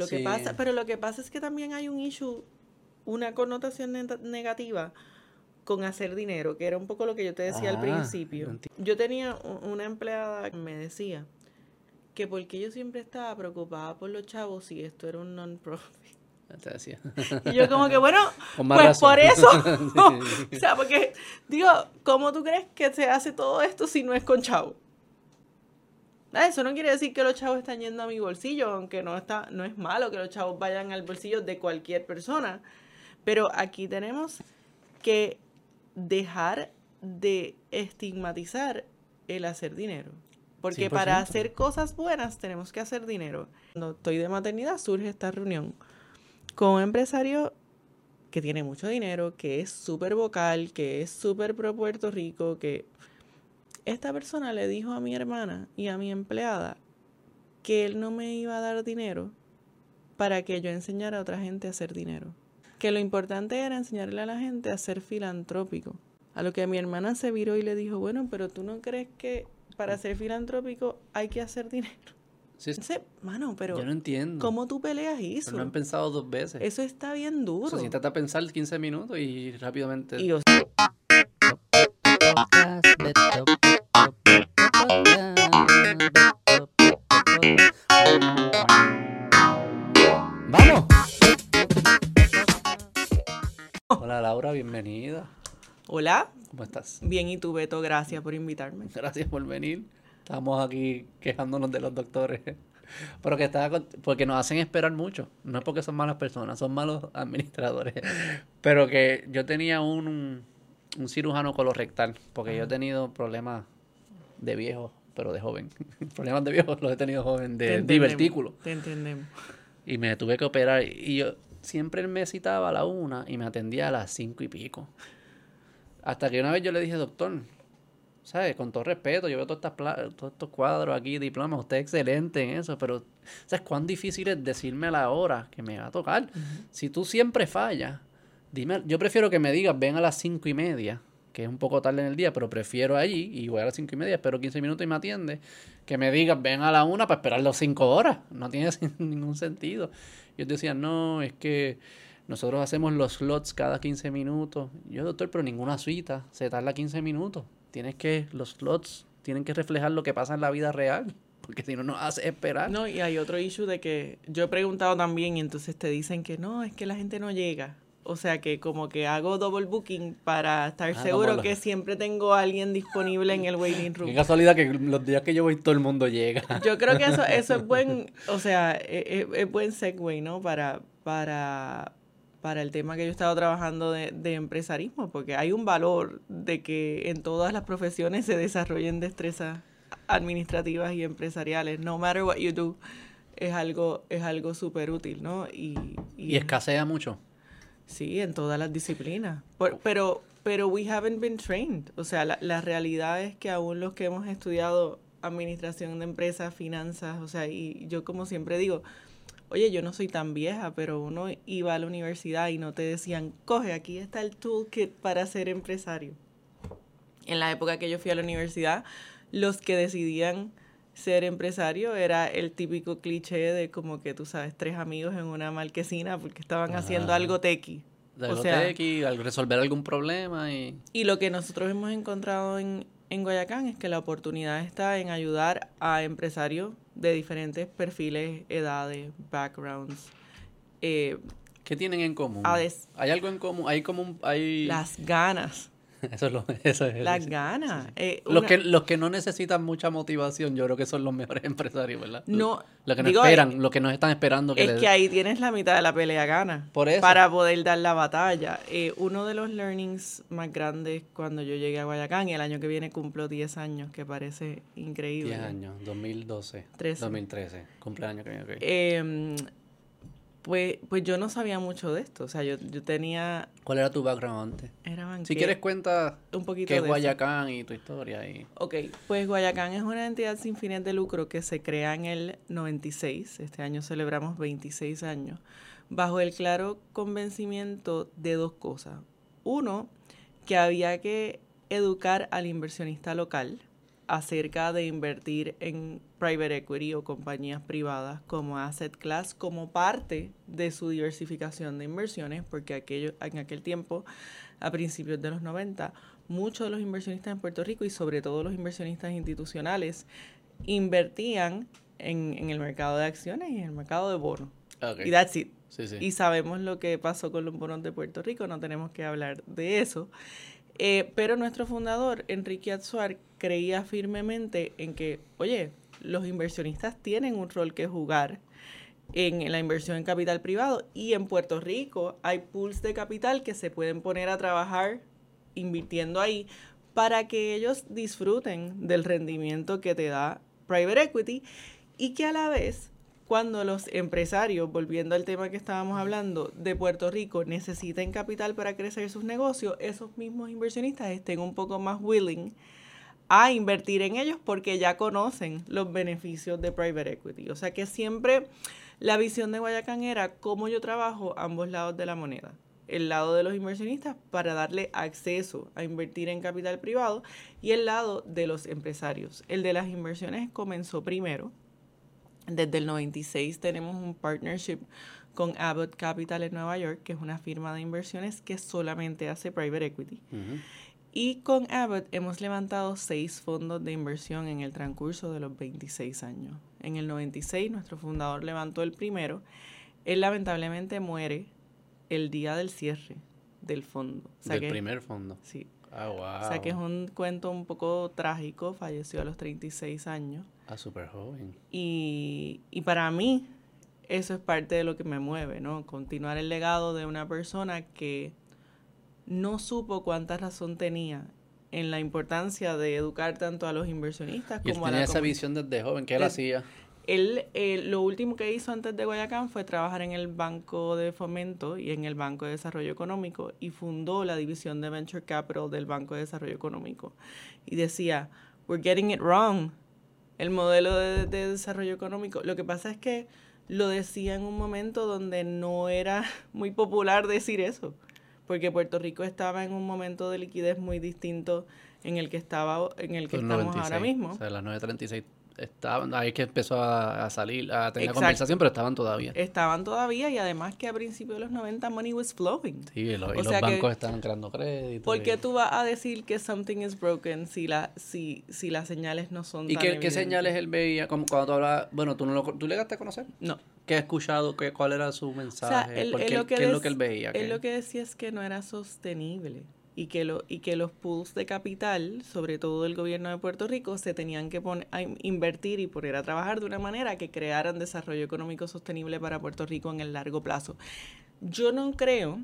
Lo que pasa, pero lo que pasa es que también hay un issue, una connotación negativa con hacer dinero, que era un poco lo que yo te decía al Ah, principio. Yo tenía una empleada que me decía que porque yo siempre estaba preocupada por los chavos si esto era un non-profit. Y yo como que, bueno, pues razón. por eso. O sea, porque, digo, ¿cómo tú crees que se hace todo esto si no es con chavos? Ah, Eso no quiere decir que los chavos están yendo a mi bolsillo, aunque no, está, no es malo que los chavos vayan al bolsillo de cualquier persona. Pero aquí tenemos que dejar de estigmatizar el hacer dinero. Porque para 100%. hacer cosas buenas tenemos que hacer dinero. Cuando estoy de maternidad surge esta reunión con un empresario que tiene mucho dinero, que es súper vocal, que es súper pro Puerto Rico, que esta persona le dijo a mi hermana y a mi empleada que él no me iba a dar dinero para que yo enseñara a otra gente a hacer dinero. Que lo importante era enseñarle a la gente a ser filantrópico. A lo que mi hermana se viró y le dijo, bueno, pero tú no crees que para ser filantrópico hay que hacer dinero. Sí, Entonces, mano, pero yo no entiendo. ¿cómo tú peleas Pero eso? no han pensado dos veces. Eso está bien duro. Eso, siéntate a pensar 15 minutos y rápidamente. Y yo, Hola Laura, bienvenida. Hola, ¿Cómo estás? bien y tú, Beto, gracias por invitarme. Gracias por venir. Estamos aquí quejándonos de los doctores. Pero que está con- porque nos hacen esperar mucho. No es porque son malas personas, son malos administradores. Pero que yo tenía un, un, un cirujano colorectal, porque yo he tenido problemas de viejo, pero de joven. problemas de viejo los he tenido joven, de divertículo. Te entendemos. Y me tuve que operar. Y yo siempre él me citaba a la una y me atendía a las cinco y pico. Hasta que una vez yo le dije, doctor, ¿sabes? Con todo respeto, yo veo todos estos cuadros aquí, diplomas, usted es excelente en eso, pero ¿sabes cuán difícil es decirme a la hora que me va a tocar? Si tú siempre fallas, dime, yo prefiero que me digas, ven a las cinco y media, que es un poco tarde en el día, pero prefiero allí y voy a las cinco y media, espero 15 minutos y me atiende, que me digas, ven a la una para esperar las cinco horas. No tiene ningún sentido. Y ellos decían, no, es que nosotros hacemos los slots cada 15 minutos. Yo, doctor, pero ninguna cita se tarda 15 minutos. Tienes que, los slots tienen que reflejar lo que pasa en la vida real, porque si no nos hace esperar. No, y hay otro issue de que yo he preguntado también y entonces te dicen que no, es que la gente no llega. O sea que como que hago double booking para estar Ah, seguro que siempre tengo a alguien disponible en el waiting Qué room. casualidad que los días que yo voy todo el mundo llega. Yo creo que eso, eso es buen, o sea, es, es- es buen segue, ¿no? Para, para, para el tema que yo he estado trabajando de, de empresarismo, porque hay un valor de que en todas las profesiones se desarrollen destrezas administrativas y empresariales. No matter what you do, es algo, es algo súper útil, ¿no? Y, Y escasea mucho. Sí, en todas las disciplinas. Pero, pero we haven't been trained. O sea, la, la realidad es que aún los que hemos estudiado administración de empresas, finanzas, o sea, y yo como siempre digo, oye, yo no soy tan vieja, pero uno iba a la universidad y no te decían, coge, aquí está el toolkit para ser empresario. En la época que yo fui a la universidad, los que decidían ser empresario era el típico cliché de como que tú sabes, tres amigos en una marquesina porque estaban haciendo algo tequi. De O los sea- tequi, al resolver algún problema y... Y lo que nosotros hemos encontrado en, en Guayacán es que la oportunidad está en ayudar a empresarios de diferentes perfiles, edades, backgrounds, eh, ¿Qué tienen en común? Des- ¿Hay algo en común? Hay como un... Hay... las ganas, Eso es lo... Eso es, las sí. ganas. Eh, Los que, los que no necesitan mucha motivación, yo creo que son los mejores empresarios, ¿verdad? No, Los que no digo, esperan, los que no están esperando que Es les- que ahí tienes la mitad de la pelea gana. Por eso. Para poder dar la batalla. Eh, uno de los learnings más grandes cuando yo llegué a Guayacán, y el año que viene cumplo 10 años, que parece increíble. 10 años, 2012, Trece. 2013, cumpleaños que viene. ok. Pues, pues yo no sabía mucho de esto. O sea, yo, yo tenía. ¿Cuál era tu background antes? Era Si banquero. quieres cuenta un poquito qué de es eso. Guayacán y tu historia. Y... Ok, pues Guayacán es una entidad sin fines de lucro que se crea en el 96. Este año celebramos 26 años. Bajo el claro convencimiento de dos cosas. Uno, que había que educar al inversionista local acerca de invertir en private equity o compañías privadas como asset class como parte de su diversificación de inversiones, porque aquello, en aquel tiempo, a principios de los 90, muchos de los inversionistas en Puerto Rico y sobre todo los inversionistas institucionales invertían en, el mercado de acciones y en el mercado de bonos. Y that's it. Y sabemos lo que pasó con los bonos de Puerto Rico, no tenemos que hablar de eso. Eh, pero nuestro fundador, Enrique Azuar, creía firmemente en que, oye, los inversionistas tienen un rol que jugar en la inversión en capital privado. Y en Puerto Rico hay pools de capital que se pueden poner a trabajar invirtiendo ahí para que ellos disfruten del rendimiento que te da private equity y que a la vez cuando los empresarios, volviendo al tema que estábamos hablando, de Puerto Rico necesiten capital para crecer sus negocios, esos mismos inversionistas estén un poco más willing a invertir en ellos porque ya conocen los beneficios de private equity. O sea que siempre la visión de Guayacán era cómo yo trabajo ambos lados de la moneda. El lado de los inversionistas para darle acceso a invertir en capital privado y el lado de los empresarios. El de las inversiones comenzó primero desde el 96 tenemos un partnership con Abbott Capital en Nueva York, que es una firma de inversiones que solamente hace private equity. Y con Abbott hemos levantado seis fondos de inversión en el transcurso de los 26 años. En el 96 nuestro fundador levantó el primero. Él lamentablemente muere el día del cierre del fondo. del primer fondo. Sí. Ah, wow. O sea que es un cuento un poco trágico. Falleció a los 36 años. Ah, súper joven. Y, y para mí, eso es parte de lo que me mueve, ¿no? Continuar el legado de una persona que no supo cuánta razón tenía en la importancia de educar tanto a los inversionistas como a la tenía esa visión desde joven, ¿qué él hacía? Él, eh, lo último que hizo antes de Guayacán fue trabajar en el Banco de Fomento y en el Banco de Desarrollo Económico y fundó la división de Venture Capital del Banco de Desarrollo Económico. Y decía, we're getting it wrong el modelo de, desarrollo económico. Lo que pasa es que lo decía en un momento donde no era muy popular decir eso, porque Puerto Rico estaba en un momento de liquidez muy distinto en el que estaba en el que estamos ahora mismo. O sea, las 936 estaban, ahí es que empezó a, salir, a tener conversación, pero estaban todavía. Estaban todavía y además que a principios de los 90 money was flowing. Sí, y, los bancos estaban creando crédito. ¿Por qué tú vas a decir que something is broken si, la, si, si las señales no son ¿Y qué, qué, señales él veía? Como cuando tú hablabas, bueno, ¿tú, no lo, ¿tú le llegaste a conocer? No. ¿Qué has escuchado? Qué, ¿Cuál era su mensaje? ¿Qué es lo que él veía? Él lo que decía es que no era sostenible y que, lo, y que los pools de capital, sobre todo el gobierno de Puerto Rico, se tenían que poner a invertir y poner a trabajar de una manera que crearan desarrollo económico sostenible para Puerto Rico en el largo plazo. Yo no creo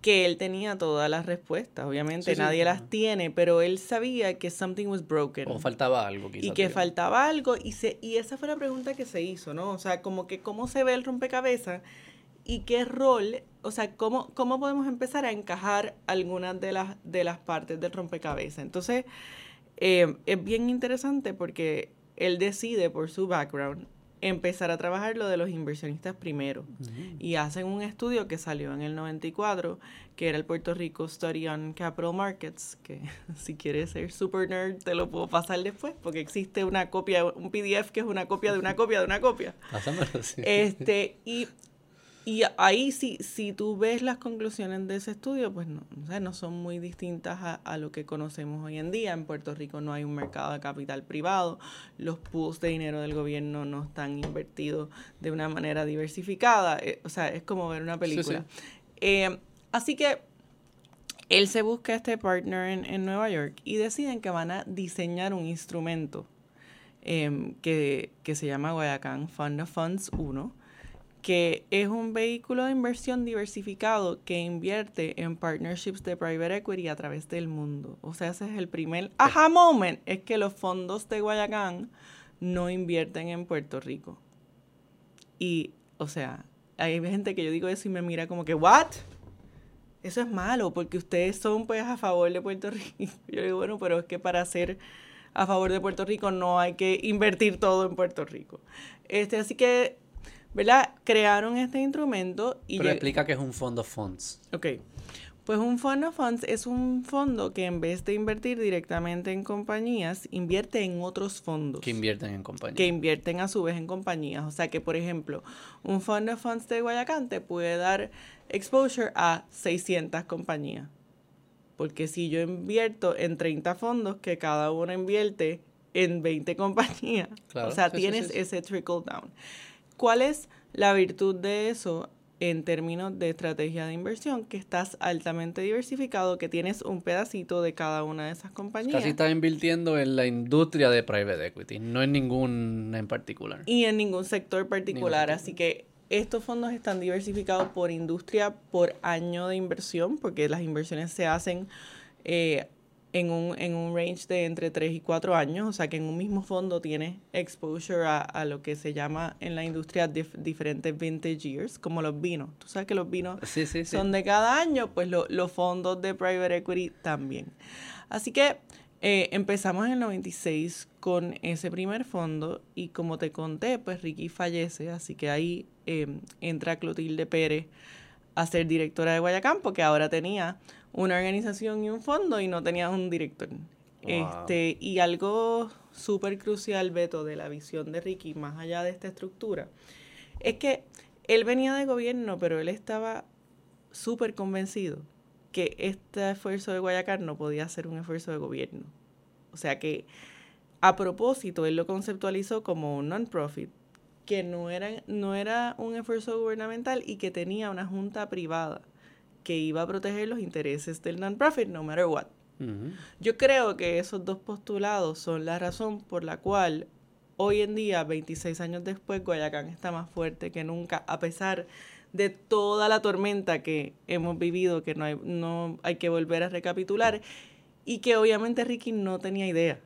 que él tenía todas las respuestas, obviamente nadie las tiene, pero él sabía que something was broken. O faltaba algo, quizás. Y que faltaba algo, y, se, y esa fue la pregunta que se hizo, ¿no? O sea, como que cómo se ve el rompecabezas y qué rol, o sea, cómo, cómo podemos empezar a encajar algunas de las, de las partes del rompecabezas. Entonces, eh, es bien interesante porque él decide, por su background, empezar a trabajar lo de los inversionistas primero. Y hacen un estudio que salió en el 94, que era el Puerto Rico Study on Capital Markets, que si quieres ser super nerd te lo puedo pasar después, porque existe una copia, un PDF que es una copia de una copia de una copia. Este, y y ahí si, si tú ves las conclusiones de ese estudio, pues no, no son muy distintas a, a, lo que conocemos hoy en día. En Puerto Rico no hay un mercado de capital privado, los pools de dinero del gobierno no están invertidos de una manera diversificada. Eh, o sea, es como ver una película. Eh, así que él se busca este partner en, en, Nueva York y deciden que van a diseñar un instrumento eh, que, que se llama Guayacán Fund of Funds 1 que es un vehículo de inversión diversificado que invierte en partnerships de private equity a través del mundo. O sea, ese es el primer aha moment, es que los fondos de Guayacán no invierten en Puerto Rico. Y, o sea, hay gente que yo digo eso y me mira como que, ¿what? Eso es malo, porque ustedes son pues a favor de Puerto Rico. Yo digo, bueno, pero es que para ser a favor de Puerto Rico no hay que invertir todo en Puerto Rico. Este, así que ¿verdad? Crearon este instrumento y... Pero explica que es un fondo funds. Ok. Pues un fund of funds es un fondo que en vez de invertir directamente en compañías, invierte en otros fondos. Que invierten en compañías. Que invierten a su vez en compañías. O sea que, por ejemplo, un fund of funds de Guayacán te puede dar exposure a 600 compañías. Porque si yo invierto en 30 fondos, que cada uno invierte en 20 compañías, o sea, tienes ese trickle down. ¿Cuál es la virtud de eso? en términos de estrategia de inversión, que estás altamente diversificado, que tienes un pedacito de cada una de esas compañías. Casi estás invirtiendo en la industria de private equity, no en ningún en particular. Y en ningún sector particular, así que estos fondos están diversificados por industria, por año de inversión, porque las inversiones se hacen eh, en un, en un range de entre 3 y 4 años, o sea que en un mismo fondo tiene exposure a, a lo que se llama en la industria diferentes vintage years, como los vinos. Tú sabes que los vinos son de cada año, pues los fondos de private equity también. Así que eh, empezamos en el 96 con ese primer fondo y como te conté, pues Ricky fallece, así que ahí em, entra Clotilde Pérez a ser directora de Guayacán porque ahora tenía una organización y un fondo y no tenía un director. Este, y algo súper crucial, Beto, de la visión de Ricky, más allá de esta estructura, es que él venía de gobierno, pero él estaba súper convencido que este esfuerzo de Guayacán no podía ser un esfuerzo de gobierno. O sea que, a propósito, él lo conceptualizó como un non-profit, que no era, no era un esfuerzo gubernamental y que tenía una junta privada que iba a proteger los intereses del non-profit no matter what. Yo creo que esos dos postulados son la razón por la cual hoy en día, 26 años después, Guayacán está más fuerte que nunca, a pesar de toda la tormenta que hemos vivido, que no hay, no hay que volver a recapitular, y que obviamente Ricky no tenía idea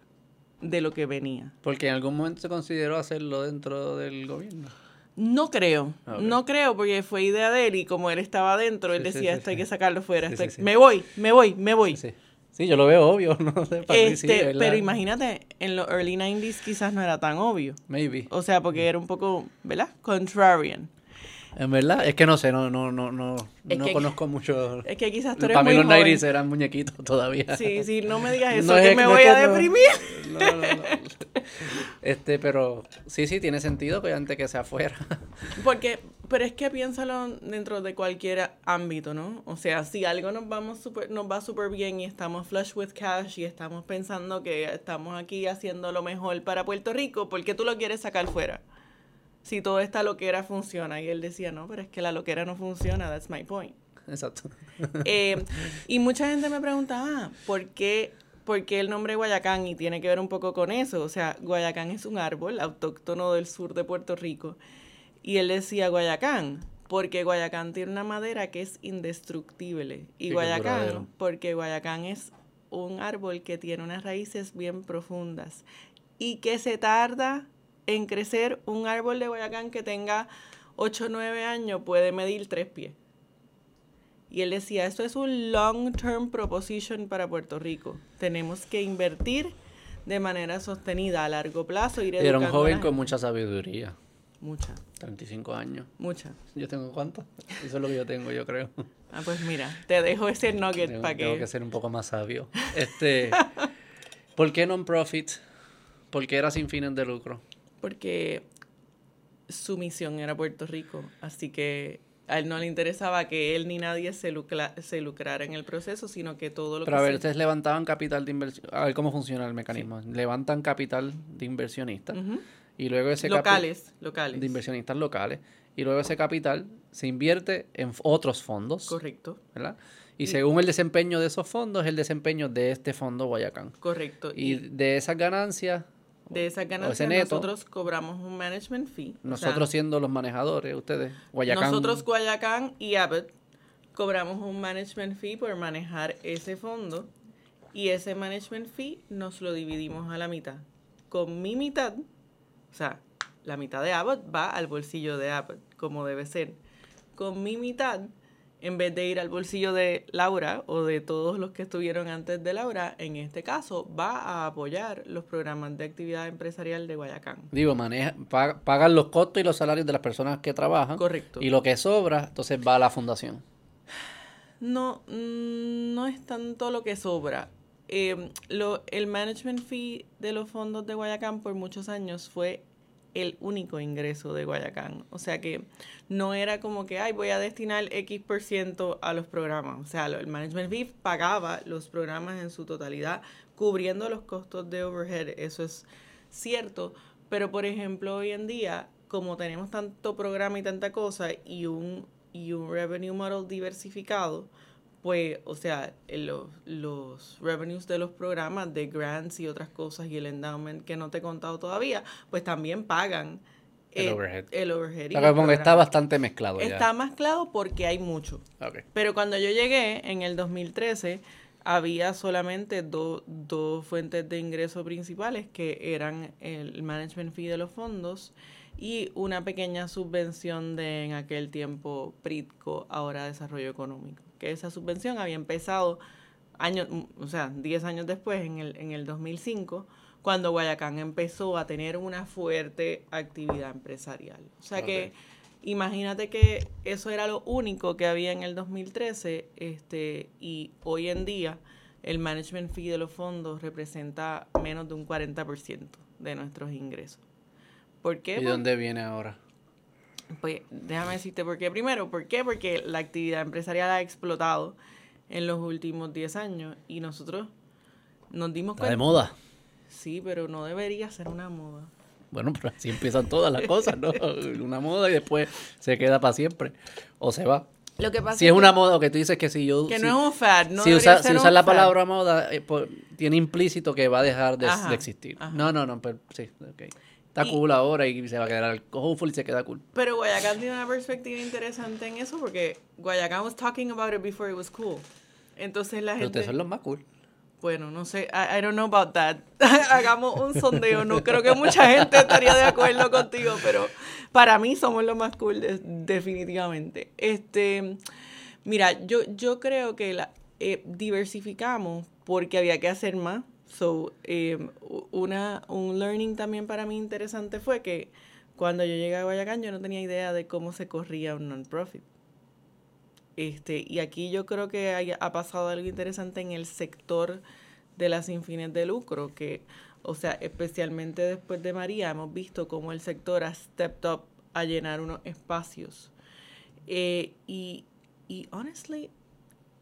de lo que venía. Porque en algún momento se consideró hacerlo dentro del gobierno. No creo, ah, no creo, porque fue idea de él y como él estaba adentro, él decía, esto hay que sacarlo fuera, me voy, me voy, me voy. Sí, yo lo veo obvio, no sé, este, Pero imagínate, en los early 90s quizás no era tan obvio. Maybe. O sea, porque era un poco, ¿verdad? Contrarian. En verdad, es que no sé, no, no, no, no, no conozco mucho. Es que quizás tú eres Para mí los 90 eran muñequitos todavía. Sí, sí, no me digas eso, que me voy a deprimir. No, no, no. Este, pero sí, sí, tiene sentido que antes que sea fuera. Porque, pero es que piénsalo dentro de cualquier ámbito, ¿no? O sea, si algo nos, vamos super, nos va súper bien y estamos flush with cash y estamos pensando que estamos aquí haciendo lo mejor para Puerto Rico, ¿por qué tú lo quieres sacar fuera? Si toda esta loquera funciona. Y él decía, no, pero es que la loquera no funciona, that's my point. Exacto. Eh, y mucha gente me pregunta, ah, ¿por qué, ¿por qué el nombre Guayacán? Y tiene que ver un poco con eso. O sea, Guayacán es un árbol autóctono del sur de Puerto Rico. Y él decía Guayacán, porque Guayacán tiene una madera que es indestructible. Y Guayacán, porque Guayacán es un árbol que tiene unas raíces bien profundas y que se tarda en crecer un árbol de Guayacán que tenga 8 o 9 años puede medir 3 pies. Y él decía, esto es un long-term proposition para Puerto Rico. Tenemos que invertir de manera sostenida a largo plazo. Era un joven con mucha sabiduría. Mucha. 35 años. Mucha. ¿Yo tengo cuánto? Eso es lo que yo tengo, yo creo. Ah, pues mira, te dejo ese nugget para que... Tengo que ser un poco más sabio. Este, ¿Por qué non-profit? ¿Por qué era sin fines de lucro? Porque su misión era Puerto Rico, así que a él no le interesaba que él ni nadie se, se lucrara en el proceso, sino que todo lo Pero a ver, ustedes levantaban capital de inversión. A ver cómo funciona el mecanismo. Levantan capital de inversionistas y luego ese locales, locales. De inversionistas locales. Y luego ese capital se invierte en otros fondos. Correcto. ¿Verdad? Y, según el desempeño de esos fondos, es el desempeño de este fondo Guayacán. Correcto. y de esas ganancias de esa ganancia nosotros cobramos un management fee. Nosotros siendo los manejadores, ustedes, Guayacán. Nosotros, Guayacán y Abbott, cobramos un management fee por manejar ese fondo y ese management fee nos lo dividimos a la mitad. Con mi mitad, o sea, la mitad de Abbott va al bolsillo de Abbott, como debe ser. Con mi mitad en vez de ir al bolsillo de Laura o de todos los que estuvieron antes de Laura, en este caso va a apoyar los programas de actividad empresarial de Guayacán. Digo, maneja, pagan los costos y los salarios de las personas que trabajan. Correcto. Y lo que sobra, entonces va a la fundación. no, mm, no es tanto lo que sobra. Eh, lo, el management fee de los fondos de Guayacán por muchos años fue el único ingreso de Guayacán. O sea que no era como que, ay, voy a destinar X por ciento a los programas. O sea, el management fee pagaba los programas en su totalidad, cubriendo los costos de overhead. Eso es cierto. Pero, por ejemplo, hoy en día, como tenemos tanto programa y tanta cosa y un, y un revenue model diversificado, pues, o sea, los, los revenues de los programas de grants y otras cosas y el endowment que no te he contado todavía, pues también pagan el, overhead. El overhead está bastante mezclado. Está mezclado porque hay mucho. Pero cuando yo llegué en el 2013, había solamente dos fuentes de ingreso principales que eran el management fee de los fondos y una pequeña subvención de en aquel tiempo PRITCO, ahora Desarrollo Económico que esa subvención había empezado años, o sea, 10 años después, en el, en el 2005, cuando Guayacán empezó a tener una fuerte actividad empresarial. O sea que imagínate que eso era lo único que había en el 2013 este, y hoy en día el management fee de los fondos representa menos de un 40% de nuestros ingresos. ¿Por qué? ¿Y dónde viene ahora? Pues déjame decirte por qué. Primero, ¿por qué? Porque la actividad empresarial ha explotado en los últimos 10 años y nosotros nos dimos cuenta. de moda. Sí, pero no debería ser una moda. Bueno, pero así empiezan todas las cosas, ¿no? Una moda y después se queda para siempre o se va. Lo que pasa si es, una moda, que tú dices que si yo... Que no es un fad, no Si usas si usa la palabra moda, eh, pues, tiene implícito que va a dejar de, existir. No, no, no, pero sí, ok. Está cool ahora y se va a quedar hopefully se queda cool. Pero Guayacán tiene una perspectiva interesante en eso porque Guayacán was talking about it before it was cool. Entonces la gente... ustedes son los más cool. Bueno, no sé, I, don't know about that. Hagamos un sondeo, no creo que mucha gente estaría de acuerdo contigo, pero para mí somos los más cool definitivamente. Este, mira, yo, yo creo que la, eh, diversificamos porque había que hacer más So, em, una, un learning también para mí interesante fue que cuando yo llegué a Guayacán yo no tenía idea de cómo se corría un non-profit. Este, y aquí yo creo que ha pasado algo interesante en el sector de las sin fines de lucro, que, o sea, especialmente después de María, hemos visto cómo el sector ha stepped up a llenar unos espacios. Eh, y, y, honestly,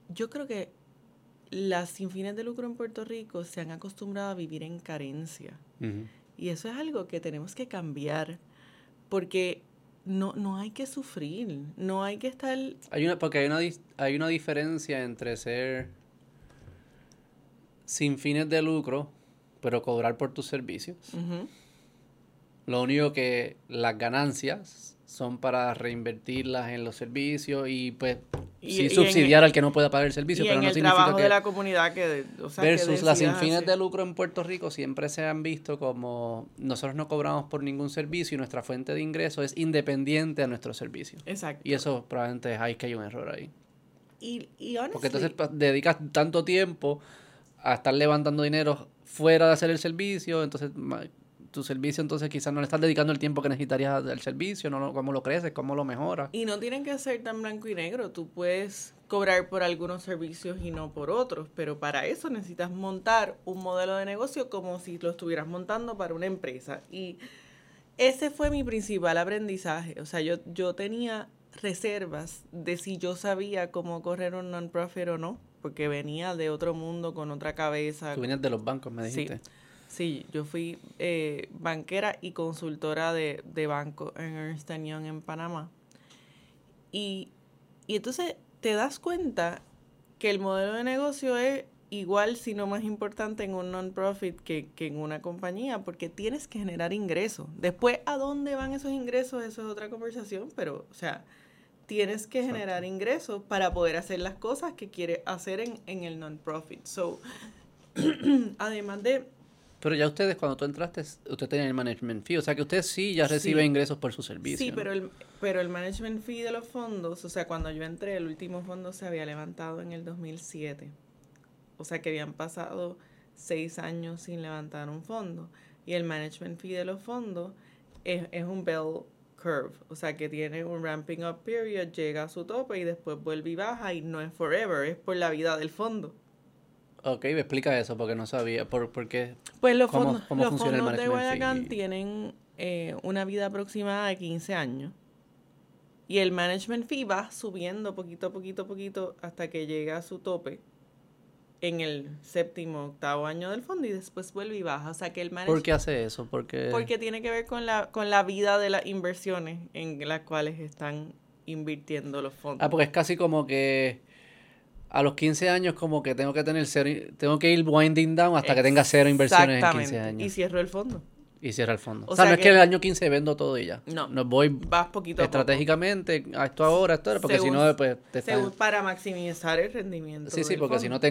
yo creo que las sin fines de lucro en Puerto Rico se han acostumbrado a vivir en carencia. Y eso es algo que tenemos que cambiar, porque no, no hay que sufrir, no hay que estar... Hay una, porque hay una, hay una diferencia entre ser sin fines de lucro, pero cobrar por tus servicios. Lo único que las ganancias son para reinvertirlas en los servicios y pues sí subsidiar al que no pueda pagar el servicio, pero no el trabajo de la comunidad que versus las sin fines de lucro en Puerto Rico siempre se han visto como nosotros no cobramos por ningún servicio y nuestra fuente de ingreso es independiente a nuestro servicio. Exacto. Y eso probablemente hay que hay un error ahí. Y, y Porque entonces pues, dedicas tanto tiempo a estar levantando dinero fuera de hacer el servicio, entonces tu servicio, entonces quizás no le estás dedicando el tiempo que necesitarías del servicio, no cómo lo creces, cómo lo mejoras. Y no tienen que ser tan blanco y negro, tú puedes cobrar por algunos servicios y no por otros, pero para eso necesitas montar un modelo de negocio como si lo estuvieras montando para una empresa. Y ese fue mi principal aprendizaje, o sea, yo, yo tenía reservas de si yo sabía cómo correr un non-profit o no, porque venía de otro mundo con otra cabeza. Tú venías de los bancos, me dijiste. Sí. Sí, yo fui eh, banquera y consultora de, banco en Ernst Young en Panamá. Y, entonces te das cuenta que el modelo de negocio es igual, si no más importante, en un non-profit que, que, en una compañía, porque tienes que generar ingresos. Después, ¿a dónde van esos ingresos? Eso es otra conversación, pero, o sea, tienes que generar ingresos para poder hacer las cosas que quieres hacer en, en el non-profit. So, además de pero ya ustedes, cuando tú entraste, usted tenía el management fee. O sea que usted sí ya recibe ingresos por su servicio. Sí, pero, el, pero el management fee de los fondos, o sea, cuando yo entré, el último fondo se había levantado en el 2007. O sea que habían pasado seis años sin levantar un fondo. Y el management fee de los fondos es, es un bell curve, o sea que tiene un ramping up period, llega a su tope y después vuelve y baja y no es forever, es por la vida del fondo. Ok, me explica eso porque no sabía. ¿Por, por qué? Pues los ¿Cómo- fondos, cómo los fondos de Guayacán tienen eh, una vida aproximada de 15 años. Y el management fee va subiendo poquito, poquito, poquito hasta que llega a su tope en el séptimo, octavo año del fondo y después vuelve y baja. O sea que el management... ¿Por qué hace eso? Porque, Porque tiene que ver con la, con la vida de las inversiones en las cuales están invirtiendo los fondos. Ah, porque es casi como que a los 15 años como que tengo que tener cero, tengo que ir winding down hasta que tenga cero inversiones en 15 Exactamente. años. Y cierro el fondo. Y cierra el fondo. O O sea, sea no es que- el año 15 vendo todo y ya. No. No voy Vas poquito a poco. estratégicamente a esto ahora, esto ahora, porque si no, pues te estás... Según para maximizar el rendimiento. Sí, sí, porque si no te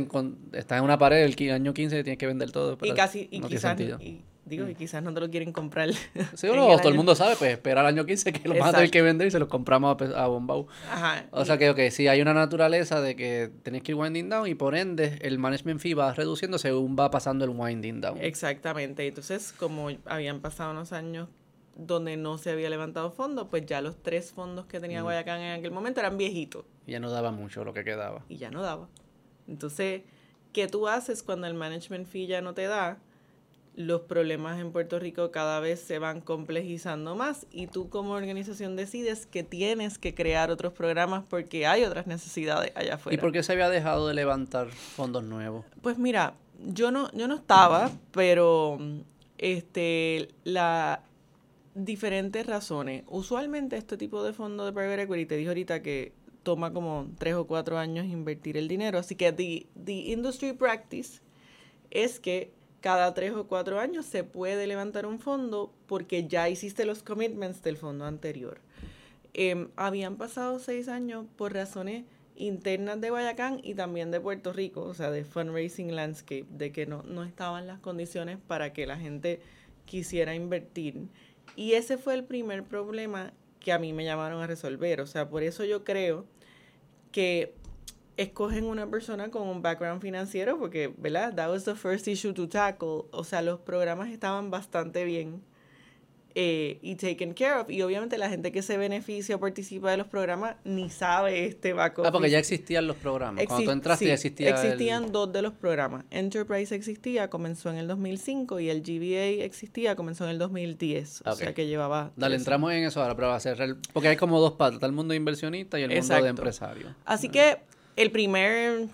estás en una pared el año 15 tienes que vender todo. Y casi, y no quizás, y, digo, y quizás no te lo quieren comprar. Sí, en no, el todo el mundo sabe, pues espera el año 15 que lo vas a tener que vender y se lo compramos a, a Bombao. Ajá. O y- sea que, ok, sí hay una naturaleza de que tenés que ir winding down y por ende el management fee va reduciendo según va pasando el winding down. Exactamente. Entonces, como habían pasado unos años donde no se había levantado fondo, pues ya los tres fondos que Mm. tenía Guayacán en aquel momento eran viejitos. Y ya no daba mucho lo que quedaba. y ya no daba. Entonces, ¿qué tú haces cuando el management fee ya no te da? Los problemas en Puerto Rico cada vez se van complejizando más y tú como organización decides que tienes que crear otros programas porque hay otras necesidades allá afuera. ¿Y por qué se había dejado de levantar fondos nuevos? Pues mira, yo no, yo no estaba, pero este la diferentes razones. Usualmente este tipo de fondo de private equity, te dije ahorita que toma como tres o cuatro años invertir el dinero. Así que the, the industry practice es que cada tres o cuatro años se puede levantar un fondo porque ya hiciste los commitments del fondo anterior. Em, habían pasado seis años por razones internas de Guayacán y también de Puerto Rico, o sea, de fundraising landscape, de que no, no estaban las condiciones para que la gente quisiera invertir. Y ese fue el primer problema que a mí me llamaron a resolver. O sea, por eso yo creo que escogen una persona con un background financiero, porque, ¿verdad? That was the first issue to tackle. O sea, los programas estaban bastante bien eh, y taken care of. Y obviamente la gente que se beneficia o participa de los programas ni sabe este back Ah, porque ya existían los programas. Cuando tú entraste sí, ya existía el- Existían dos de los programas. Enterprise existía, comenzó en el 2005 y el GBA existía, comenzó en el 2010. O Ok. sea que llevaba... Dale, entramos en eso ahora, pero va a cerrar. Porque hay como dos patas: está el mundo de inversionista y el mundo de empresario. Así que el primer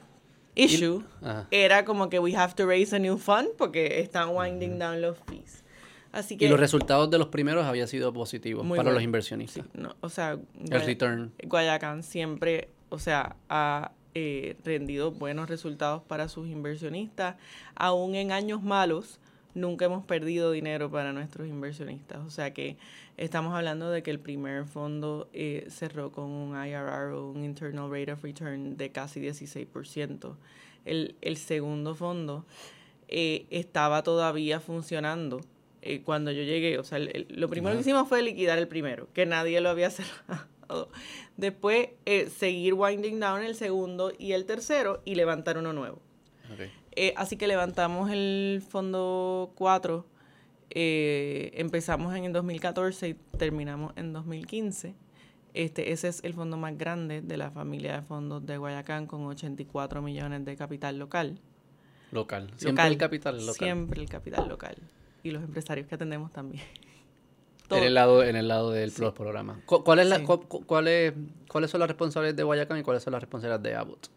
issue Ajá. era como que we have to raise a new fund porque están winding down los fees. Así que Y los resultados de los primeros habían sido positivos para los inversionistas. no, o sea, El return. Guayacán siempre, o sea, ha eh, rendido buenos resultados para sus inversionistas. Aún en años malos, nunca hemos perdido dinero para nuestros inversionistas. O sea que estamos hablando de que el primer fondo eh, cerró con un IRR o un Internal Rate of Return de casi 16%. El, el segundo fondo eh, estaba todavía funcionando eh, cuando yo llegué. O sea, el- el- lo primero que hicimos fue liquidar el primero, que nadie lo había cerrado. Después, seguir winding down el segundo y el tercero y levantar uno nuevo. Ok. Eh, así que levantamos el fondo 4, eh, empezamos en el 2014 y terminamos en 2015. Este, ese es el fondo más grande de la familia de fondos de Guayacán con 84 millones de capital local. Local. Siempre Local. el capital local. Siempre el capital local. Y los empresarios que atendemos también. En el lado, en el lado del Sí. Cu- ¿Cuál es la, Sí. cu- cu- cuál es- ¿Cuáles son las responsabilidades de Guayacán y cuáles son las responsabilidades de Abbott?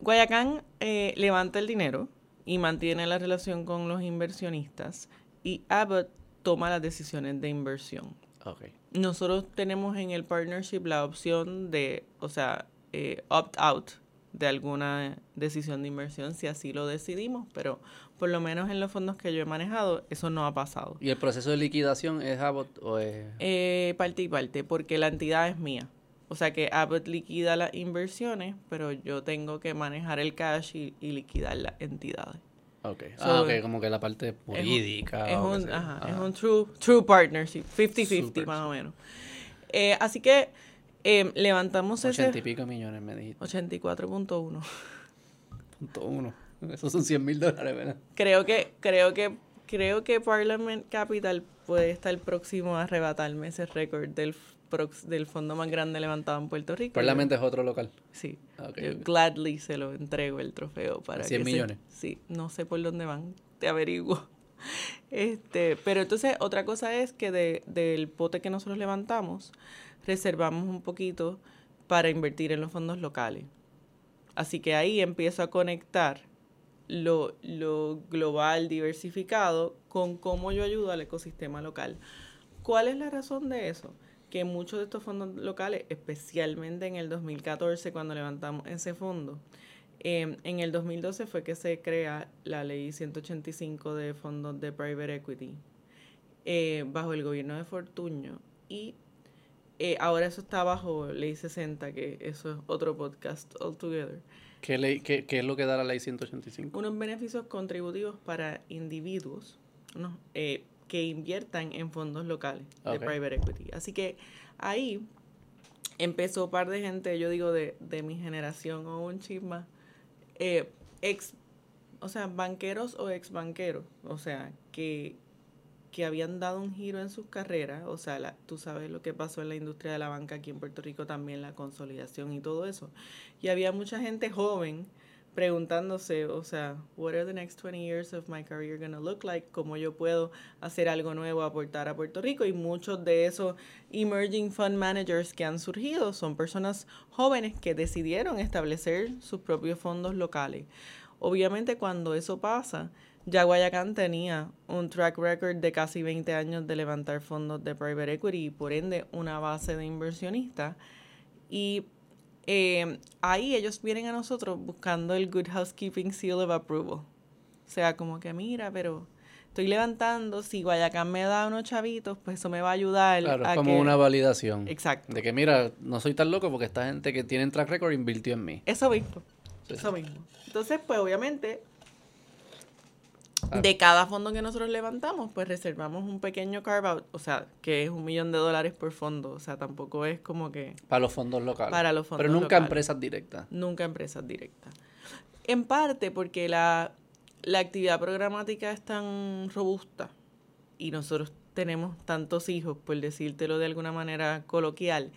Guayacán eh, levanta el dinero y mantiene la relación con los inversionistas y Abbott toma las decisiones de inversión. Ok. Nosotros tenemos en el partnership la opción de, o sea, eh, opt-out de alguna decisión de inversión si así lo decidimos, pero por lo menos en los fondos que yo he manejado eso no ha pasado. ¿Y el proceso de liquidación es Abbott o es...? Eh, parte y parte, porque la entidad es mía. O sea que Abbott liquida las inversiones, pero yo tengo que manejar el cash y, y liquidar las entidades. Ok. So, ah, como que la parte jurídica. Es un, sé yo. ajá, es Ajá. un true, true partnership, 50-50 Super, más o menos. Eh, así que eh, levantamos Ochenta y ese pico millones me dijiste. 84.1. Punto uno. Esos son 100 mil dólares, ¿verdad? Creo que, creo que, creo que Parliament Capital puede estar próximo a arrebatarme ese récord del, del fondo más grande levantado en Puerto Rico. Parliament es otro local. Sí. yo gladly se lo entrego el trofeo para 100 millones. sí, no sé por dónde van, te averiguo. Este, pero entonces otra cosa es que de, del pote que nosotros levantamos, reservamos un poquito para invertir en los fondos locales. Así que ahí empiezo a conectar lo, lo global diversificado con cómo yo ayudo al ecosistema local. ¿Cuál es la razón de eso? Que muchos de estos fondos locales, especialmente en el 2014 cuando levantamos ese fondo, em, en el 2012 fue que se crea la ley 185 de fondos de private equity eh, bajo el gobierno de Fortuño y eh, ahora eso está bajo ley 60, que eso es otro podcast altogether. ¿Qué, ley, qué, qué es lo que da la ley 185? Unos beneficios contributivos para individuos eh, que inviertan en fondos locales de private equity. Así que ahí empezó un par de gente, yo digo de, de mi generación o un chisma, eh, ex, o sea, banqueros o ex banqueros, o sea, que que habían dado un giro en sus carreras, o sea, la, tú sabes lo que pasó en la industria de la banca aquí en Puerto Rico también, la consolidación y todo eso. Y había mucha gente joven preguntándose, o sea, what are the next 20 years of my career going to look like? ¿Cómo yo puedo hacer algo nuevo, aportar a Puerto Rico? Y muchos de esos emerging fund managers que han surgido son personas jóvenes que decidieron establecer sus propios fondos locales. Obviamente cuando eso pasa, ya Guayacán tenía un track record de casi 20 años de levantar fondos de private equity y por ende una base de inversionistas. Y eh, ahí ellos vienen a nosotros buscando el Good Housekeeping Seal of Approval. O sea, como que mira, pero estoy levantando, si Guayacán me da unos chavitos, pues eso me va a ayudar. Claro, es como una validación. Exacto. De que mira, no soy tan loco porque esta gente que tiene track record invirtió en mí. Eso mismo. Eso mismo. Entonces, pues obviamente de cada fondo que nosotros levantamos, pues reservamos un pequeño carve out, o sea, que es un millón de dólares por fondo, o sea, tampoco es como que... Para los fondos locales. Para los fondos Pero nunca empresas directas. Nunca empresas directas. En parte porque la, la actividad programática es tan robusta y nosotros tenemos tantos hijos, por decírtelo de alguna manera coloquial,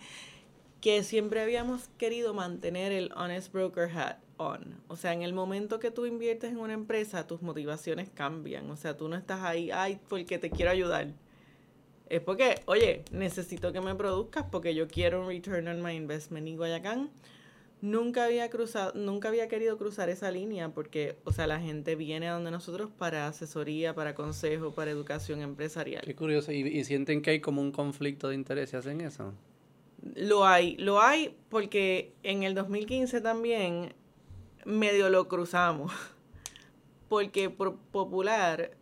que siempre habíamos querido mantener el honest broker hat on. O sea, en el momento que tú inviertes en una empresa, tus motivaciones cambian. O sea, tú no estás ahí, ay, porque te quiero ayudar. Es porque, oye, necesito que me produzcas porque yo quiero un return on my investment. Y Guayacán nunca había cruzado, nunca había querido cruzar esa línea porque, o sea, la gente viene a donde nosotros para asesoría, para consejo, para educación empresarial. Qué curioso. ¿Y, y sienten que hay como un conflicto de intereses en eso? Lo hay, lo hay porque en el 2015 también medio lo cruzamos. Porque por Popular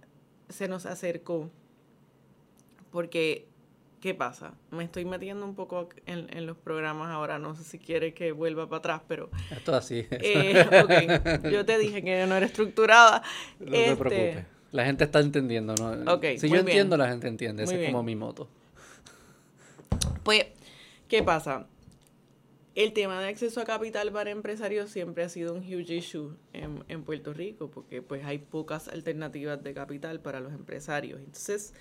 se nos acercó. Porque, ¿qué pasa? Me estoy metiendo un poco en, los programas ahora. No sé si quiere que vuelva para atrás, pero. Esto así. Eh, Yo te dije que no era estructurada. No te este, preocupes. La gente está entendiendo, ¿no? si yo entiendo, la gente entiende. Esa es como mi moto. Pues, ¿qué pasa? El tema de acceso a capital para empresarios siempre ha sido un huge issue en, Puerto Rico porque pues hay pocas alternativas de capital para los empresarios. Entonces,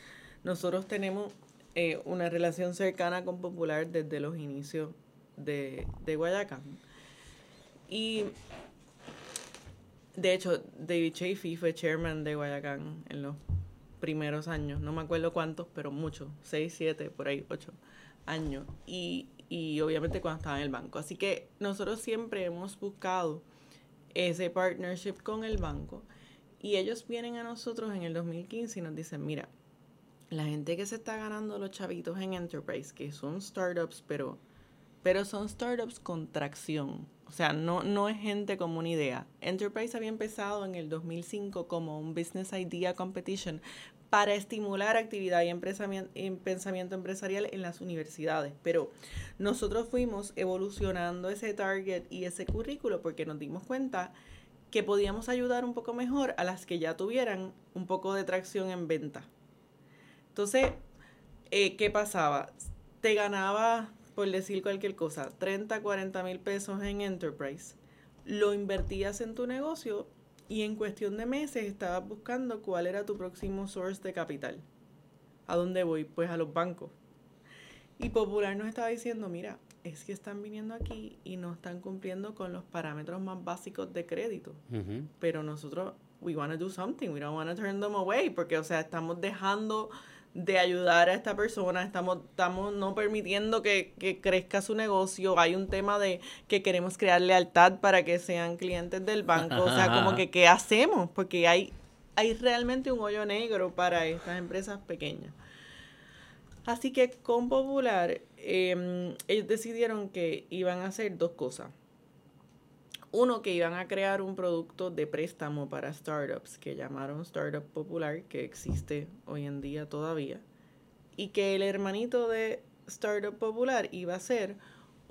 nosotros tenemos eh, una relación cercana con Popular desde los inicios de, de Guayacán. Y de hecho, David Chafee fue chairman de Guayacán en los primeros años. No me acuerdo cuántos, pero muchos. Seis, siete, por ahí, ocho años. Y y obviamente cuando estaba en el banco. Así que nosotros siempre hemos buscado ese partnership con el banco y ellos vienen a nosotros en el 2015 y nos dicen, mira, la gente que se está ganando los chavitos en Enterprise, que son startups, pero, pero son startups con tracción. O sea, no, no es gente como una idea. Enterprise había empezado en el 2005 como un Business Idea Competition para estimular actividad y, pensamiento empresarial en las universidades. Pero nosotros fuimos evolucionando ese target y ese currículo porque nos dimos cuenta que podíamos ayudar un poco mejor a las que ya tuvieran un poco de tracción en venta. Entonces, eh, ¿qué pasaba? Te ganaba, por decir cualquier cosa, 30, 40 mil pesos en Enterprise. Lo invertías en tu negocio y en cuestión de meses estabas buscando cuál era tu próximo source de capital. ¿A dónde voy? Pues a los bancos. Y Popular nos estaba diciendo, mira, es que están viniendo aquí y no están cumpliendo con los parámetros más básicos de crédito. Pero nosotros, we want to do something, we don't want to turn them away, porque, o sea, estamos dejando de ayudar a esta persona, estamos, estamos no permitiendo que, que crezca su negocio, hay un tema de que queremos crear lealtad para que sean clientes del banco, o sea, como que, ¿qué hacemos? Porque hay, hay realmente un hoyo negro para estas empresas pequeñas. Así que con Popular, eh, ellos decidieron que iban a hacer dos cosas. Uno, que iban a crear un producto de préstamo para startups que llamaron Startup Popular, que existe hoy en día todavía. Y que el hermanito de Startup Popular iba a ser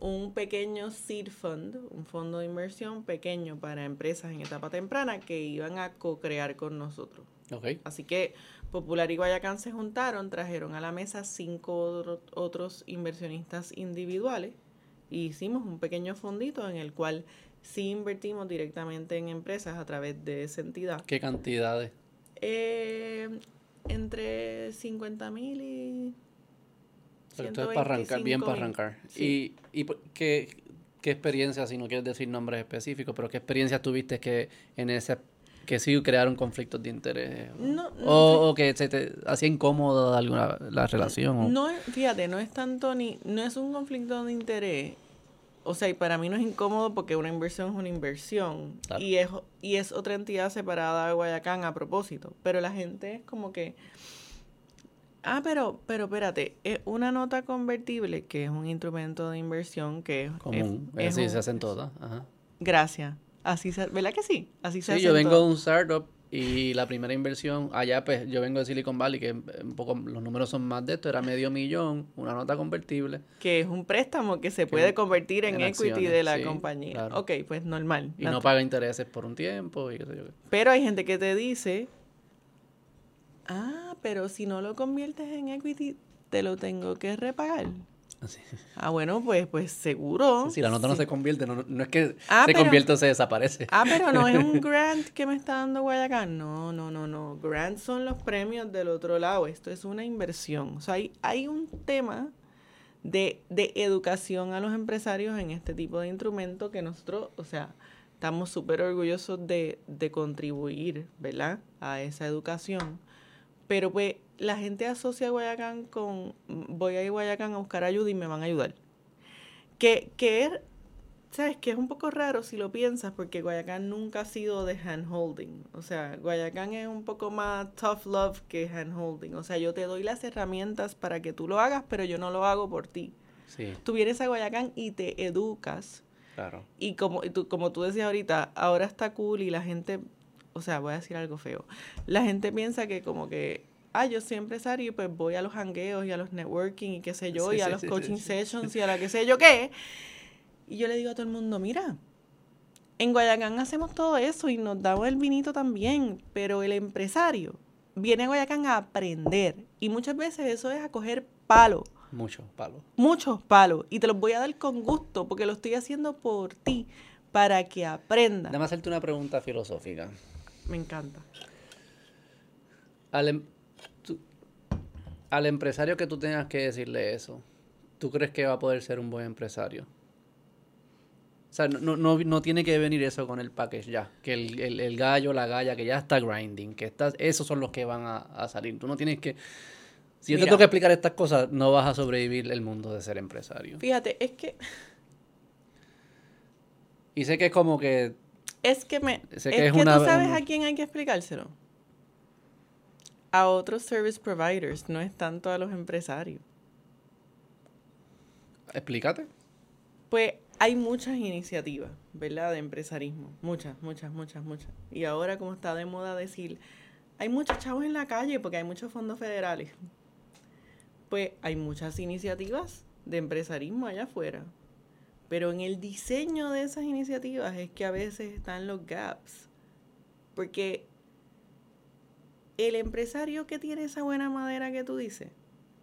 un pequeño seed fund, un fondo de inversión pequeño para empresas en etapa temprana que iban a co-crear con nosotros. Así que Popular y Guayacán se juntaron, trajeron a la mesa cinco otro- otros inversionistas individuales y hicimos un pequeño fondito en el cual sí invertimos directamente en empresas a través de esa entidad. ¿Qué cantidades? Eh, entre 50 mil y... Pero esto es para arrancar, bien para 125.000. arrancar. Sí. ¿Y, y por- qué, qué experiencia, si no quieres decir nombres específicos, pero qué experiencias tuviste que en ese que sí crearon conflictos de interés? o- No, no, o, o que se te hacía incómoda alguna la relación. o- No fíjate, no es tanto ni, no es un conflicto de interés. O sea, y para mí no es incómodo porque una inversión es una inversión. Claro. Y es, y es otra entidad separada de Guayacán a propósito. Pero la gente es como que. Ah, pero, pero espérate, es una nota convertible que es un instrumento de inversión que es. común. es- es sí, un- se hacen todas. Ajá. Gracias. Así se, ¿Verdad que sí? Así se Sí, yo hacen vengo todas. de un startup y la primera inversión, allá pues yo vengo de Silicon Valley, que un poco los números son más de esto, era medio millón, una nota convertible. Que es un préstamo que se puede convertir en, en equity acciones, de la sí, compañía. claro. Ok, pues normal. Y no paga intereses por un tiempo y qué sé yo. Pero hay gente que te dice, ah, pero si no lo conviertes en equity, te lo tengo que repagar. Ah, bueno, pues, pues seguro. Si la nota no se convierte, no, no es que Ah, se pero- convierte o se desaparece. Ah, pero no es un grant que me está dando Guayacán. No, no, no, no. Grants son los premios del otro lado. Esto es una inversión. O sea, hay, hay un tema de, de educación a los empresarios en este tipo de instrumento que nosotros, o sea, estamos súper orgullosos de, de contribuir, ¿verdad? A esa educación. Pero pues la gente asocia Guayacán con voy a ir a Guayacán a buscar ayuda y me van a ayudar. Que, que es ¿Sabes? Que es un poco raro si lo piensas, porque Guayacán nunca ha sido de handholding. O sea, Guayacán es un poco más tough love que handholding. O sea, yo te doy las herramientas para que tú lo hagas, pero yo no lo hago por ti. Sí, Tú vienes a Guayacán y te educas. claro. Y como y tú, como tú decías ahorita, ahora está cool y la gente, o sea, voy a decir algo feo. La gente piensa que como que, ah, yo soy empresario y pues voy a los hangueos y a los networking y qué sé yo, Sí, y a sí, los sí, coaching sessions y a la qué sé yo qué. Y yo le digo a todo el mundo, mira, en Guayacán hacemos todo eso y nos damos el vinito también, pero el empresario viene a Guayacán a aprender y muchas veces eso es a coger palo Mucho palo. muchos palos y te los voy a dar con gusto porque lo estoy haciendo por ti para que aprendas. Déjame hacerte una pregunta filosófica. Me encanta. Al, em- tú- al empresario que tú tengas que decirle eso, ¿tú crees que va a poder ser un buen empresario? O sea, no, no, no tiene que venir eso con el package ya. Que el, el, el gallo, la galla, que ya está grinding, que está, esos son los que van a, a salir. Tú no tienes que... Si yo te Mira. tengo que explicar estas cosas, no vas a sobrevivir el mundo de ser empresario. Fíjate, es que Y sé que es como que... es que me Sé es que que, es una- tú sabes a quién hay que explicárselo. A otros service providers, no es tanto a los empresarios. Explícate. Pues hay muchas iniciativas, ¿verdad? De empresarismo. Muchas, muchas, muchas, muchas. Y ahora, como está de moda decir, hay muchos chavos en la calle porque hay muchos fondos federales. Pues hay muchas iniciativas de empresarismo allá afuera. Pero en el diseño de esas iniciativas es que a veces están los gaps. Porque el empresario que tiene esa buena madera que tú dices,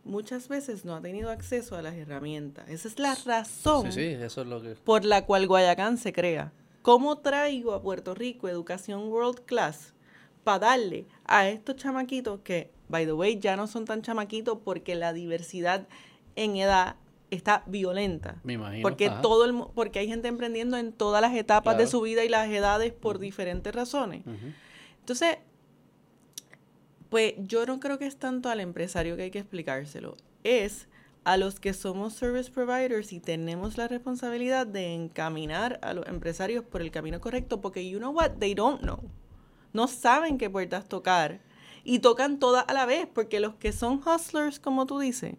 muchas veces no ha tenido acceso a las herramientas. Esa es la razón Sí, sí, eso es lo que... por la cual Guayacán se crea. ¿Cómo traigo a Puerto Rico educación world class para darle a estos chamaquitos que, by the way, ya no son tan chamaquitos porque la diversidad en edad está violenta. Me imagino. Porque ajá. todo el porque hay gente emprendiendo en todas las etapas de su vida y las edades por diferentes razones. Entonces, pues yo no creo que es tanto al empresario que hay que explicárselo, es a los que somos service providers y tenemos la responsabilidad de encaminar a los empresarios por el camino correcto, porque you know what, they don't know. No saben qué puertas tocar y tocan todas a la vez, porque los que son hustlers, como tú dices,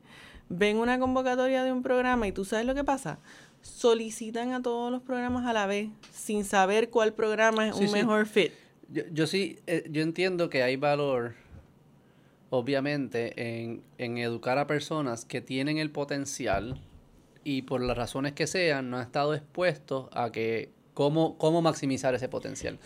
ven una convocatoria de un programa y tú sabes lo que pasa, solicitan a todos los programas a la vez sin saber cuál programa es Sí, un sí. mejor fit. Yo, yo sí, eh, yo entiendo que hay valor, obviamente, en, en educar a personas que tienen el potencial y por las razones que sean no han estado expuestos a que cómo, cómo maximizar ese potencial.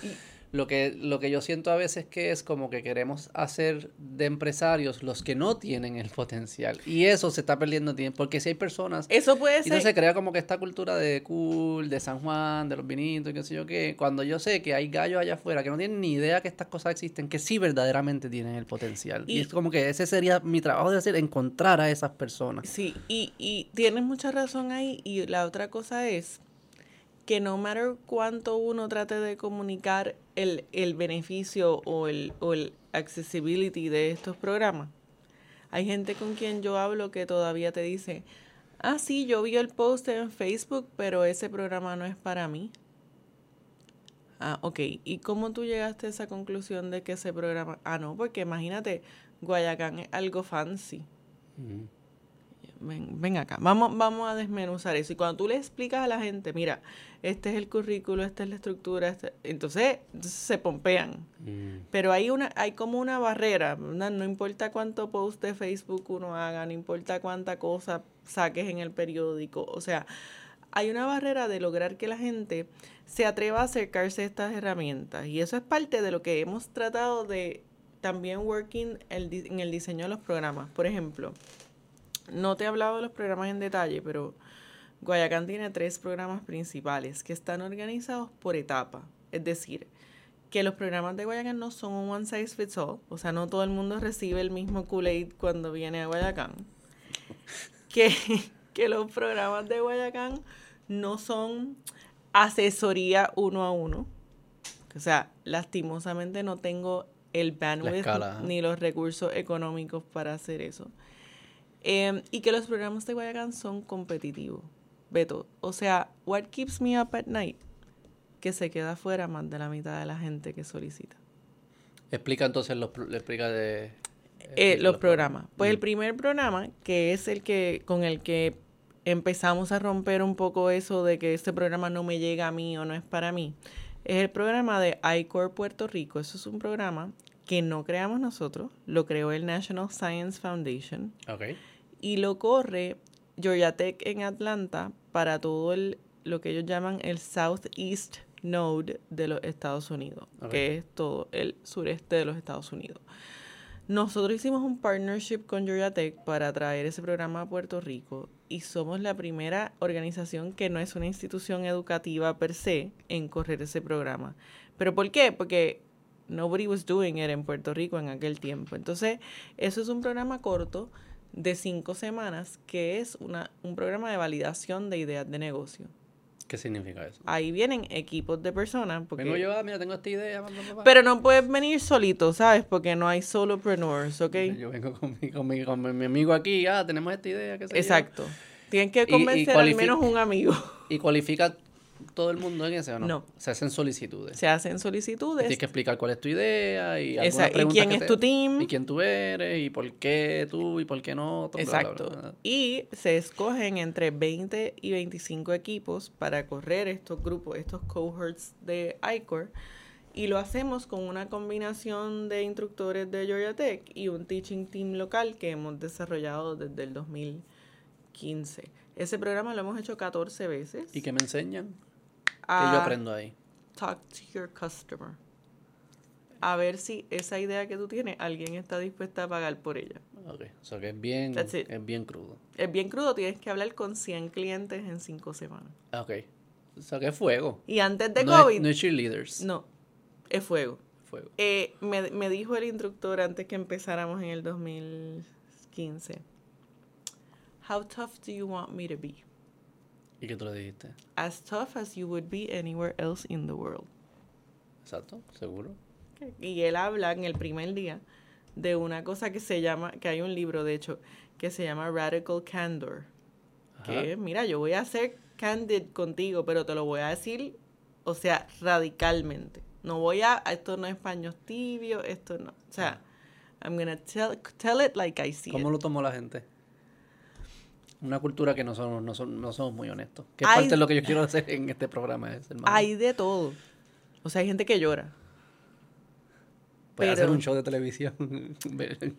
Lo que, lo que yo siento a veces que es como que queremos hacer de empresarios los que no tienen el potencial. Y eso se está perdiendo tiempo. Porque si hay personas Eso puede y ser. entonces se crea como que esta cultura de cool, de San Juan, de los vinitos, y qué sé yo qué. Cuando yo sé que hay gallos allá afuera que no tienen ni idea que estas cosas existen, que sí verdaderamente tienen el potencial. Y, Y- es como que ese sería mi trabajo de hacer, encontrar a esas personas. Sí, y, y tienes mucha razón ahí. Y la otra cosa es que no matter cuánto uno trate de comunicar el, el beneficio o el, o el accessibility de estos programas, hay gente con quien yo hablo que todavía te dice, ah, sí, yo vi el post en Facebook, pero ese programa no es para mí. Ah, ok. ¿Y cómo tú llegaste a esa conclusión de que ese programa... Ah, no, porque imagínate, Guayacán es algo fancy. Ujú. Ven, ven acá, vamos, vamos a desmenuzar eso. Y cuando tú le explicas a la gente, mira, este es el currículo, esta es la estructura, este- entonces, entonces se pompean. Mm. Pero hay una, hay como una barrera, ¿verdad? no importa cuánto post de Facebook uno haga, no importa cuánta cosa saques en el periódico, o sea, hay una barrera de lograr que la gente se atreva a acercarse a estas herramientas. Y eso es parte de lo que hemos tratado de también working el en el diseño de los programas. Por ejemplo, no te he hablado de los programas en detalle, pero Guayacán tiene tres programas principales que están organizados por etapa. Es decir, que los programas de Guayacán no son un one size fits all. O sea, no todo el mundo recibe el mismo Kool-Aid cuando viene a Guayacán. Que, que los programas de Guayacán no son asesoría uno a uno. O sea, lastimosamente no tengo el bandwidth escala, ni los recursos económicos para hacer eso. Em, y que los programas de Guayacán son competitivos. Beto, o sea, what keeps me up at night? Que se queda fuera más de la mitad de la gente que solicita. Explica entonces los, explica de... Eh, los programas. Pues el Mm. primer programa, que es el que con el que empezamos a romper un poco eso de que este programa no me llega a mí o no es para mí, es el programa de iCore Puerto Rico. Eso es un programa que no creamos nosotros, lo creó el National Science Foundation Ok. Y lo corre Georgia Tech en Atlanta para todo el, lo que ellos llaman el Southeast Node de los Estados Unidos, que es todo el sureste de los Estados Unidos. Nosotros hicimos un partnership con Georgia Tech para traer ese programa a Puerto Rico y somos la primera organización que no es una institución educativa per se en correr ese programa. ¿Pero por qué? Porque nobody was doing it en Puerto Rico en aquel tiempo. Entonces, eso es un programa corto de cinco semanas que es una, un programa de validación de ideas de negocio. ¿Qué significa eso? Ahí vienen equipos de personas. Porque, Vengo yo, ah, mira, tengo esta idea. Pero no puedes venir solito, ¿sabes? Porque no hay solopreneurs, ¿ok? Yo vengo con mi, con mi, con mi amigo aquí, ah, tenemos esta idea, qué sé yo. Exacto. Tienen que Y- y convencer al menos un amigo. ¿Y cualifica todo el mundo en ese o no? No. Se hacen solicitudes. Se hacen Y solicitudes. Tienes que explicar cuál es tu idea y, Esa- y quién es te- tu team. Y quién tú eres y por qué tú y por qué no. bla, Exacto. bla, bla. Y se escogen entre 20 y 25 equipos para correr estos grupos, estos cohorts de ICOR. Y lo hacemos con una combinación de instructores de Georgia Tech y un teaching team local que hemos desarrollado desde el 2015. Ese programa lo hemos hecho 14 veces. ¿Y qué me enseñan? ¿Qué a yo aprendo ahí? Talk to your customer. A ver si esa idea que tú tienes, alguien está dispuesta a pagar por ella. Ok, o sea que es bien, es bien crudo. Es bien crudo, tienes que hablar con 100 clientes en 5 semanas. Ah, Ok. O sea, que es fuego. Y antes de no COVID, Es, no es cheerleaders. no, es fuego. Fuego. Eh, me, me dijo el instructor antes que empezáramos en el 2015, How tough do you want me to be? ¿Y qué tú le dijiste? As tough as you would be anywhere else in the world. Exacto, seguro. Y él habla en el primer día de una cosa que se llama, que hay un libro de hecho, que se llama Radical Candor. Ajá. Que mira, yo voy a ser candid contigo, pero te lo voy a decir, o sea, radicalmente. No voy a, esto no es paños tibios, esto no. O sea, I'm gonna tell, tell it like I see ¿Cómo it. lo tomó la gente? Una cultura que no somos, no son, no somos muy honestos. Que Hay- parte de lo que yo quiero hacer en este programa es, hermano. Hay de todo. O sea, hay gente que llora. Puede hacer un show de televisión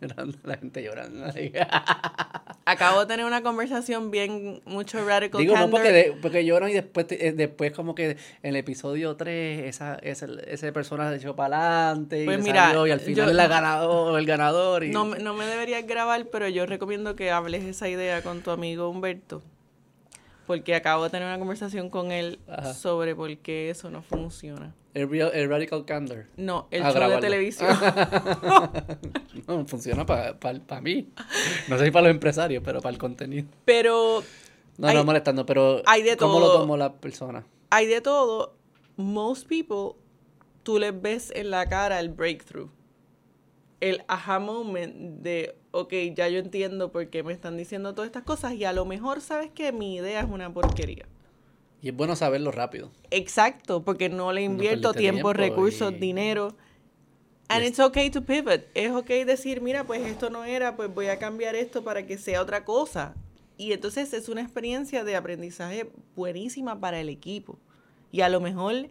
llorando, la gente llorando. Acabo de tener una conversación bien, mucho radical Digo, no porque, de- porque lloran y después, te- eh, después como que en el episodio 3 esa, esa, ese personaje se echó para adelante y, Pues mira, salió, y al final yo- es la ganador, el ganador. Y... No, me- no me deberías grabar, pero yo recomiendo que hables esa idea con tu amigo Humberto. Porque acabo de tener una conversación con él Ajá. sobre por qué eso no funciona. El, real- el Radical Candor. No, el Ah, show grabarlo. de televisión. No, funciona para mí. No sé si para los empresarios, pero para el contenido. pero No, Hay- no molestando, pero hay de ¿cómo lo todo. tomó la persona? hay de todo. Most people, tú les ves en la cara el breakthrough. El aha moment de, ok, ya yo entiendo por qué me están diciendo todas estas cosas y a lo mejor sabes que mi idea es una porquería. Y es bueno saberlo rápido. Exacto, porque no le invierto tiempo, tiempo recursos, y- dinero. And it's okay to pivot. Es okay decir, mira, pues esto no era, pues voy a cambiar esto para que sea otra cosa. Y entonces es una experiencia de aprendizaje buenísima para el equipo. Y a lo mejor,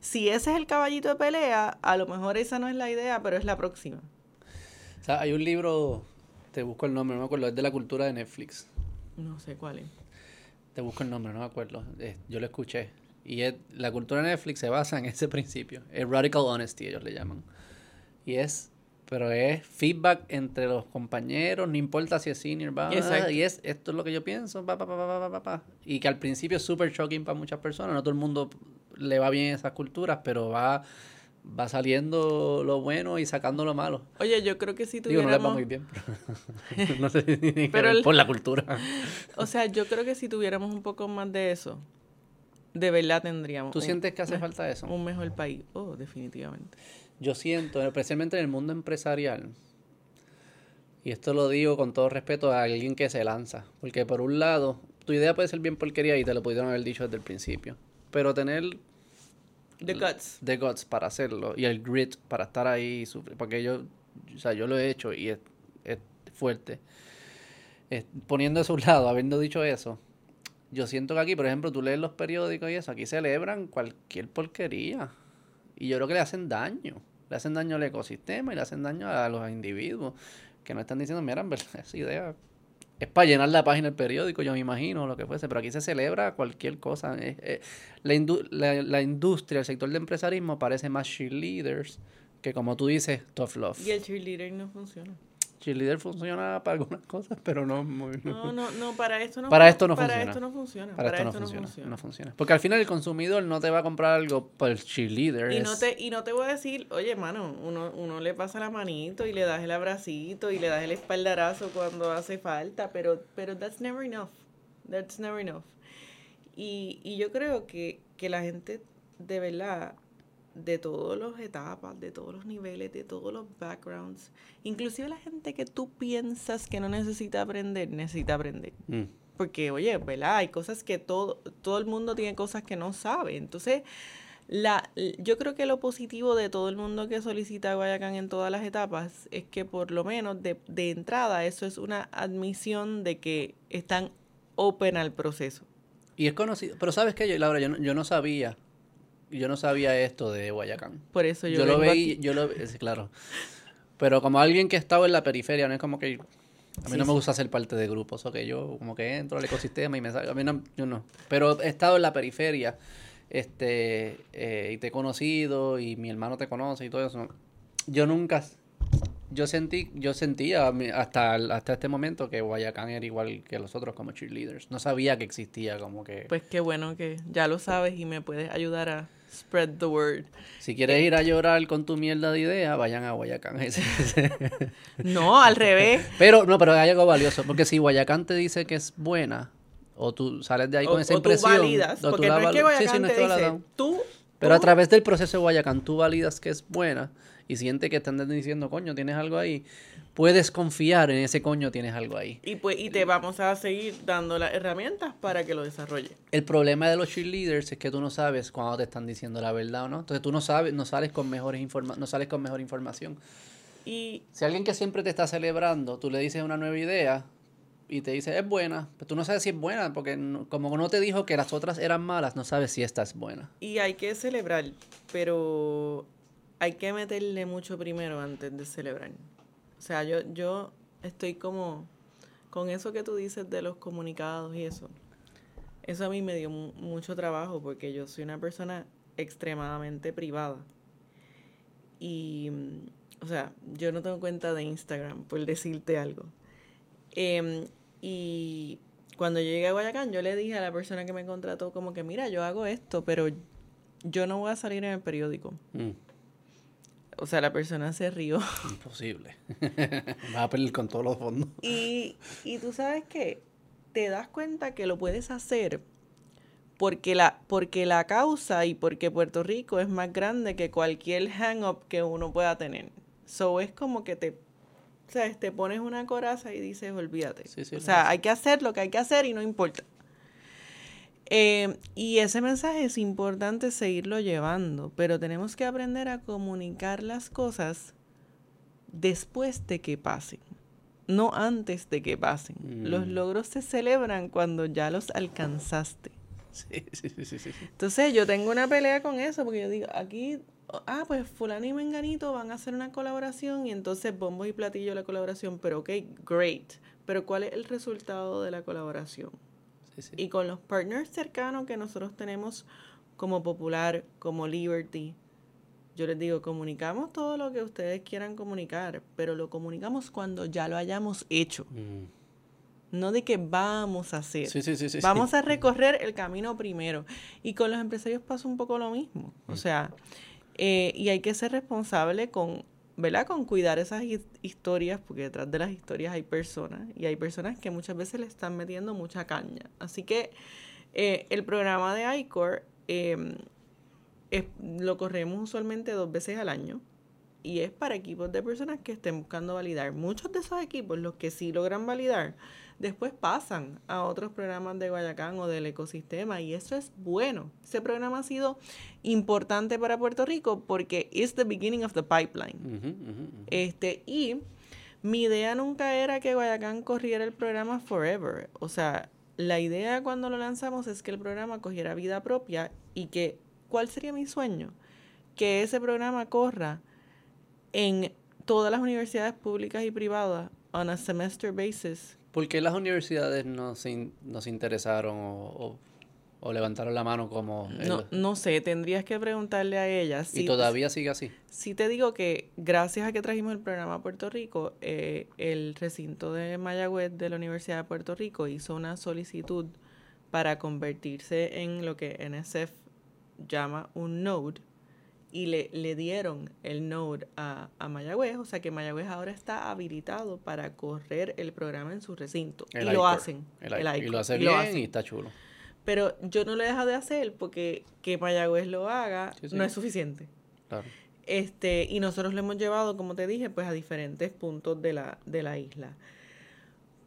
si ese es el caballito de pelea, a lo mejor esa no es la idea, pero es la próxima. O sea, hay un libro, te busco el nombre, no me acuerdo, es de la cultura de Netflix. No sé cuál es. Te busco el nombre, no me acuerdo. Eh, yo lo escuché. Y es, la cultura de Netflix se basa en ese principio. Es radical honesty, ellos le llaman. Y es, pero es feedback entre los compañeros, no importa si es senior, va, Exacto. y es, esto es lo que yo pienso, pa, pa, pa. Y que al principio es súper shocking para muchas personas. No todo el mundo le va bien esas culturas, pero va, va saliendo lo bueno y sacando lo malo. Oye, yo creo que si Digo, no les va tuviéramos... muy bien, pero no sé si tiene que Pero ver el- por la cultura. O sea, yo creo que si tuviéramos un poco más de eso, de verdad tendríamos ¿Tú un- sientes que hace falta eso? un mejor país. Oh, definitivamente. Yo siento, especialmente en el mundo empresarial, y esto lo digo con todo respeto a alguien que se lanza, porque por un lado, tu idea puede ser bien porquería y te lo pudieron haber dicho desde el principio, pero tener The guts. the guts para hacerlo y el grit para estar ahí y sufrir, porque yo, o sea, yo lo he hecho y es, es fuerte. Es- poniendo eso a un lado, habiendo dicho eso, yo siento que aquí, por ejemplo, tú lees los periódicos y eso, aquí celebran cualquier porquería. Y yo creo que le hacen daño. Le hacen daño al ecosistema y le hacen daño a los individuos que no están diciendo, mira, en verdad, esa idea es para llenar la página del periódico, yo me imagino, lo que fuese, pero aquí se celebra cualquier cosa. La, indu- la, la industria, el sector de empresarismo parece más cheerleaders que, como tú dices, tough love. Y el cheerleader no funciona. Cheerleader funciona para algunas cosas, pero no muy... No, no, no, para esto no Para esto no para funciona. esto no funciona. Para, esto, no, funciona, no funciona. Porque al final el consumidor no te va a comprar algo por el cheerleader. Y es- no, te, y no te voy a decir, oye, mano, uno, uno le pasa la manito y le das el abracito y le das el espaldarazo cuando hace falta, pero, pero that's never enough. That's never enough. Y, y yo creo que, que la gente, de verdad, de todas las etapas, de todos los niveles, de todos los backgrounds, inclusive la gente que tú piensas que no necesita aprender, necesita aprender. Mm. Porque, oye, ¿verdad? Hay cosas que todo, todo el mundo tiene cosas que no sabe. Entonces, la, yo creo que lo positivo de todo el mundo que solicita Guayacán en todas las etapas es que por lo menos de, de entrada eso es una admisión de que están open al proceso. Y es conocido. Pero ¿sabes qué, yo, Laura? Yo no, yo no sabía. Yo no sabía esto de Guayacán. Por eso yo, Yo, lo veía, yo lo sí, claro. Pero como alguien que ha estado en la periferia, no es como que a mí Sí, no me sí. gusta ser parte de grupos, o que yo como que entro al ecosistema y me salgo, a mí no, yo no. Pero he estado en la periferia, este, eh, y te he conocido y mi hermano te conoce y todo eso. Yo nunca, yo sentí, yo sentía hasta, hasta este momento que Guayacán era igual que los otros como cheerleaders. No sabía que existía como que... Pues qué bueno que ya lo sabes y me puedes ayudar a spread the word. si quieres ir a llorar con tu mierda de idea, vayan a Guayacán. No, al revés. pero, no, pero hay algo valioso. Porque si Guayacán te dice que es buena, o tú sales de ahí O, con esa o tú impresión... validas, o tú porque la no es que valo- sí, sí, Guayacán no te dice, hablando. tú... Pero a tú- través del proceso de Guayacán, tú validas que es buena y sientes que están diciendo, coño, tienes algo ahí. Puedes confiar en ese coño, tienes algo ahí. Y, pues, y te vamos a seguir dando las herramientas para que lo desarrolle. El problema de los cheerleaders es que tú no sabes cuándo te están diciendo la verdad o no. Entonces tú no sabes, no sales con mejores informa no sales con mejor información. Y Si alguien que siempre te está celebrando, tú le dices una nueva idea y te dice es buena, pero tú no sabes si es buena porque no- como no te dijo que las otras eran malas, no sabes si esta es buena. Y hay que celebrar, pero hay que meterle mucho primero antes de celebrar. O sea, yo, yo estoy como con eso que tú dices de los comunicados y eso. Eso a mí me dio mu- mucho trabajo porque yo soy una persona extremadamente privada. Y, o sea, yo no tengo cuenta de Instagram, por decirte algo. Em, y cuando yo llegué a Guayacán, yo le dije a la persona que me contrató como que, mira, yo hago esto, pero yo no voy a salir en el periódico. Mm, O sea, la persona se rió. imposible. Vas a perder con todos los fondos. Y, y tú sabes qué, te das cuenta que lo puedes hacer porque la, porque la causa y porque Puerto Rico es más grande que cualquier hang-up que uno pueda tener. So es como que te, ¿sabes? te pones una coraza y dices, olvídate. Sí, sí, o sea, hay que hacer lo que hay que hacer y no importa. Eh, y ese mensaje es importante seguirlo llevando, pero tenemos que aprender a comunicar las cosas después de que pasen, no antes de que pasen. Los Mm. logros se celebran cuando ya los alcanzaste. Sí, sí, sí, sí, sí. Entonces yo tengo una pelea con eso, porque yo digo, aquí, ah, pues fulano y menganito van a hacer una colaboración y entonces bombo y platillo la colaboración, pero ok, great. Pero ¿cuál es el resultado de la colaboración? Sí, sí. Y con los partners cercanos que nosotros tenemos como Popular, como Liberty, yo les digo, comunicamos todo lo que ustedes quieran comunicar, pero lo comunicamos cuando ya lo hayamos hecho, Mm. no de que vamos a hacer. Sí, sí, sí, sí, sí. Vamos a recorrer el camino primero. Y con los empresarios pasa un poco lo mismo. Mm. O sea, eh, y hay que ser responsable con, ¿verdad? Con cuidar esas his- historias, porque detrás de las historias hay personas. Y hay personas que muchas veces le están metiendo mucha caña. Así que eh, el programa de ICOR eh, es- lo corremos usualmente dos veces al año. Y es para equipos de personas que estén buscando validar. Muchos de esos equipos, los que sí logran validar, después pasan a otros programas de Guayacán o del ecosistema y eso es bueno. Ese programa ha sido importante para Puerto Rico porque it's the beginning of the pipeline. Este, y mi idea nunca era que Guayacán corriera el programa forever. O sea, la idea cuando lo lanzamos es que el programa cogiera vida propia y que, ¿cuál sería mi sueño? Que ese programa corra en todas las universidades públicas y privadas on a semester basis. ¿Por qué las universidades no se, in- no se interesaron o, o- o levantaron la mano como... el- No, no sé, tendrías que preguntarle a ellas. y Si- todavía sigue así. Sí te digo que gracias a que trajimos el programa a Puerto Rico, eh, el recinto de Mayagüez de la Universidad de Puerto Rico hizo una solicitud para convertirse en lo que NSF llama un node y le, le dieron el node a, a Mayagüez, o sea que Mayagüez ahora está habilitado para correr el programa en su recinto. El y lo hacen. el el ICOR. y lo hace y lo bien hacen. y está chulo. Pero yo no lo he dejado de hacer porque que Mayagüez lo haga Sí, sí. no es suficiente. Claro. Este, y nosotros lo hemos llevado, como te dije, pues a diferentes puntos de la, de la isla.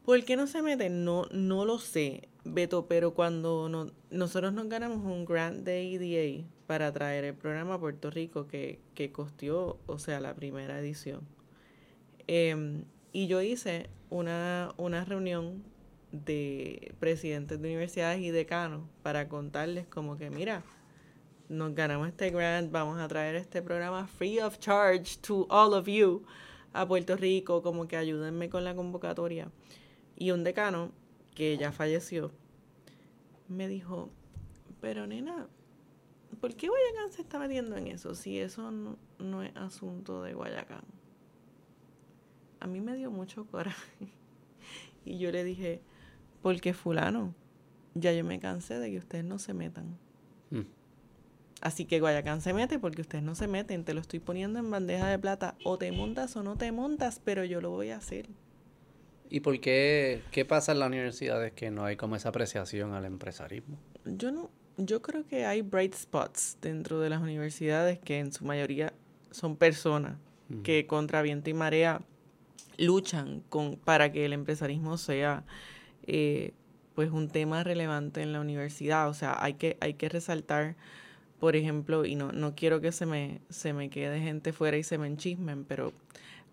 ¿Por qué no se meten? No, no lo sé, Beto, pero cuando no- nosotros nos ganamos un grant de EDA para traer el programa a Puerto Rico que, que costeó, o sea, la primera edición. Em, y yo hice una, una reunión de presidentes de universidades y decanos para contarles como que, mira, nos ganamos este grant, vamos a traer este programa free of charge to all of you a Puerto Rico, como que ayúdenme con la convocatoria. Y un decano, que ya falleció, me dijo, pero nena, ¿por qué Guayacán se está metiendo en eso si eso no, no es asunto de Guayacán? a mí me dio mucho coraje. Y yo le dije, porque fulano, ya yo me cansé de que ustedes no se metan. Mm. Así que Guayacán se mete porque ustedes no se meten. Te lo estoy poniendo en bandeja de plata. O te montas o no te montas, pero yo lo voy a hacer. ¿Y por qué, qué pasa en las universidades que no hay como esa apreciación al empresarismo? Yo no, yo creo que hay bright spots dentro de las universidades que en su mayoría son personas que contra viento y marea luchan con, para que el empresarismo sea eh, pues un tema relevante en la universidad. O sea, hay que, hay que resaltar, por ejemplo, y no, no quiero que se me, se me quede gente fuera y se me enchismen, pero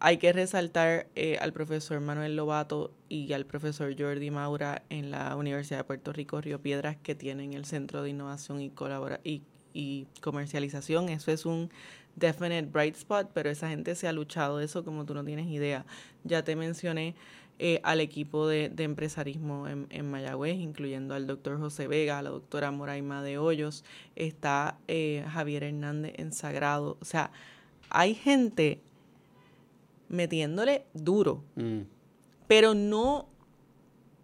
hay que resaltar eh, al profesor Manuel Lobato y al profesor Jordi Maura en la Universidad de Puerto Rico Río Piedras que tienen el Centro de Innovación y, colabora y, y Comercialización. Eso es un definite bright spot, pero esa gente se ha luchado eso como tú no tienes idea. Ya te mencioné eh, al equipo de, de empresarismo en, en, Mayagüez, incluyendo al doctor José Vega, a la doctora Moraima de Hoyos, está eh, Javier Hernández en Sagrado. O sea, hay gente metiéndole duro, Mm. pero no,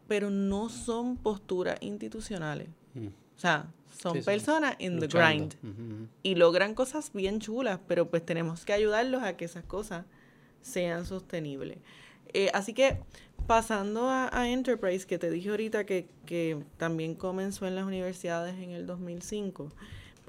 pero no son posturas institucionales. Mm. O sea, son Sí, sí, personas in the grind y logran cosas bien chulas, pero pues tenemos que ayudarlos a que esas cosas sean sostenibles. Eh, así que pasando a, a Enterprise, que te dije ahorita que, que también comenzó en las universidades en el 2005,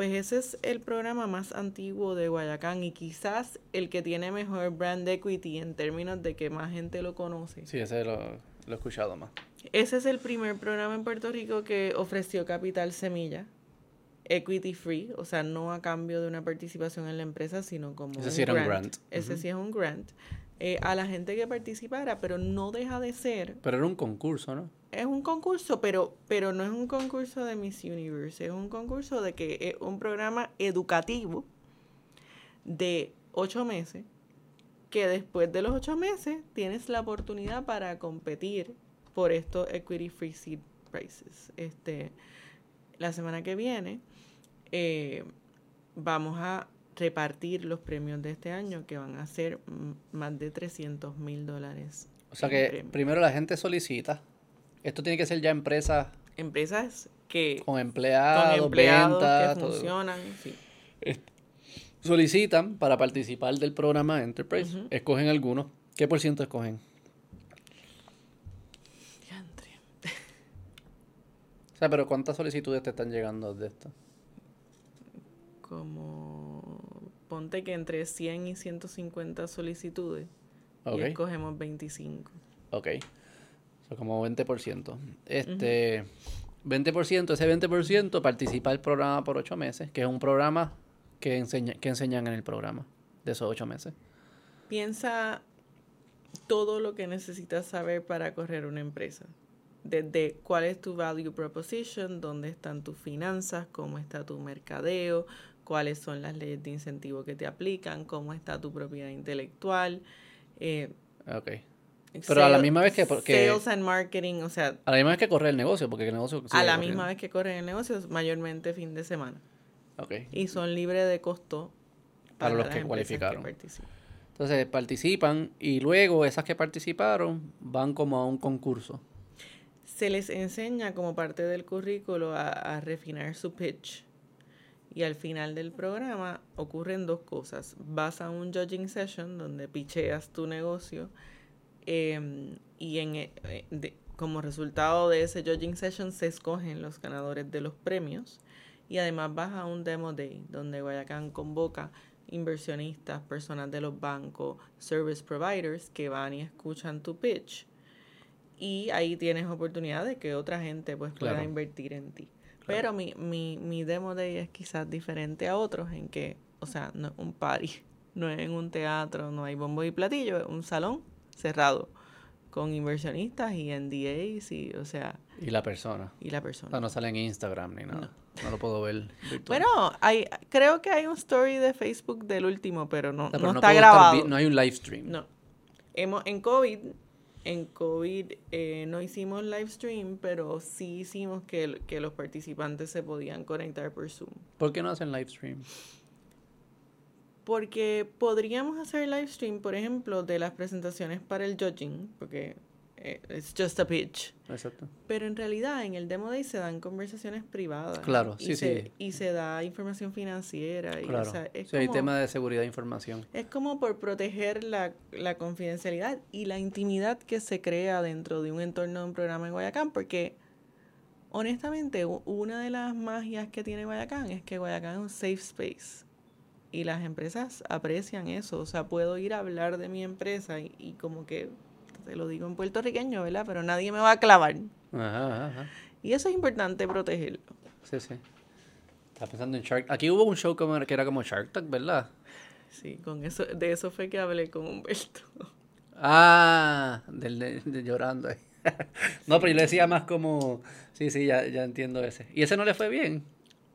pues ese es el programa más antiguo de Guayacán y quizás el que tiene mejor brand equity en términos de que más gente lo conoce. Sí, ese lo, lo he escuchado más. Ese es el primer programa en Puerto Rico que ofreció capital semilla, equity free, o sea, no a cambio de una participación en la empresa, sino como Ese sí era un grant. Ese sí es un grant. Eh, a la gente que participara, pero no deja de ser. Pero era un concurso, ¿no? Es un concurso, pero, pero no es un concurso de Miss Universe, es un concurso de que es un programa educativo de ocho meses, que después de los ocho meses tienes la oportunidad para competir por estos Equity Free Seed Prices. Este, la semana que viene eh, vamos a repartir los premios de este año, que van a ser más de 300 mil dólares. O sea que premios. primero la gente solicita. Esto tiene que ser ya empresas Empresas que con con empleados, empleados ventas, que todo. funcionan, sí. Solicitan para participar del programa Enterprise. Ujú. Escogen algunos. ¿Qué por ciento escogen? Diantre. O sea, pero ¿cuántas solicitudes te están llegando de esto? Como ponte que entre 100 y 150 solicitudes Ok, y escogemos 25. ok. O sea, como 20%. Este, 20%, ese 20% participa del programa por ocho meses, que es un programa que, enseña, que enseñan en el programa de esos ocho meses. Piensa todo lo que necesitas saber para correr una empresa. Desde cuál es tu value proposition, dónde están tus finanzas, cómo está tu mercadeo, cuáles son las leyes de incentivo que te aplican, cómo está tu propiedad intelectual. eh, Ok. Pero a la misma vez que- porque- Sales and marketing, o sea, A la misma vez que correr el negocio, porque el negocio... a la corriendo. misma vez que corren el negocio, es mayormente fin de semana. Ok. Y son libres de costo Para los las que cualificaron. participan. Entonces participan y luego esas que participaron van como a un concurso. se les enseña como parte del currículo a, a refinar su pitch. Y al final del programa ocurren dos cosas. Vas a un judging session donde picheas tu negocio em, y en, e- eh, de- como resultado de ese judging session se escogen los ganadores de los premios. Y además vas a un demo day donde Guayacán convoca inversionistas, personas de los bancos, service providers que van y escuchan tu pitch y ahí tienes oportunidad de que otra gente pues pueda Claro. invertir en ti. Pero mi, mi, mi demo day es quizás diferente a otros en que, o sea, no es un party, no es en un teatro, no hay bombo y platillo, es un salón cerrado con inversionistas y NDAs y, o sea, Y la persona. y la O persona. sea, no sale en Instagram ni nada. No, lo puedo ver virtual. Bueno, hay, creo que hay un story de Facebook del último, pero no, O sea, no está estar grabado. vi- no hay un live stream. No. Hemos, en COVID, en COVID eh, no hicimos live stream, pero sí hicimos que, que los participantes se podían conectar por Zoom. ¿Por qué no hacen live stream? porque podríamos hacer live stream, por ejemplo, de las presentaciones para el judging, porque it's just a pitch. Exacto. Pero en realidad en el Demo Day se dan conversaciones privadas. Claro, y sí, se, sí. Y se da información financiera. Y, Claro. o sea, es, Sí, hay tema de seguridad de información. es como por proteger la, la confidencialidad y la intimidad que se crea dentro de un entorno de un programa en Guayacán, porque honestamente una de las magias que tiene Guayacán es que Guayacán es un safe space. Y las empresas aprecian eso. O sea, puedo ir a hablar de mi empresa y, y como que, te lo digo en puertorriqueño, ¿verdad? Pero nadie me va a clavar. Ajá, ajá. Y eso es importante protegerlo. Sí, sí. Estaba pensando en Shark. Aquí hubo un show como, que era como Shark Tank, ¿verdad? Sí, con eso, de eso fue que hablé con Humberto. Ah, del de, de llorando ahí. no, pero yo le decía más como. Sí, sí, ya, ya entiendo ese. ¿Y ese no le fue bien?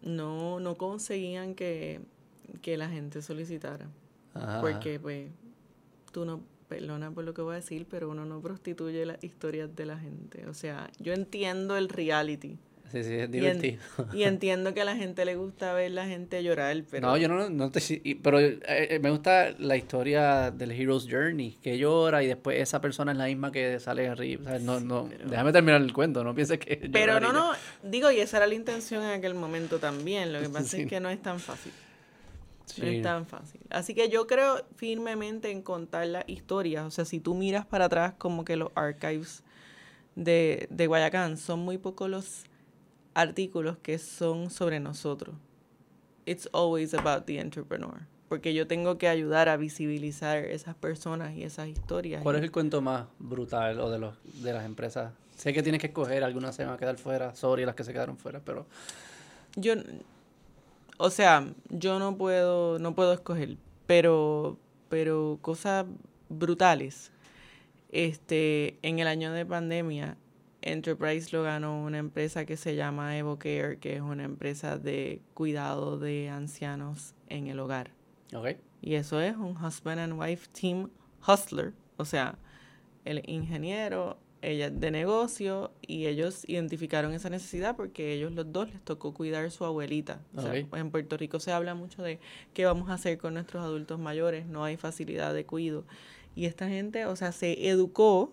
No, no conseguían que, que la gente solicitara. Ajá. Porque, pues, tú no, perdona por lo que voy a decir, pero uno no prostituye las historias de la gente. O sea, yo entiendo el reality. Sí, sí, es Y, en- divertido. y entiendo que a la gente le gusta ver la gente llorar, pero... No, yo no, no te... Pero eh, eh, me gusta la historia del Hero's Journey, que llora y después esa persona es la misma que sale arriba. ¿sabes? No, no, déjame terminar el cuento, no pienses que... Pero no, no, digo, y esa era la intención en aquel momento también. Lo que pasa Sí. es que no es tan fácil. No es tan fácil. Así que yo creo firmemente en contar las historias. O sea, si tú miras para atrás, como que los archives de, de Guayacán son muy pocos los artículos que son sobre nosotros. It's always about the entrepreneur. Porque yo tengo que ayudar a visibilizar esas personas y esas historias. ¿Cuál es el cuento más brutal o de los de las empresas? Sé que tienes que escoger, algunas se van a quedar fuera, sorry las que se quedaron fuera, pero Yo, o sea, yo no puedo, no puedo escoger, pero, pero cosas brutales. Este, en el año de pandemia, Enterprise lo ganó una empresa que se llama EvoCare, que es una empresa de cuidado de ancianos en el hogar. ok. Y eso es un husband and wife team hustler. O sea, el ingeniero, ella de negocio, y ellos identificaron esa necesidad porque ellos los dos les tocó cuidar su abuelita. O sea, en Puerto Rico se habla mucho de qué vamos a hacer con nuestros adultos mayores, no hay facilidad de cuido. Y esta gente, o sea, se educó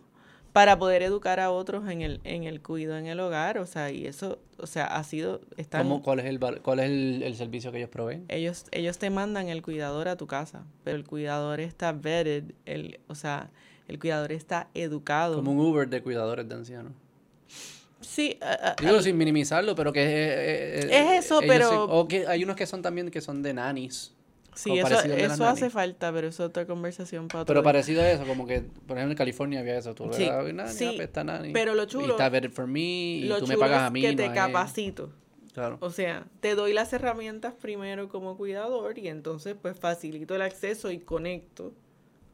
para poder educar a otros en el, en el cuido en el hogar, o sea, y eso, o sea, ha sido, están, ¿Cómo, ¿Cuál es, el, cuál es el, el servicio que ellos proveen? ellos, ellos te mandan el cuidador a tu casa, pero el cuidador está vetted, el, o sea, el cuidador está educado. Como un Uber de cuidadores de ancianos. Sí, a- Digo sin minimizarlo, pero que es... Es eso, ellos pero- o que hay unos que son también que son de nannies. sí, eso, eso hace falta, pero es otra conversación para otro Pero parecido a eso, como que, por ejemplo, en California había eso. Tú Sí, das nani, sí, está nani. pero lo Y chulo- está vetted for me, y tú me pagas es a mí, que no te capacito. Claro. O sea, te doy las herramientas primero como cuidador y entonces pues facilito el acceso y conecto.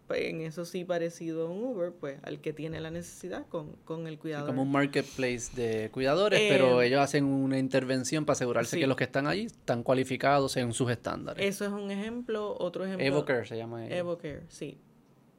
Pues, en eso sí parecido a un Uber, pues al que tiene la necesidad con, con el Sí, cuidador. como un marketplace de cuidadores, Eh, pero ellos hacen una intervención para asegurarse sí. que los que están allí están cualificados en sus estándares. Eso es un ejemplo. Otro ejemplo. Evocare se llama ella. Evocare, sí.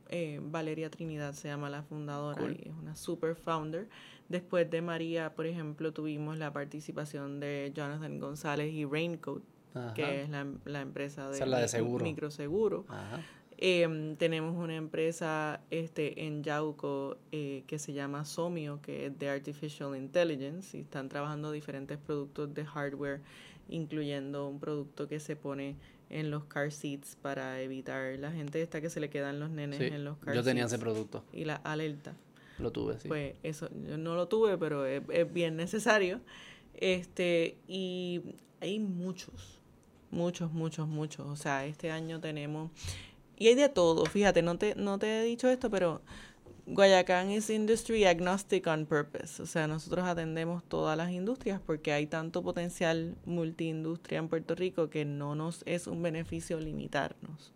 Eh, Valeria Trinidad se llama la fundadora Cool. y es una super founder. Después de María, por ejemplo, tuvimos la participación de Jonathan González y Raincoat, Ajá. que es la, la empresa de, Esa es la de seguro. microseguro. Ajá. Em, tenemos una empresa este, en Yauco eh, que se llama Somio, que es de Artificial Intelligence, y están trabajando diferentes productos de hardware, incluyendo un producto que se pone en los car seats para evitar la gente esta que se le quedan los nenes Sí, en los car yo tenía ese seats producto, y la alerta. lo tuve, sí. Pues eso, yo no lo tuve, pero es, es bien necesario. Este, y hay muchos, muchos, muchos, muchos. O sea, este año tenemos, y hay de todo, fíjate, no te, no te he dicho esto, pero Guayacán es industry agnostic on purpose. O sea, nosotros atendemos todas las industrias porque hay tanto potencial multiindustria en Puerto Rico que no nos es un beneficio limitarnos.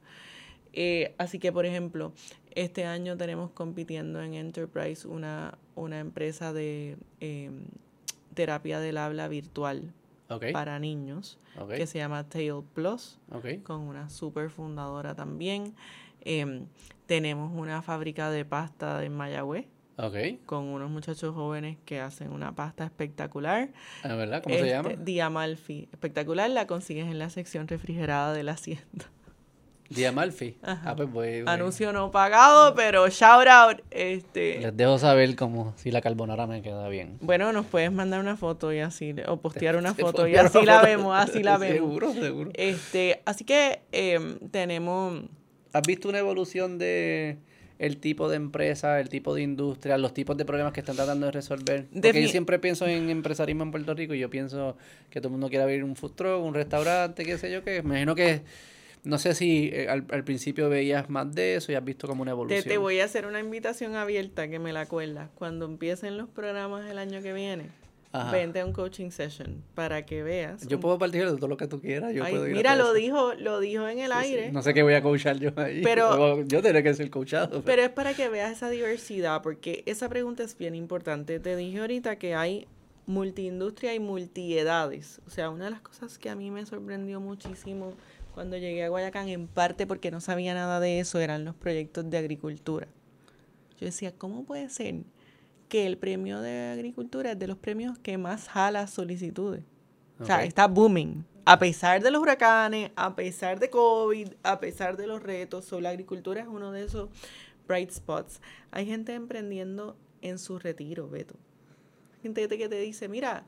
Eh, así que, por ejemplo, este año tenemos compitiendo en Enterprise una, una empresa de eh, terapia del habla virtual para niños que se llama Tail Plus, con una super fundadora también. Em, tenemos una fábrica de pasta en Mayagüez con unos muchachos jóvenes que hacen una pasta espectacular. Ah, ¿verdad? ¿Cómo se Este, llama? Diamalfi. Espectacular, la consigues en la sección refrigerada de la hacienda. Día Malfi. Ah, pues voy, voy. Anuncio no pagado, pero shout out. Este, Les dejo saber como si la carbonara me queda bien. bueno, nos puedes mandar una foto y así, o postear una foto y así la vemos, así la vemos. Seguro, seguro. Este, así que em, tenemos, ¿Has visto una evolución de el tipo de empresa, el tipo de industria, los tipos de problemas que están tratando de resolver? Porque yo siempre pienso en empresarismo en Puerto Rico y yo pienso que todo el mundo quiere abrir un food truck, un restaurante, qué sé yo qué. Me imagino que, no sé si eh, al, al principio veías más de eso y has visto como una te, evolución. te voy a hacer una invitación abierta que me la acuerdas. Cuando empiecen los programas el año que viene, Ajá. vente a un coaching session para que veas. Yo un- puedo partir de todo lo que tú quieras. Yo Ay, puedo ir mira, lo eso. dijo, lo dijo en el Sí, sí. aire. No sé qué voy a coachar yo ahí. Pero- yo tendré que ser coachado. Pero es para que veas esa diversidad, porque esa pregunta es bien importante. Te dije ahorita que hay multiindustria y multiedades. O sea, una de las cosas que a mí me sorprendió muchísimo cuando llegué a Guayacán, en parte porque no sabía nada de eso, eran los proyectos de agricultura. Yo decía, ¿cómo puede ser que el premio de agricultura es de los premios que más jala solicitudes? O sea, está booming. A pesar de los huracanes, a pesar de COVID, a pesar de los retos, so, la agricultura es uno de esos bright spots. Hay gente emprendiendo en su retiro, Beto. Gente que te dice, mira,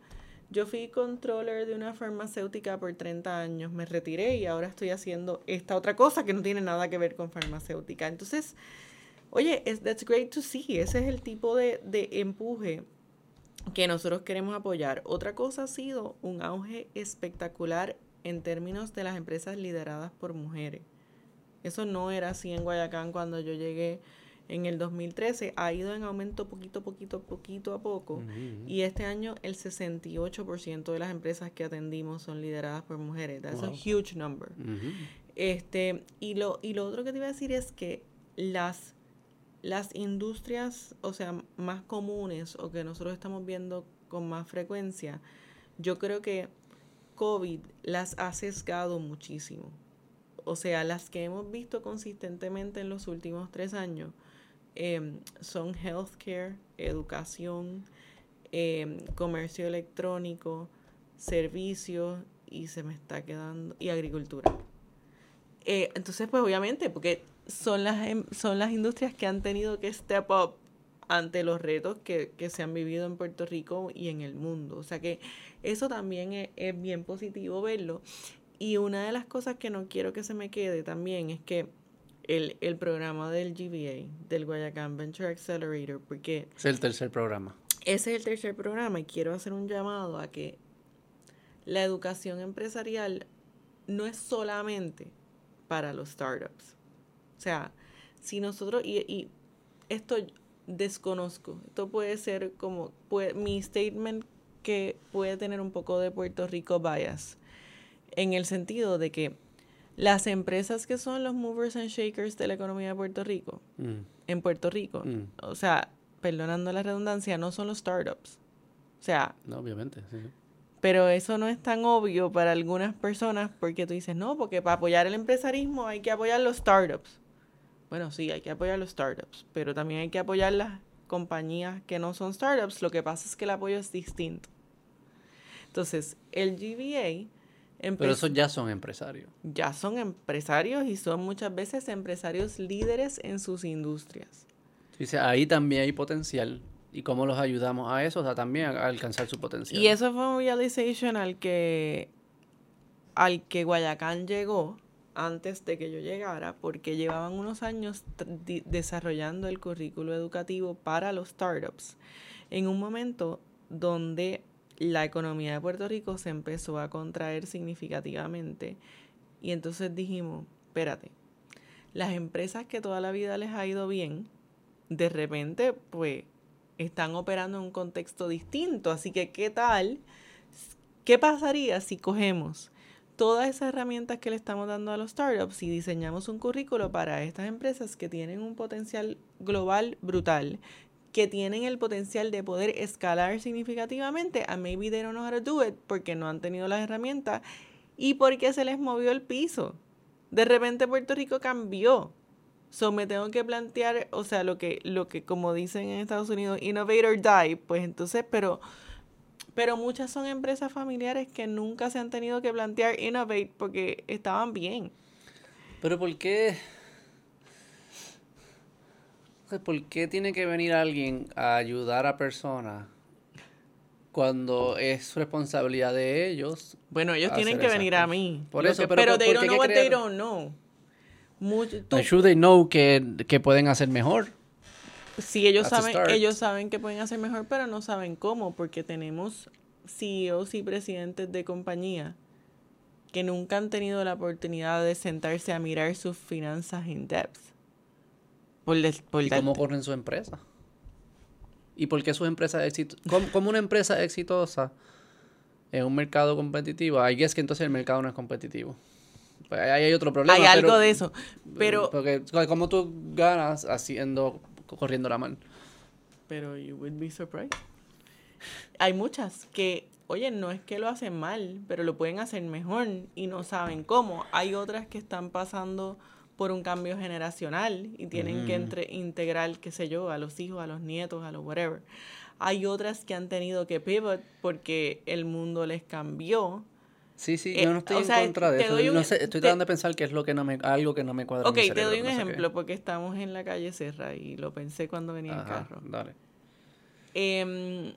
yo fui controller de una farmacéutica por 30 años, me retiré y ahora estoy haciendo esta otra cosa que no tiene nada que ver con farmacéutica. Entonces, oye, that's great to see. Ese es el tipo de, de empuje que nosotros queremos apoyar. Otra cosa ha sido un auge espectacular en términos de las empresas lideradas por mujeres. Eso no era así en Guayacán cuando yo llegué en el 2013. Ha ido en aumento poquito, poquito, poquito a poco. Y este año el 68% de las empresas que atendimos son lideradas por mujeres. That's a Wow. huge number. Este, y lo, y lo otro que te iba a decir es que las, las industrias, o sea, más comunes o que nosotros estamos viendo con más frecuencia, yo creo que COVID las ha sesgado muchísimo. O sea, las que hemos visto consistentemente en los últimos tres años em, son healthcare, educación, em, comercio electrónico, servicios y se me está quedando, y agricultura. Eh, entonces, pues obviamente, porque son las, em- son las industrias que han tenido que step up ante los retos que, que se han vivido en Puerto Rico y en el mundo. O sea que eso también es, es bien positivo verlo. Y una de las cosas que no quiero que se me quede también es que el, el programa del GBA, del Guayacán Venture Accelerator, porque Es el tercer programa. ese es el tercer programa y quiero hacer un llamado a que la educación empresarial no es solamente para los startups. O sea, si nosotros, y, y esto desconozco, esto puede ser como, puede, mi statement que puede tener un poco de Puerto Rico bias, en el sentido de que las empresas que son los movers and shakers de la economía de Puerto Rico, Mm, en Puerto Rico, mm. o sea, perdonando la redundancia, no son los startups. O sea, No, obviamente. sí, pero eso no es tan obvio para algunas personas porque tú dices, no, porque para apoyar el empresarismo hay que apoyar los startups. Bueno, sí, hay que apoyar los startups, pero también hay que apoyar las compañías que no son startups. Lo que pasa es que el apoyo es distinto. Entonces, el GBA Pero esos ya son empresarios. ya son empresarios y son muchas veces empresarios líderes en sus industrias. Dice, ahí también hay potencial. ¿Y cómo los ayudamos a eso? O sea, también a alcanzar su potencial. Y eso fue un realization al que, al que Guayacán llegó antes de que yo llegara, porque llevaban unos años desarrollando el currículo educativo para los startups, en un momento donde la economía de Puerto Rico se empezó a contraer significativamente. Y entonces dijimos, espérate, las empresas que toda la vida les ha ido bien, de repente, pues, están operando en un contexto distinto. Así que, ¿qué tal? ¿Qué pasaría si cogemos todas esas herramientas que le estamos dando a los startups y diseñamos un currículo para estas empresas que tienen un potencial global brutal, que tienen el potencial de poder escalar significativamente, and maybe they don't know how to do it porque no han tenido las herramientas y porque se les movió el piso. De repente Puerto Rico cambió. So me tengo que plantear, o sea, lo que, lo que como dicen en Estados Unidos, innovate or die, pues entonces, pero, pero muchas son empresas familiares que nunca se han tenido que plantear innovate porque estaban bien. Pero ¿por qué? ¿Por qué tiene que venir alguien a ayudar a personas cuando es responsabilidad de ellos? Bueno, ellos tienen que venir a mí. Por Lo eso, que- pero pero ¿por- they por don't know what crear- they don't know. They know que, que pueden hacer mejor. Sí, ellos That's saben, ellos saben que pueden hacer mejor, pero no saben cómo, porque tenemos CEOs y presidentes de compañía que nunca han tenido la oportunidad de sentarse a mirar sus finanzas in depth. Por, des- por ¿Y dar- cómo corren su empresa? ¿Y por qué sus empresas exitosas? ¿Cómo, una empresa exitosa en un mercado competitivo? I guess que entonces el mercado no es competitivo. Pues ahí hay otro problema. Hay algo de eso. Pero, Porque como tú ganas haciendo, corriendo la mano. pero you would be surprised. Hay muchas que, oye, no es que lo hacen mal, pero lo pueden hacer mejor y no saben cómo. Hay otras que están pasando por un cambio generacional y tienen que entre- integrar, qué sé yo, a los hijos, a los nietos, a los whatever. Hay otras que han tenido que pivot porque el mundo les cambió. Sí, sí, Eh, yo no estoy en sea, contra de eso. doy un- no sé, estoy te- tratando de pensar qué es lo que no me, algo que no me cuadra. en Ok, te doy un no ejemplo porque estamos en la calle Serra y lo pensé cuando venía en Ajá, carro. Dale. Em,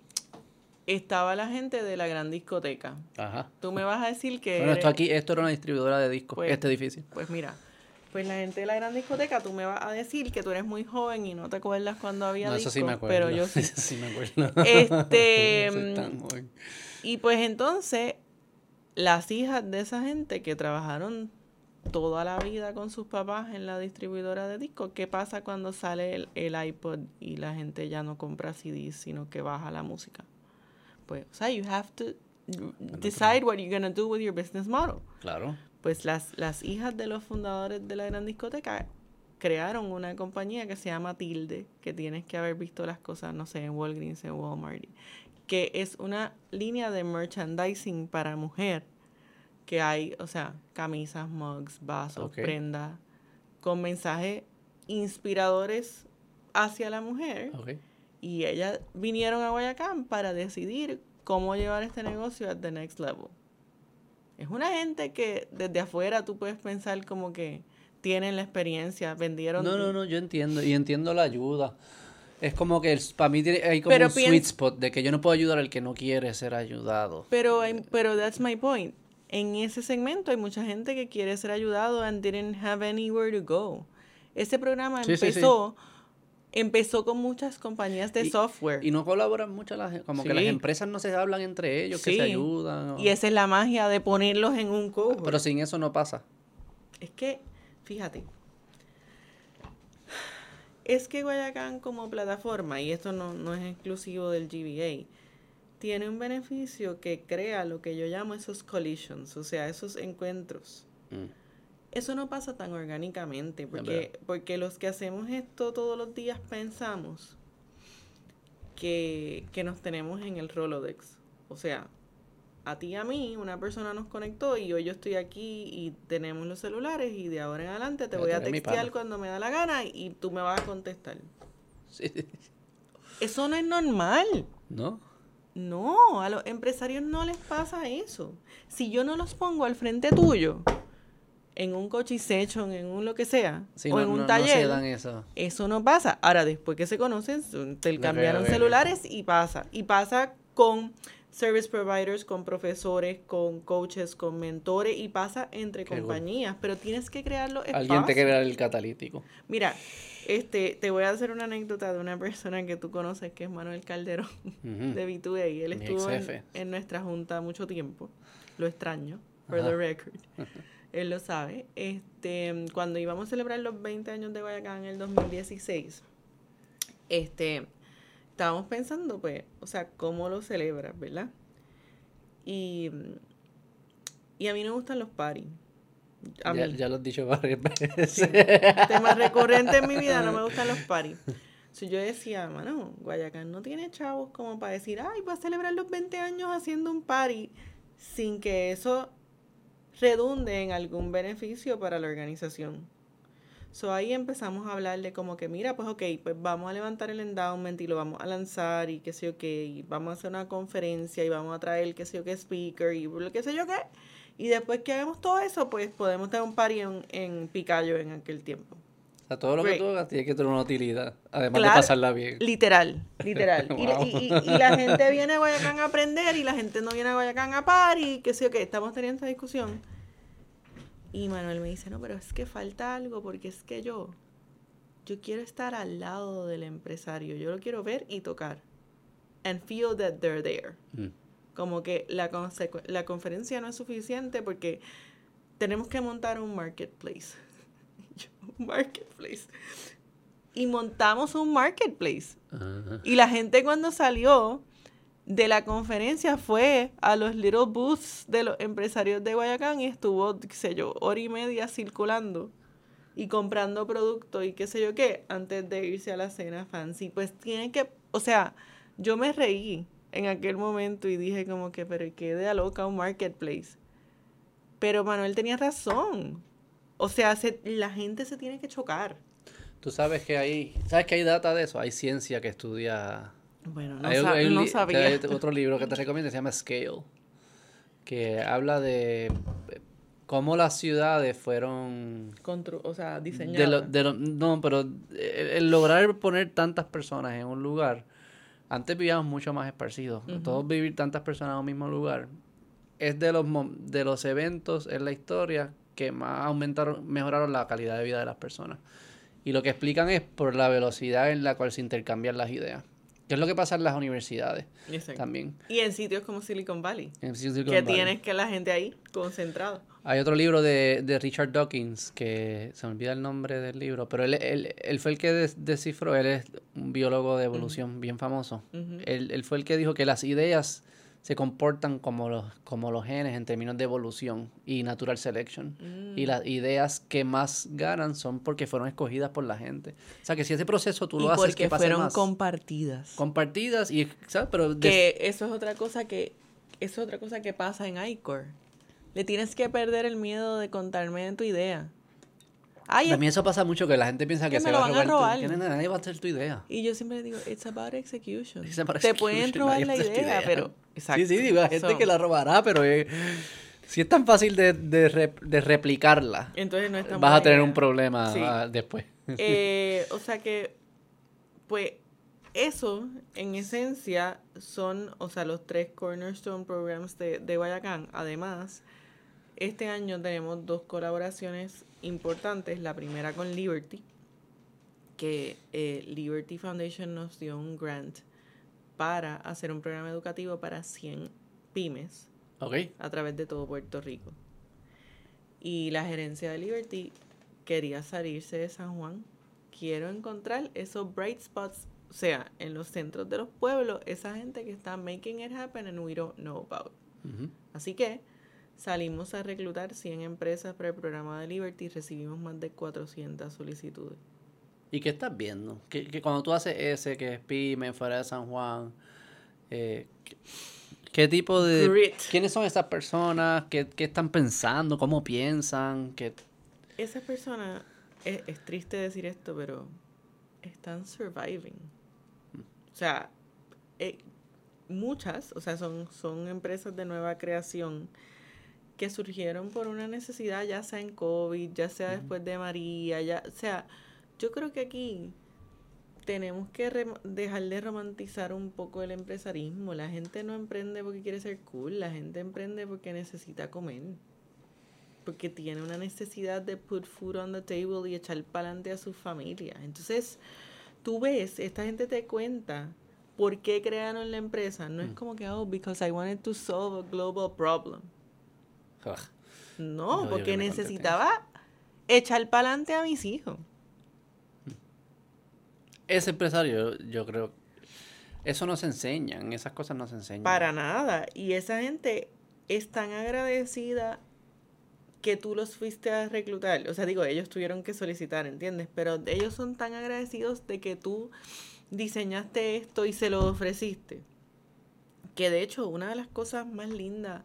estaba la gente de la gran discoteca. Ajá. Tú me vas a decir que... Bueno, esto aquí, esto era una distribuidora de discos, Pues- este edificio. Pues mira, pues la gente de la gran discoteca, tú me vas a decir que tú eres muy joven y no te acuerdas cuando había No, eso sí disco, me acuerdo. pero yo sí. Eso sí me acuerdo. Este, No mm, tan joven. Y pues entonces, las hijas de esa gente que trabajaron toda la vida con sus papás en la distribuidora de discos, ¿qué pasa cuando sale el, el iPod y la gente ya no compra CDs, sino que baja la música? Pues, o sea, you have to decide what you're gonna do with your business model. Claro. Pues las, las hijas de los fundadores de la gran discoteca crearon una compañía que se llama Tilde, que tienes que haber visto las cosas, no sé, en Walgreens, en Walmart, que es una línea de merchandising para mujer, que hay, o sea, camisas, mugs, vasos, Ok. prendas, con mensajes inspiradores hacia la mujer. Y ellas vinieron a Guayacán para decidir cómo llevar este negocio the next level. Es una gente que desde afuera tú puedes pensar como que tienen la experiencia, vendieron... No, no, no, yo entiendo. Y entiendo la ayuda. Es como que para mí tiene- hay como Pero un piens- sweet spot de que yo no puedo ayudar al que no quiere ser ayudado. Pero, pero that's my point. En ese segmento hay mucha gente que quiere ser ayudado and didn't have anywhere to go. Ese programa Sí, sí, sí. Empezó, con muchas compañías de Y- software. Y no colaboran mucho las, como que las empresas no se hablan entre ellos, que se ayudan. o- Y esa es la magia de ponerlos en un cohort. Pero sin eso no pasa. Es que, fíjate, es que Guayacán como plataforma, y esto no, no es exclusivo del GBA, tiene un beneficio que crea lo que yo llamo esos collisions, o sea, esos encuentros. Mm. Eso no pasa tan orgánicamente, porque, porque los que hacemos esto todos los días pensamos que, que nos tenemos en el Rolodex. O sea, a ti y a mí, una persona nos conectó y hoy yo estoy aquí y tenemos los celulares y de ahora en adelante te voy a textear cuando me da la gana y tú me vas a contestar. Sí. Eso no es normal. ¿No? No, a los empresarios no les pasa eso. Si yo no los pongo al frente tuyo, en un cochisecho, en un lo que sea, Sí, o no, en un no- no taller, se dan eso. eso no pasa. Ahora, después que se conocen, te No cambiaron celulares y pasa. Y pasa con service providers, con profesores, con coaches, con mentores y pasa entre Qué compañías. Pero tienes que crear los espacios. Alguien te dar el catalítico. Mira, este, te voy a hacer una anécdota de una persona que tú conoces, que es Manuel Calderón Ujú. de B2A. Él Mi estuvo en, en nuestra junta mucho tiempo. Lo extraño, for Ajá. the record. Él lo sabe. Este, cuando íbamos a celebrar los 20 años de Guayacán en el 2016, este, estábamos pensando, pues, o sea, cómo lo celebras, ¿verdad? Y, y a mí no me gustan los parties. A Ya, mí. ya lo has dicho varias veces. Sí, tema recurrente en mi vida, no me gustan los paris. So, yo decía, mano, Guayacán no tiene chavos como para decir, ay, va a celebrar los 20 años haciendo un party sin que eso redunde en algún beneficio para la organización. So ahí empezamos a hablar de como que, mira, pues ok, pues vamos a levantar el endowment y lo vamos a lanzar y qué sé yo qué, y vamos a hacer una conferencia y vamos a traer qué sé yo qué speaker y lo que sé yo qué. Y después que hagamos todo eso, pues podemos tener un party en, en Picayo en aquel tiempo. Sea, todo lo que tú hagas tiene que tener una utilidad, además Claro. de pasarla bien. Literal, literal. Y, la- Wow. y- y- y la gente viene a Guayacán a aprender y la gente no viene a Guayacán a party, que sé yo qué. Estamos teniendo esta discusión. Y Manuel me dice, no, pero es que falta algo porque es que yo, yo quiero estar al lado del empresario. Yo lo quiero ver y tocar. And feel that they're there. Mm. Como que la, la conferencia no es suficiente porque tenemos que montar un marketplace. Un marketplace. Y montamos un marketplace. Y la gente cuando salió de la conferencia fue a los little booths de los empresarios de Guayacán y estuvo, qué sé yo, hora y media circulando y comprando productos y qué sé yo qué antes de irse a la cena fancy. Pues tienen que, o sea, yo me reí en aquel momento y dije como que, pero qué de loca un marketplace. Pero Manuel tenía razón. O sea, se- la gente se tiene que chocar. Tú sabes que hay, sabes que hay data de eso, hay ciencia que estudia. Bueno, no, hay, no sabía. hay otro libro que te recomiendo, se llama Scale, que habla de cómo las ciudades fueron Constru- o sea, de diseñada. lo- de lo- no, pero el, el lograr poner tantas personas en un lugar, antes vivíamos mucho más esparcidos, todos vivir tantas personas en un mismo lugar, es de los de los eventos en la historia que más aumentaron, mejoraron la calidad de vida de las personas. Y lo que explican es por la velocidad en la cual se intercambian las ideas. Que es lo que pasa en las universidades Exacto. también. Y en sitios como Silicon Valley, En Silicon que Valley. tienes que la gente ahí concentrada. Hay otro libro de, de Richard Dawkins, que se me olvida el nombre del libro, pero él, él, él fue el que des- descifró, él es un biólogo de evolución bien famoso. Él, él fue el que dijo que las ideas se comportan como los, como los genes en términos de evolución y natural selection. Y las ideas que más ganan son porque fueron escogidas por la gente. O sea que si ese proceso tú y lo haces porque que pase fueron más, compartidas. compartidas y ¿sabes? pero de- que eso es otra cosa que eso es otra cosa que pasa en ICOR. Le tienes que perder el miedo de contarme tu idea. Ay, también eso pasa mucho que la gente piensa que, que se va a van a robar, tu- robar. que nadie va a hacer tu idea. y yo siempre digo, it's about execution. It's about Te pueden robar la tu idea, idea. pero exacto. Sí, sí, digo, hay gente So, que la robará, pero eh, si es tan fácil de, de, rep- de replicarla, Entonces no es tan vas a tener idea. un problema Sí. ah, después. Eh, o sea que, pues, eso, en esencia, son, o sea, los tres Cornerstone Programs de, de Guayacán. Además, este año tenemos dos colaboraciones importantes. La primera con Liberty, que eh, Liberty Foundation nos dio un grant para hacer un programa educativo para 100 pymes ok. a través de todo Puerto Rico. Y la gerencia de Liberty quería salirse de San Juan. Quiero encontrar esos bright spots, o sea, en los centros de los pueblos, esa gente que está making it happen and we don't know about. Así que salimos a reclutar 100 empresas para el programa de Liberty y recibimos más de 400 solicitudes. ¿Y qué estás viendo? Que, que cuando tú haces ese, que es PYME, fuera de San Juan, eh, ¿qué, qué tipo de... Grit. ¿Quiénes son esas personas? ¿Qué, qué están pensando? ¿Cómo piensan? ¿Qué... Esas personas, es, es triste decir esto, pero están surviving. O sea, eh, muchas, o sea, son, son empresas de nueva creación que surgieron por una necesidad, ya sea en COVID, ya sea después de María, ya, o sea, yo creo que aquí tenemos que rem- dejar de romantizar un poco el empresarismo. La gente no emprende porque quiere ser cool, la gente emprende porque necesita comer. Porque tiene una necesidad de put food on the table y echar para adelante a su familia. Entonces, tú ves, esta gente te cuenta por qué crearon la empresa. No es como que, oh, because I wanted to solve a global problem. Ugh. No, No, porque necesitaba echar para adelante a mis hijos. Ese empresario, yo creo... Eso no se enseñan, esas cosas no se enseñan. Para nada. Y esa gente es tan agradecida que tú los fuiste a reclutar. O sea, digo, ellos tuvieron que solicitar, ¿entiendes? Pero ellos son tan agradecidos de que tú diseñaste esto y se lo ofreciste. Que de hecho, una de las cosas más lindas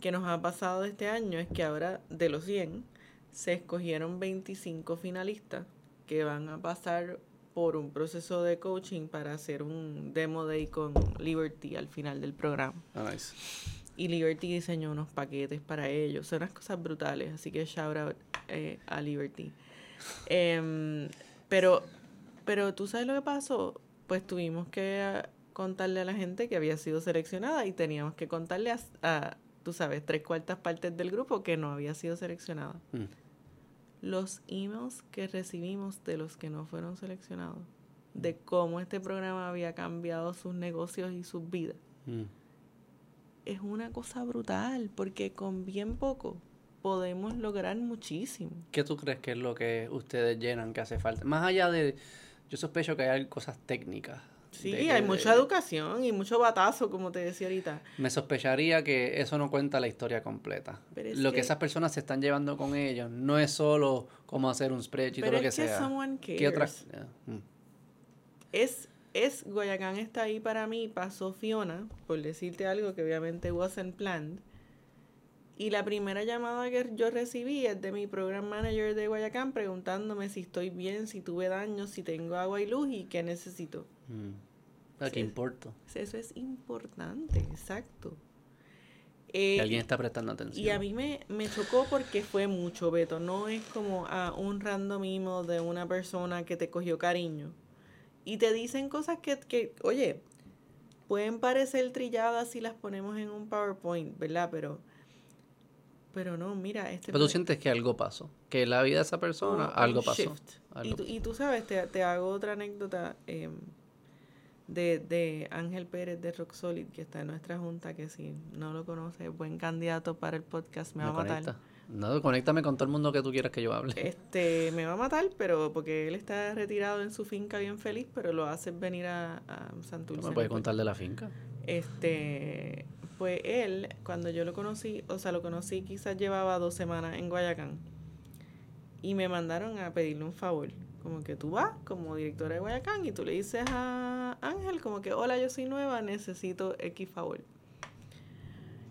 que nos ha pasado este año es que ahora de los 100 se escogieron 25 finalistas que van a pasar por un proceso de coaching para hacer un demo day con Liberty al final del programa. Ah, nice. Y Liberty diseñó unos paquetes para ellos. Son unas cosas brutales. Así que shout out eh, a Liberty. Em, pero, pero tú sabes lo que pasó. Pues tuvimos que contarle a la gente que había sido seleccionada y teníamos que contarle a, a, tú sabes, tres cuartas partes del grupo que no había sido seleccionada. Mm. Los emails que recibimos de los que no fueron seleccionados, de cómo este programa había cambiado sus negocios y sus vidas, Mm. es una cosa brutal, porque con bien poco podemos lograr muchísimo. ¿Qué tú crees que es lo que ustedes llenan que hace falta? Más allá de... Yo sospecho que hay cosas técnicas. Sí, de hay mucha educación y mucho batazo, como te decía ahorita. Me sospecharía que eso no cuenta la historia completa. Lo que... que- esas personas se están llevando con ellos no es solo cómo hacer un spreadsheet o lo que es que sea. ¿Qué otra- cares. Mm. Es, es, Guayacán está ahí para mí, pasó Fiona, por decirte algo que obviamente wasn't planned. Y la primera llamada que yo recibí es de mi program manager de Guayacán preguntándome si estoy bien, si tuve daños, si tengo agua y luz y qué necesito. Mm. ¿A qué importa? Eso es importante, exacto. Que Eh, alguien está prestando atención. Y a mí me, me chocó porque fue mucho, Beto. No es como a un random email de una persona que te cogió cariño. Y te dicen cosas que, que, oye, pueden parecer trilladas si las ponemos en un PowerPoint, ¿verdad? Pero, pero no, mira, este... Pero tú sientes que algo pasó. Que en la vida de esa persona algo pasó. Y, tú, y tú sabes, te, te hago otra anécdota em, de, de Ángel Pérez de Rock Solid, que está en nuestra junta, que si no lo conoce, es buen candidato para el podcast, me, Me va a matar. No, conéctame con todo el mundo que tú quieras que yo hable. Este, me va a matar, pero porque él está retirado en su finca bien feliz, pero lo hace venir a, a ¿Tú Santurce. me puedes contar de la finca? Este, pues él, cuando yo lo conocí, o sea, lo conocí quizás llevaba dos semanas en Guayacán. Y me mandaron a pedirle un favor. Como que tú vas como directora de Guayacán y tú le dices a Ángel como que, hola, yo soy nueva, necesito X favor.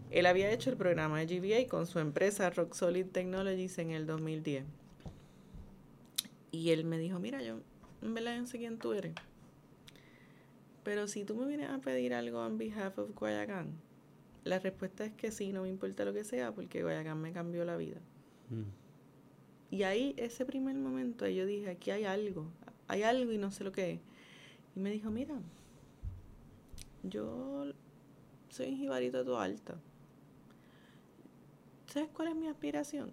Él había hecho el programa de GBA con su empresa Rock Solid Technologies en el 2010. Y él me dijo, mira, yo en verdad no sé quién tú eres. Pero si tú me vienes a pedir algo on behalf of Guayacán, la respuesta es que sí, no me importa lo que sea, porque Guayacán me cambió la vida. Mm. Y ahí, ese primer momento, yo dije, aquí hay algo, hay algo y no sé lo que es. Y me dijo, mira, yo soy un jibarito tu alta. ¿Sabes cuál es mi aspiración?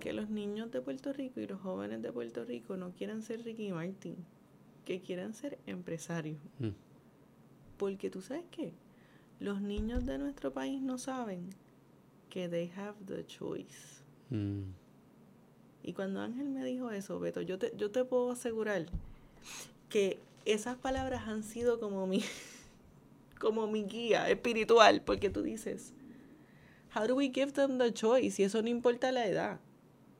Que los niños de Puerto Rico y los jóvenes de Puerto Rico no quieran ser Ricky Martin, que quieran ser empresarios. Mm. Porque tú sabes qué, los niños de nuestro país no saben que they have the choice. Mm. Y cuando Ángel me dijo eso, Beto, yo te, yo te puedo asegurar que esas palabras han sido como mi, como mi guía espiritual, porque tú dices, how do we give them the choice? Y eso no importa la edad.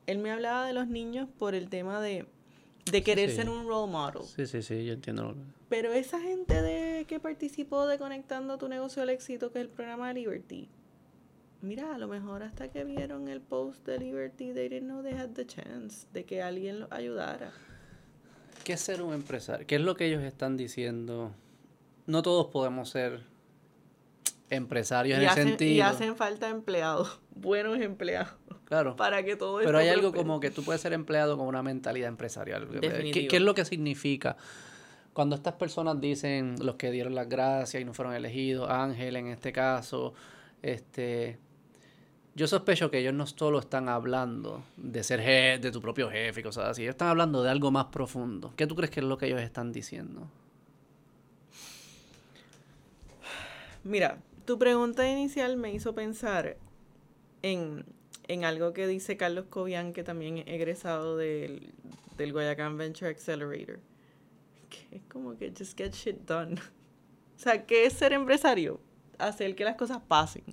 Él me hablaba de los niños por el tema de, de querer sí. ser un role model. Sí, sí, sí, yo entiendo. Pero esa gente de que participó de Conectando tu negocio al éxito, que es el programa de Liberty, mira, a lo mejor hasta que vieron el post de Liberty, they didn't know they had the chance de que alguien los ayudara. ¿Qué es ser un empresario? ¿Qué es lo que ellos están diciendo? No todos podemos ser empresarios Y en el sentido. y hacen falta empleados, buenos empleados, Claro. para que todo Pero hay algo como que tú puedes ser empleado con una mentalidad empresarial. ¿Qué, qué es lo que significa? Cuando estas personas dicen los que dieron las gracias y no fueron elegidos, Ángel en este caso, este yo sospecho que ellos no solo están hablando de ser jefe, de tu propio jefe y cosas así, ellos están hablando de algo más profundo. ¿Qué tú crees que es lo que ellos están diciendo? Mira, tu pregunta inicial me hizo pensar en, en algo que dice Carlos Cobian, que también es egresado del, del Guayacán Venture Accelerator. Que es como que just get shit done. O sea, ¿qué es ser empresario? Hacer que las cosas pasen.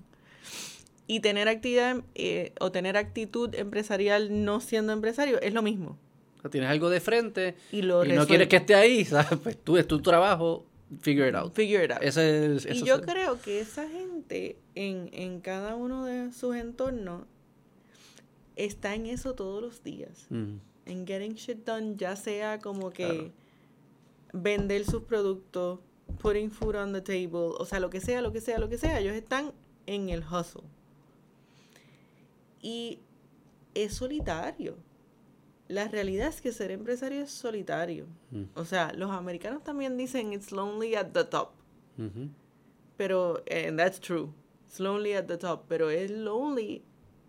Y tener actividad eh, o tener actitud empresarial no siendo empresario es lo mismo. O sea, tienes algo de frente Y lo y no quieres que esté ahí, ¿sabes? Pues tú es tu trabajo, figure it out. Figure it out. Ese es, Y yo es- creo que esa gente en, en cada uno de sus entornos está en eso todos los días. Mm. En getting shit done, ya sea como que Claro. vender sus productos, putting food on the table, o sea, lo que sea, lo que sea, lo que sea. Ellos están en el hustle. Y es solitario. La realidad es que ser empresario es solitario. Mm. O sea, los americanos también dicen it's lonely at the top. Pero, and that's true. It's lonely at the top. Pero es lonely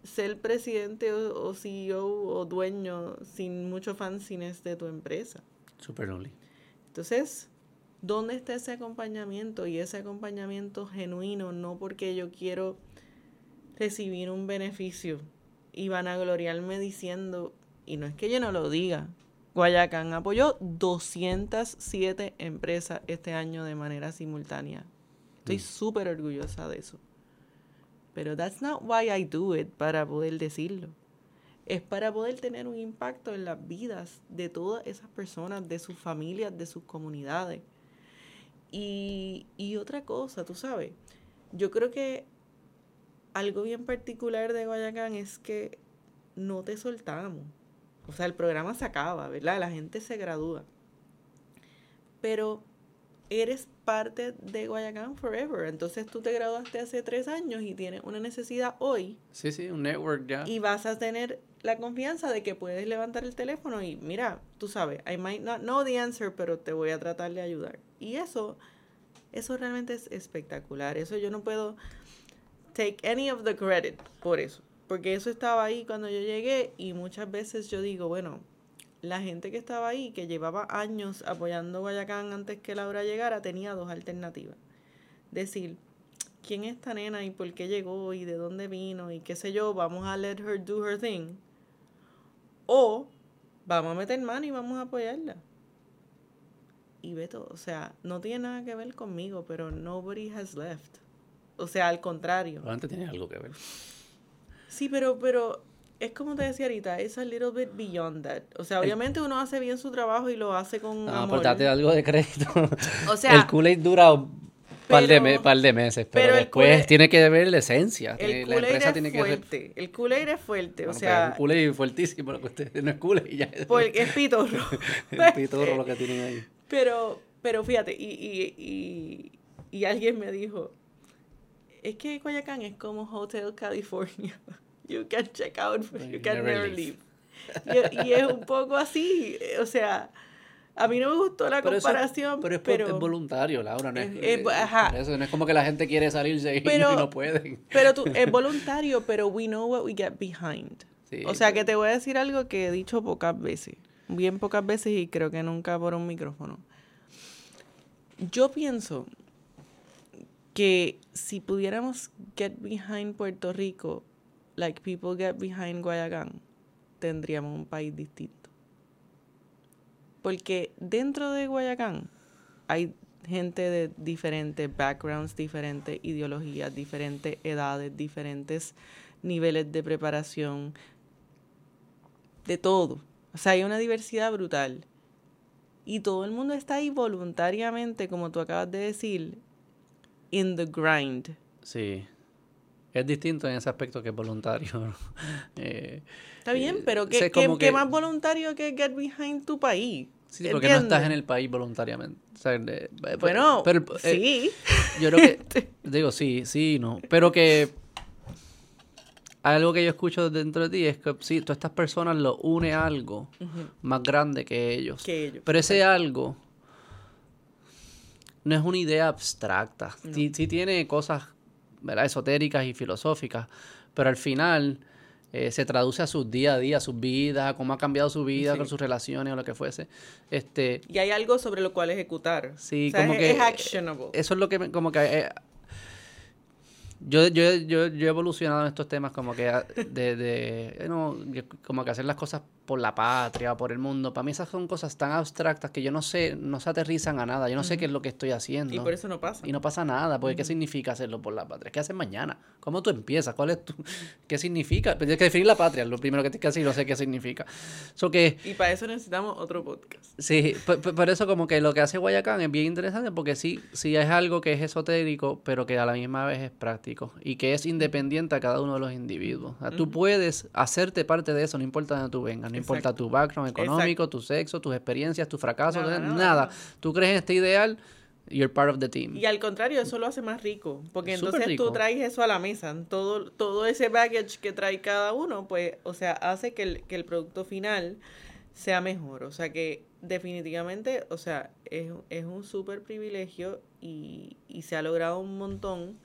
ser presidente o, o CEO o dueño sin mucho fanciness de tu empresa. Super lonely. Entonces, ¿dónde está ese acompañamiento? Y ese acompañamiento genuino, no porque yo quiero recibir un beneficio y van a gloriarme diciendo, y no es que yo no lo diga, Guayacán apoyó 207 empresas este año de manera simultánea. Estoy Mm. súper orgullosa de eso. Pero that's not why I do it, para poder decirlo. Es para poder tener un impacto en las vidas de todas esas personas, de sus familias, de sus comunidades. Y, y otra cosa, tú sabes, yo creo que algo bien particular de Guayacán es que no te soltamos. O sea, el programa se acaba, ¿verdad? La gente se gradúa. Pero eres parte de Guayacán forever. Entonces tú te graduaste hace tres años y tienes una necesidad hoy Sí, sí, un network ya. y vas a tener la confianza de que puedes levantar el teléfono y mira, tú sabes, I might not know the answer, pero te voy a tratar de ayudar. Y eso, eso realmente es espectacular. Eso yo no puedo take any of the credit por eso, porque eso estaba ahí cuando yo llegué y muchas veces yo digo, bueno, la gente que estaba ahí, que llevaba años apoyando Guayacán antes que Laura llegara, tenía dos alternativas. Decir, ¿quién es esta nena y por qué llegó y de dónde vino y qué sé yo? Vamos a let her do her thing. O vamos a meter mano y vamos a apoyarla. Y Beto, o sea, no tiene nada que ver conmigo, pero nobody has left. O sea, al contrario. Probablemente tiene algo que ver. Sí, pero, pero es como te decía ahorita, es a little bit beyond that. O sea, El- obviamente uno hace bien su trabajo y lo hace con amor. darte algo de crédito. O sea, el Kool-Aid dura un par, de me- par de meses, pero, pero el después tiene que ver la esencia. el tiene- la empresa es tiene que ser. fuerte. El Kool-Aid es fuerte. Bueno, o sea, un Kool-Aid fuertísimo, lo que usted no es Kool-Aid ya. porque es pitorro. Es pitorro lo que tienen ahí. Pero, pero fíjate, y, y, y, y alguien me dijo, es que Coyacán es como Hotel California. You can check out, but you can never never leave. leave. Y, y es un poco así, eh, o sea, a mí no me gustó la Pero eso- comparación, pero es, pero, es voluntario, Laura. No es, Es- es- ajá. eso no es como que la gente quiere salirse y, Pero- y no pueden. pero tú, es voluntario, pero we know what we get behind. Sí, O sea, que te voy a decir algo que he dicho pocas veces, bien pocas veces y creo que nunca por un micrófono. Yo pienso que si pudiéramos get behind Puerto Rico, like people get behind Guayacán, tendríamos un país distinto. Porque dentro de Guayacán hay gente de diferentes backgrounds, diferentes ideologías, diferentes edades, diferentes niveles de preparación, de todo. O sea, hay una diversidad brutal. Y todo el mundo está ahí voluntariamente, como tú acabas de decir, in the grind. Sí. Es distinto en ese aspecto que es voluntario. ¿no? Eh, Está bien, Eh, pero ¿qué, que- más voluntario que get behind tu país? sí, porque no estás en el país voluntariamente. O sea, eh, Bueno, pero, eh, sí. Yo creo que, digo, sí, sí, no. Pero que algo que yo escucho dentro de ti es que sí, todas estas personas lo une a algo más grande que ellos. Que ellos. Pero ese algo no es una idea abstracta. Sí, sí tiene cosas ¿verdad? esotéricas y filosóficas, pero al final eh, se traduce a su día a día, a sus vidas, a cómo ha cambiado su vida Sí. con sus relaciones o lo que fuese. Este, Y hay algo sobre lo cual ejecutar. Sí, O sea, como es, que es actionable. eso es lo que me- como que eh, yo, yo, yo, yo he evolucionado en estos temas como que ah, de, de eh, no, como que hacer las cosas por la patria o por el mundo. Para mí esas son cosas tan abstractas que yo no sé, no se aterrizan a nada. Yo no sé qué es lo que estoy haciendo. y por eso no pasa. Y no pasa nada, porque ¿qué significa hacerlo por la patria? ¿Qué haces mañana? ¿Cómo tú empiezas? ¿Cuál es tu... ¿Qué significa? Pues tienes que definir la patria, lo primero que tienes que hacer y no sé qué significa. So que, Y para eso necesitamos otro podcast. sí, por eso como que lo que hace Guayacán es bien interesante porque sí, sí es algo que es esotérico, pero que a la misma vez es práctico y que es independiente a cada uno de los individuos. O sea, Tú puedes hacerte parte de eso, no importa de dónde tú vengas, no importa Exacto. tu background económico, tu sexo, tus experiencias, tus fracasos, Nada, nada, nada, nada. Tú crees en este ideal, You're part of the team. Y al contrario, eso lo hace más rico, porque entonces tú rico. traes eso a la mesa, todo, todo ese baggage que trae cada uno, pues, o sea, hace que el, que el producto final sea mejor. O sea que definitivamente, o sea, es, es un súper privilegio y, y se ha logrado un montón,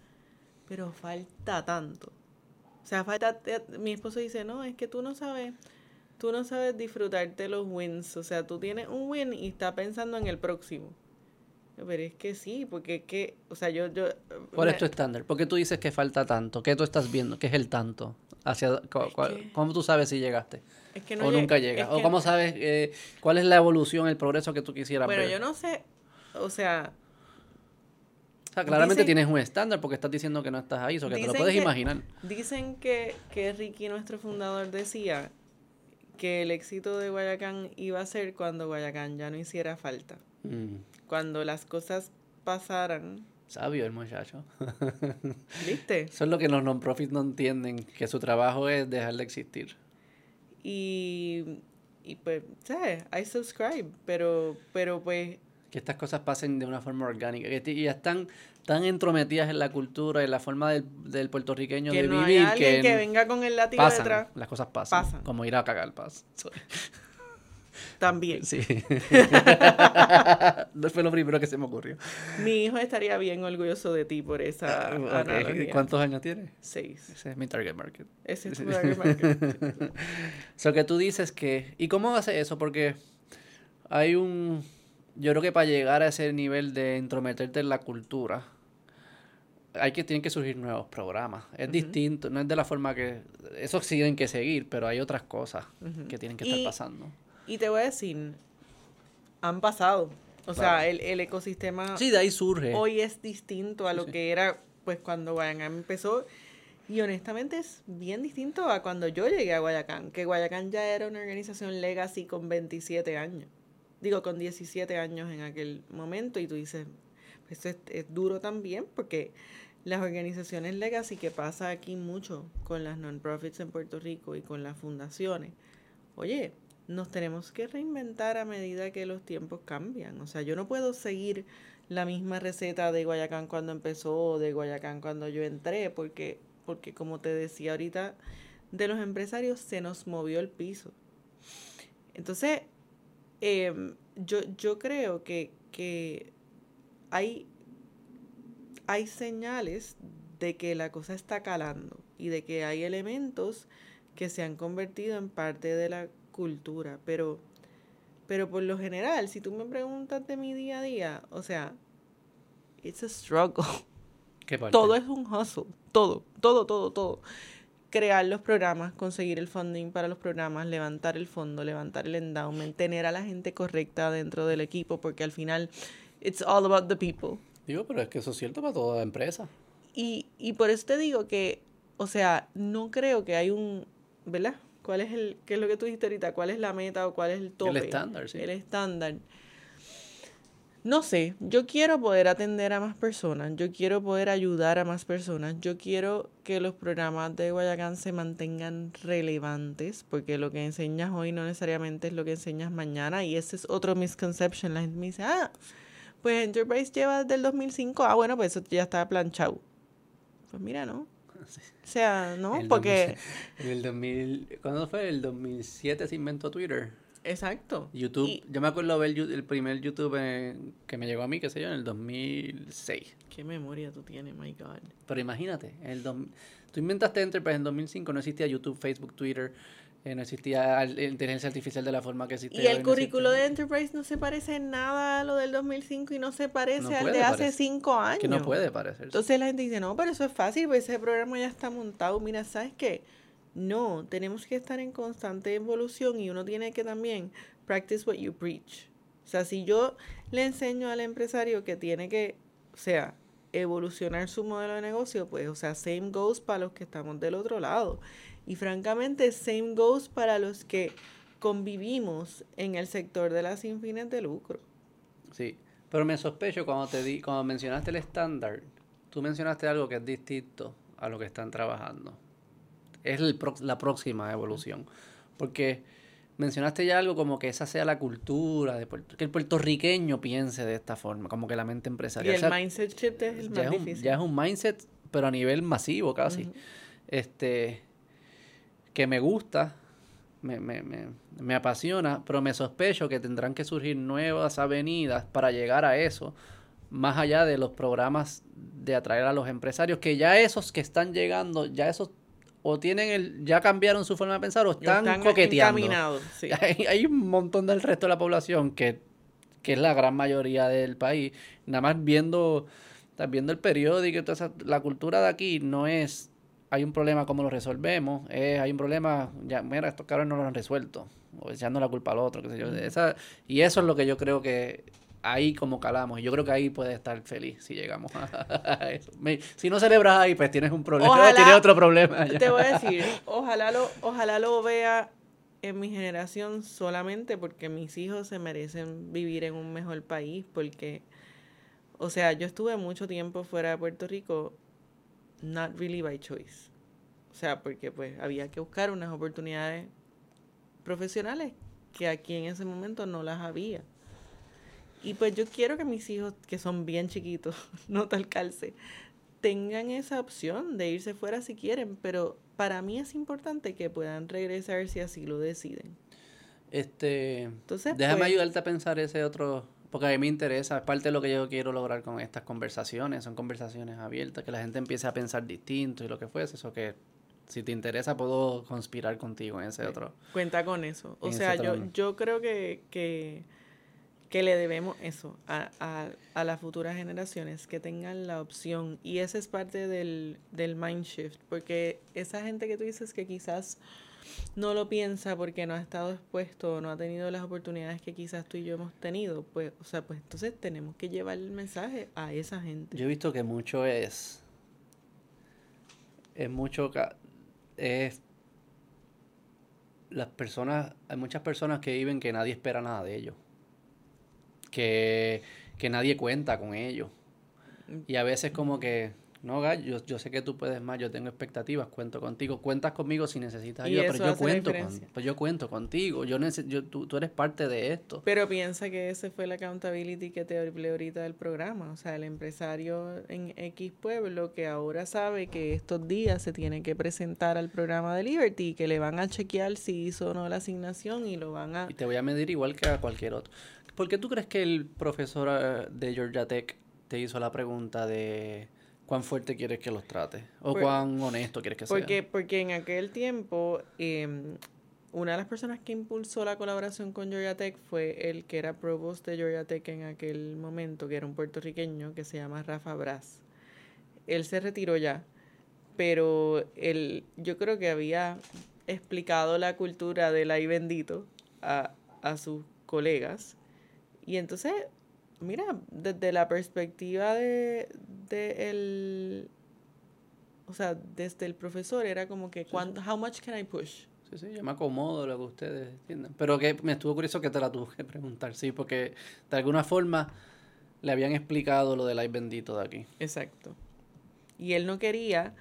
pero falta tanto. O sea, falta, mi esposo dice, no, es que tú no sabes, tú no sabes disfrutarte los wins. O sea, tú tienes un win y estás pensando en el próximo. Pero es que sí, porque es que, o sea, yo... yo ¿Cuál es tu estándar? ¿Por qué tú dices que falta tanto? ¿Qué tú estás viendo? ¿Qué es el tanto? Hacia, cu- que- ¿Cómo tú sabes si llegaste? es que no o lleg- nunca es llegas. que- ¿O cómo sabes eh, cuál es la evolución, el progreso que tú quisieras Bueno, ver? yo no sé, o sea, O sea, claramente dicen- tienes un estándar porque estás diciendo que no estás ahí, o que te lo puedes imaginar. dicen que, que Ricky, nuestro fundador, decía que el éxito de Guayacán iba a ser cuando Guayacán ya no hiciera falta. Mm, Cuando las cosas pasaran, sabio el muchacho. ¿viste? Eso es lo que los non-profits no entienden, que su trabajo es dejar de existir. Y, y pues, ¿sabes? I subscribe, pero, pero pues, Que estas cosas pasen de una forma orgánica, que ti- ya están tan entrometidas en la cultura, en la forma del, del puertorriqueño que de no vivir, alguien que, que, venga con el látigo pasan, detrás. las cosas pasan, Pasan. como ir a cagar paz. Sorry. También. Sí. no fue lo primero que se me ocurrió. Mi hijo estaría bien orgulloso de ti por esa Ok, analogía. ¿Cuántos años tienes? Seis. Ese es mi target market. Ese es tu target market. So que tú dices que... ¿Y cómo hace eso? Porque hay un... Yo creo que para llegar a ese nivel de entrometerte en la cultura, hay que tienen que surgir nuevos programas. Es distinto, no es de la forma que... Esos sí tienen que seguir, pero hay otras cosas que tienen que Y- estar pasando. Y te voy a decir, han pasado. O sea, el, el ecosistema Sí, de ahí surge. hoy es distinto a lo sí. que era pues cuando Guayacán empezó. Y honestamente es bien distinto a cuando yo llegué a Guayacán, que Guayacán ya era una organización legacy con 27 años. Digo, con 17 años en aquel momento. Y tú dices, esto es, es duro también porque las organizaciones legacy que pasa aquí mucho con las non-profits en Puerto Rico y con las fundaciones. Oye, nos tenemos que reinventar a medida que los tiempos cambian. O sea, yo no puedo seguir la misma receta de Guayacán cuando empezó o de Guayacán cuando yo entré, porque, porque como te decía ahorita, de los empresarios se nos movió el piso. Entonces, em, yo, yo creo que, que hay, hay señales de que la cosa está calando y de que hay elementos que se han convertido en parte de la cultura, pero, pero por lo general, si tú me preguntas de mi día a día, o sea, it's a struggle. ¿Qué parte? Todo es un hustle, todo, todo, todo, todo. Crear los programas, conseguir el funding para los programas, levantar el fondo, levantar el endowment, tener a la gente correcta dentro del equipo, porque al final, it's all about the people. Digo, pero es que eso es cierto para toda empresa. Y, y por eso te digo que, o sea, no creo que hay un, ¿verdad? ¿Cuál es el, qué es lo que tú dijiste ahorita? ¿Cuál es la meta o cuál es el tope? estándar, sí. El estándar. No sé, yo quiero poder atender a más personas, yo quiero poder ayudar a más personas, yo quiero que los programas de Guayacán se mantengan relevantes, porque lo que enseñas hoy no necesariamente es lo que enseñas mañana, y ese es otro misconception. La gente me dice, ah, pues Enterprise lleva desde el 2005, ah, bueno, pues eso ya está planchado. Pues mira, ¿no? O sea, ¿no? El Porque... 2000 En el 2000, ¿cuándo fue? El 2007 se inventó Twitter. Exacto. YouTube, Y- yo me acuerdo ver el primer YouTube eh, que me llegó a mí, qué sé yo, en el 2006. Qué memoria tú tienes, my God. Pero imagínate, el dos- tú inventaste Enterprise en 2005, no existía YouTube, Facebook, Twitter, eh, no existía inteligencia artificial de la forma que existe Y el hoy, no currículo de. Enterprise no se parece en nada a lo del 2005 y no se parece No al de hace parecer. cinco años. Que no puede parecerse. Entonces la gente dice, no, pero eso es fácil, pues ese programa ya está montado. Mira, ¿sabes qué? No, tenemos que estar en constante evolución y uno tiene que también practice what you preach. O sea, si yo le enseño al empresario que tiene que, o sea, evolucionar su modelo de negocio, pues, o sea, same goes para los que estamos del otro lado. Y francamente, same goes para los que convivimos en el sector de las sin fines de lucro. Sí, pero me sospecho cuando te di, cuando mencionaste el estándar, tú mencionaste algo que es distinto a lo que están trabajando. Es el prox- la próxima evolución. Porque mencionaste ya algo como que esa sea la cultura, de que el puertorriqueño piense de esta forma, como que la mente empresarial. Y el mindset shift es el más ya difícil. Es un, ya es un mindset, pero a nivel masivo casi. Este, que me gusta, me, me, me, me, apasiona, pero me sospecho que tendrán que surgir nuevas avenidas para llegar a eso, más allá de los programas de atraer a los empresarios, que ya esos que están llegando, ya esos o tienen el, ya cambiaron su forma de pensar o están, coqueteando. Hay, un montón del resto de la población que, que es la gran mayoría del país, nada más viendo, viendo el periódico, entonces la cultura de aquí no es hay un problema, ¿cómo lo resolvemos? hay un problema, ya, mira, estos cabros no lo han resuelto, o echando la culpa al otro, qué sé yo. Esa, y eso es lo que yo creo que ahí como calamos. Y yo creo que ahí puedes estar feliz si llegamos a eso. si no celebras ahí, pues tienes un problema, tienes otro problema. Te voy a decir, ojalá lo, ojalá lo vea en mi generación solamente porque mis hijos se merecen vivir en un mejor país, porque, o sea, yo estuve mucho tiempo fuera de Puerto Rico not really by choice. O sea, porque pues había que buscar unas oportunidades profesionales que aquí en ese momento no las había. Y pues yo quiero que mis hijos, que son bien chiquitos, no tal calce, tengan esa opción de irse fuera si quieren, pero para mí es importante que puedan regresar si así lo deciden. Este, Entonces, déjame pues ayudarte a pensar ese otro porque a mí me interesa, es parte de lo que yo quiero lograr con estas conversaciones, son conversaciones abiertas, que la gente empiece a pensar distinto y lo que fuese, eso que si te interesa puedo conspirar contigo en ese otro. Cuenta con eso. O sea, yo, yo creo que, que, que, le debemos eso a, a, a, las futuras generaciones, que tengan la opción. Y esa es parte del, del mind shift, porque esa gente que tú dices que quizás no lo piensa porque no ha estado expuesto, no ha tenido las oportunidades que quizás tú y yo hemos tenido, pues, o sea, pues entonces tenemos que llevar el mensaje a esa gente. Yo he visto que mucho es, es mucho, es las personas, hay muchas personas que viven que nadie espera nada de ellos, que, que nadie cuenta con ellos. Y a veces como que no, Gay, yo, yo, sé que tú puedes más, yo tengo expectativas, cuento contigo, cuentas conmigo si necesitas ayuda, pero yo cuento, pues yo cuento contigo, yo, yo tú, tú, eres parte de esto. Pero piensa que ese fue la accountability que te hablé ahorita del programa, o sea, el empresario en X pueblo que ahora sabe que estos días se tiene que presentar al programa de Liberty, que le van a chequear si hizo o no la asignación y lo van a... Y te voy a medir igual que a cualquier otro. ¿Por qué tú crees que el profesor eh, de Georgia Tech te hizo la pregunta de cuán fuerte quieres que los trate o cuán honesto quieres que porque, sea. Porque en aquel tiempo, em, una de las personas que impulsó la colaboración con Georgia Tech fue el que era provost de Georgia Tech en aquel momento, que era un puertorriqueño que se llama Rafa Brás. Él se retiró ya, pero él, yo creo que había explicado la cultura del ay bendito a, a sus colegas. Y entonces mira, desde la perspectiva de, de el, o sea, desde el profesor era como que, ¿cuánto, how much can I push? Sí, sí, yo me acomodo lo que ustedes entiendan. Pero que me estuvo curioso que te la tuve que preguntar, sí, porque de alguna forma le habían explicado lo del ay bendito de aquí. Exacto. Y él no quería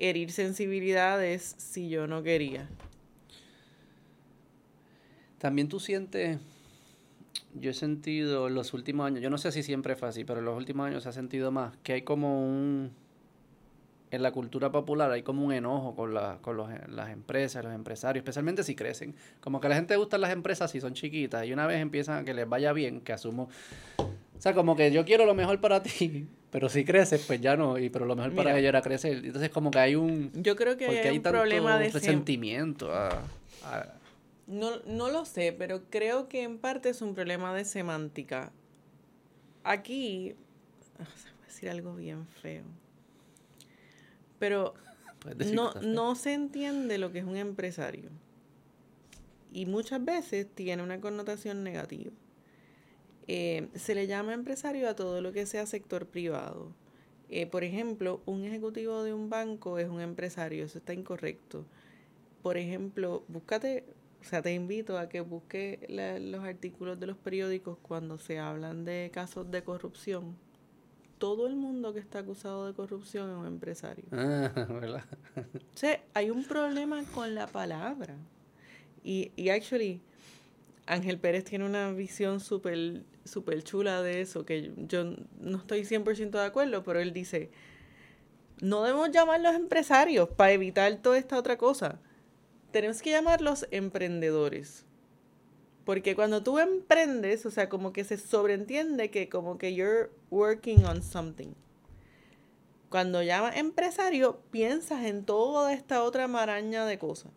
herir sensibilidades si yo no quería. También tú sientes yo he sentido en los últimos años, yo no sé si siempre fue así, pero en los últimos años se ha sentido más que hay como un, en la cultura popular hay como un enojo con, la, con los, las empresas, los empresarios, especialmente si crecen. Como que a la gente gustan las empresas si son chiquitas y una vez empiezan a que les vaya bien, que asumo... O sea, como que yo quiero lo mejor para ti, pero si creces, pues ya no, y pero lo mejor para ella era crecer. Entonces como que hay un... Yo creo que hay, un problema de resentimiento a no, no lo sé, pero creo que en parte es un problema de semántica. Aquí, voy a decir algo bien feo, pero no, no se entiende lo que es un empresario. Y muchas veces tiene una connotación negativa. Eh, se le llama empresario a todo lo que sea sector privado. Eh, por ejemplo, un ejecutivo de un banco es un empresario, eso está incorrecto. Por ejemplo, búscate o sea, te invito a que busques los artículos de los periódicos cuando se hablan de casos de corrupción. Todo el mundo que está acusado de corrupción es un empresario. Ah, ¿verdad? O sea, hay un problema con la palabra. Y, y actually, Ángel Pérez tiene una visión súper super chula de eso, que yo no estoy 100% de acuerdo, pero él dice, no debemos llamarlos empresarios para evitar toda esta otra cosa. Tenemos que llamarlos emprendedores. Porque cuando tú emprendes, o sea, como que se sobreentiende que como que you're working on something. Cuando llamas empresario, piensas en toda esta otra maraña de cosas.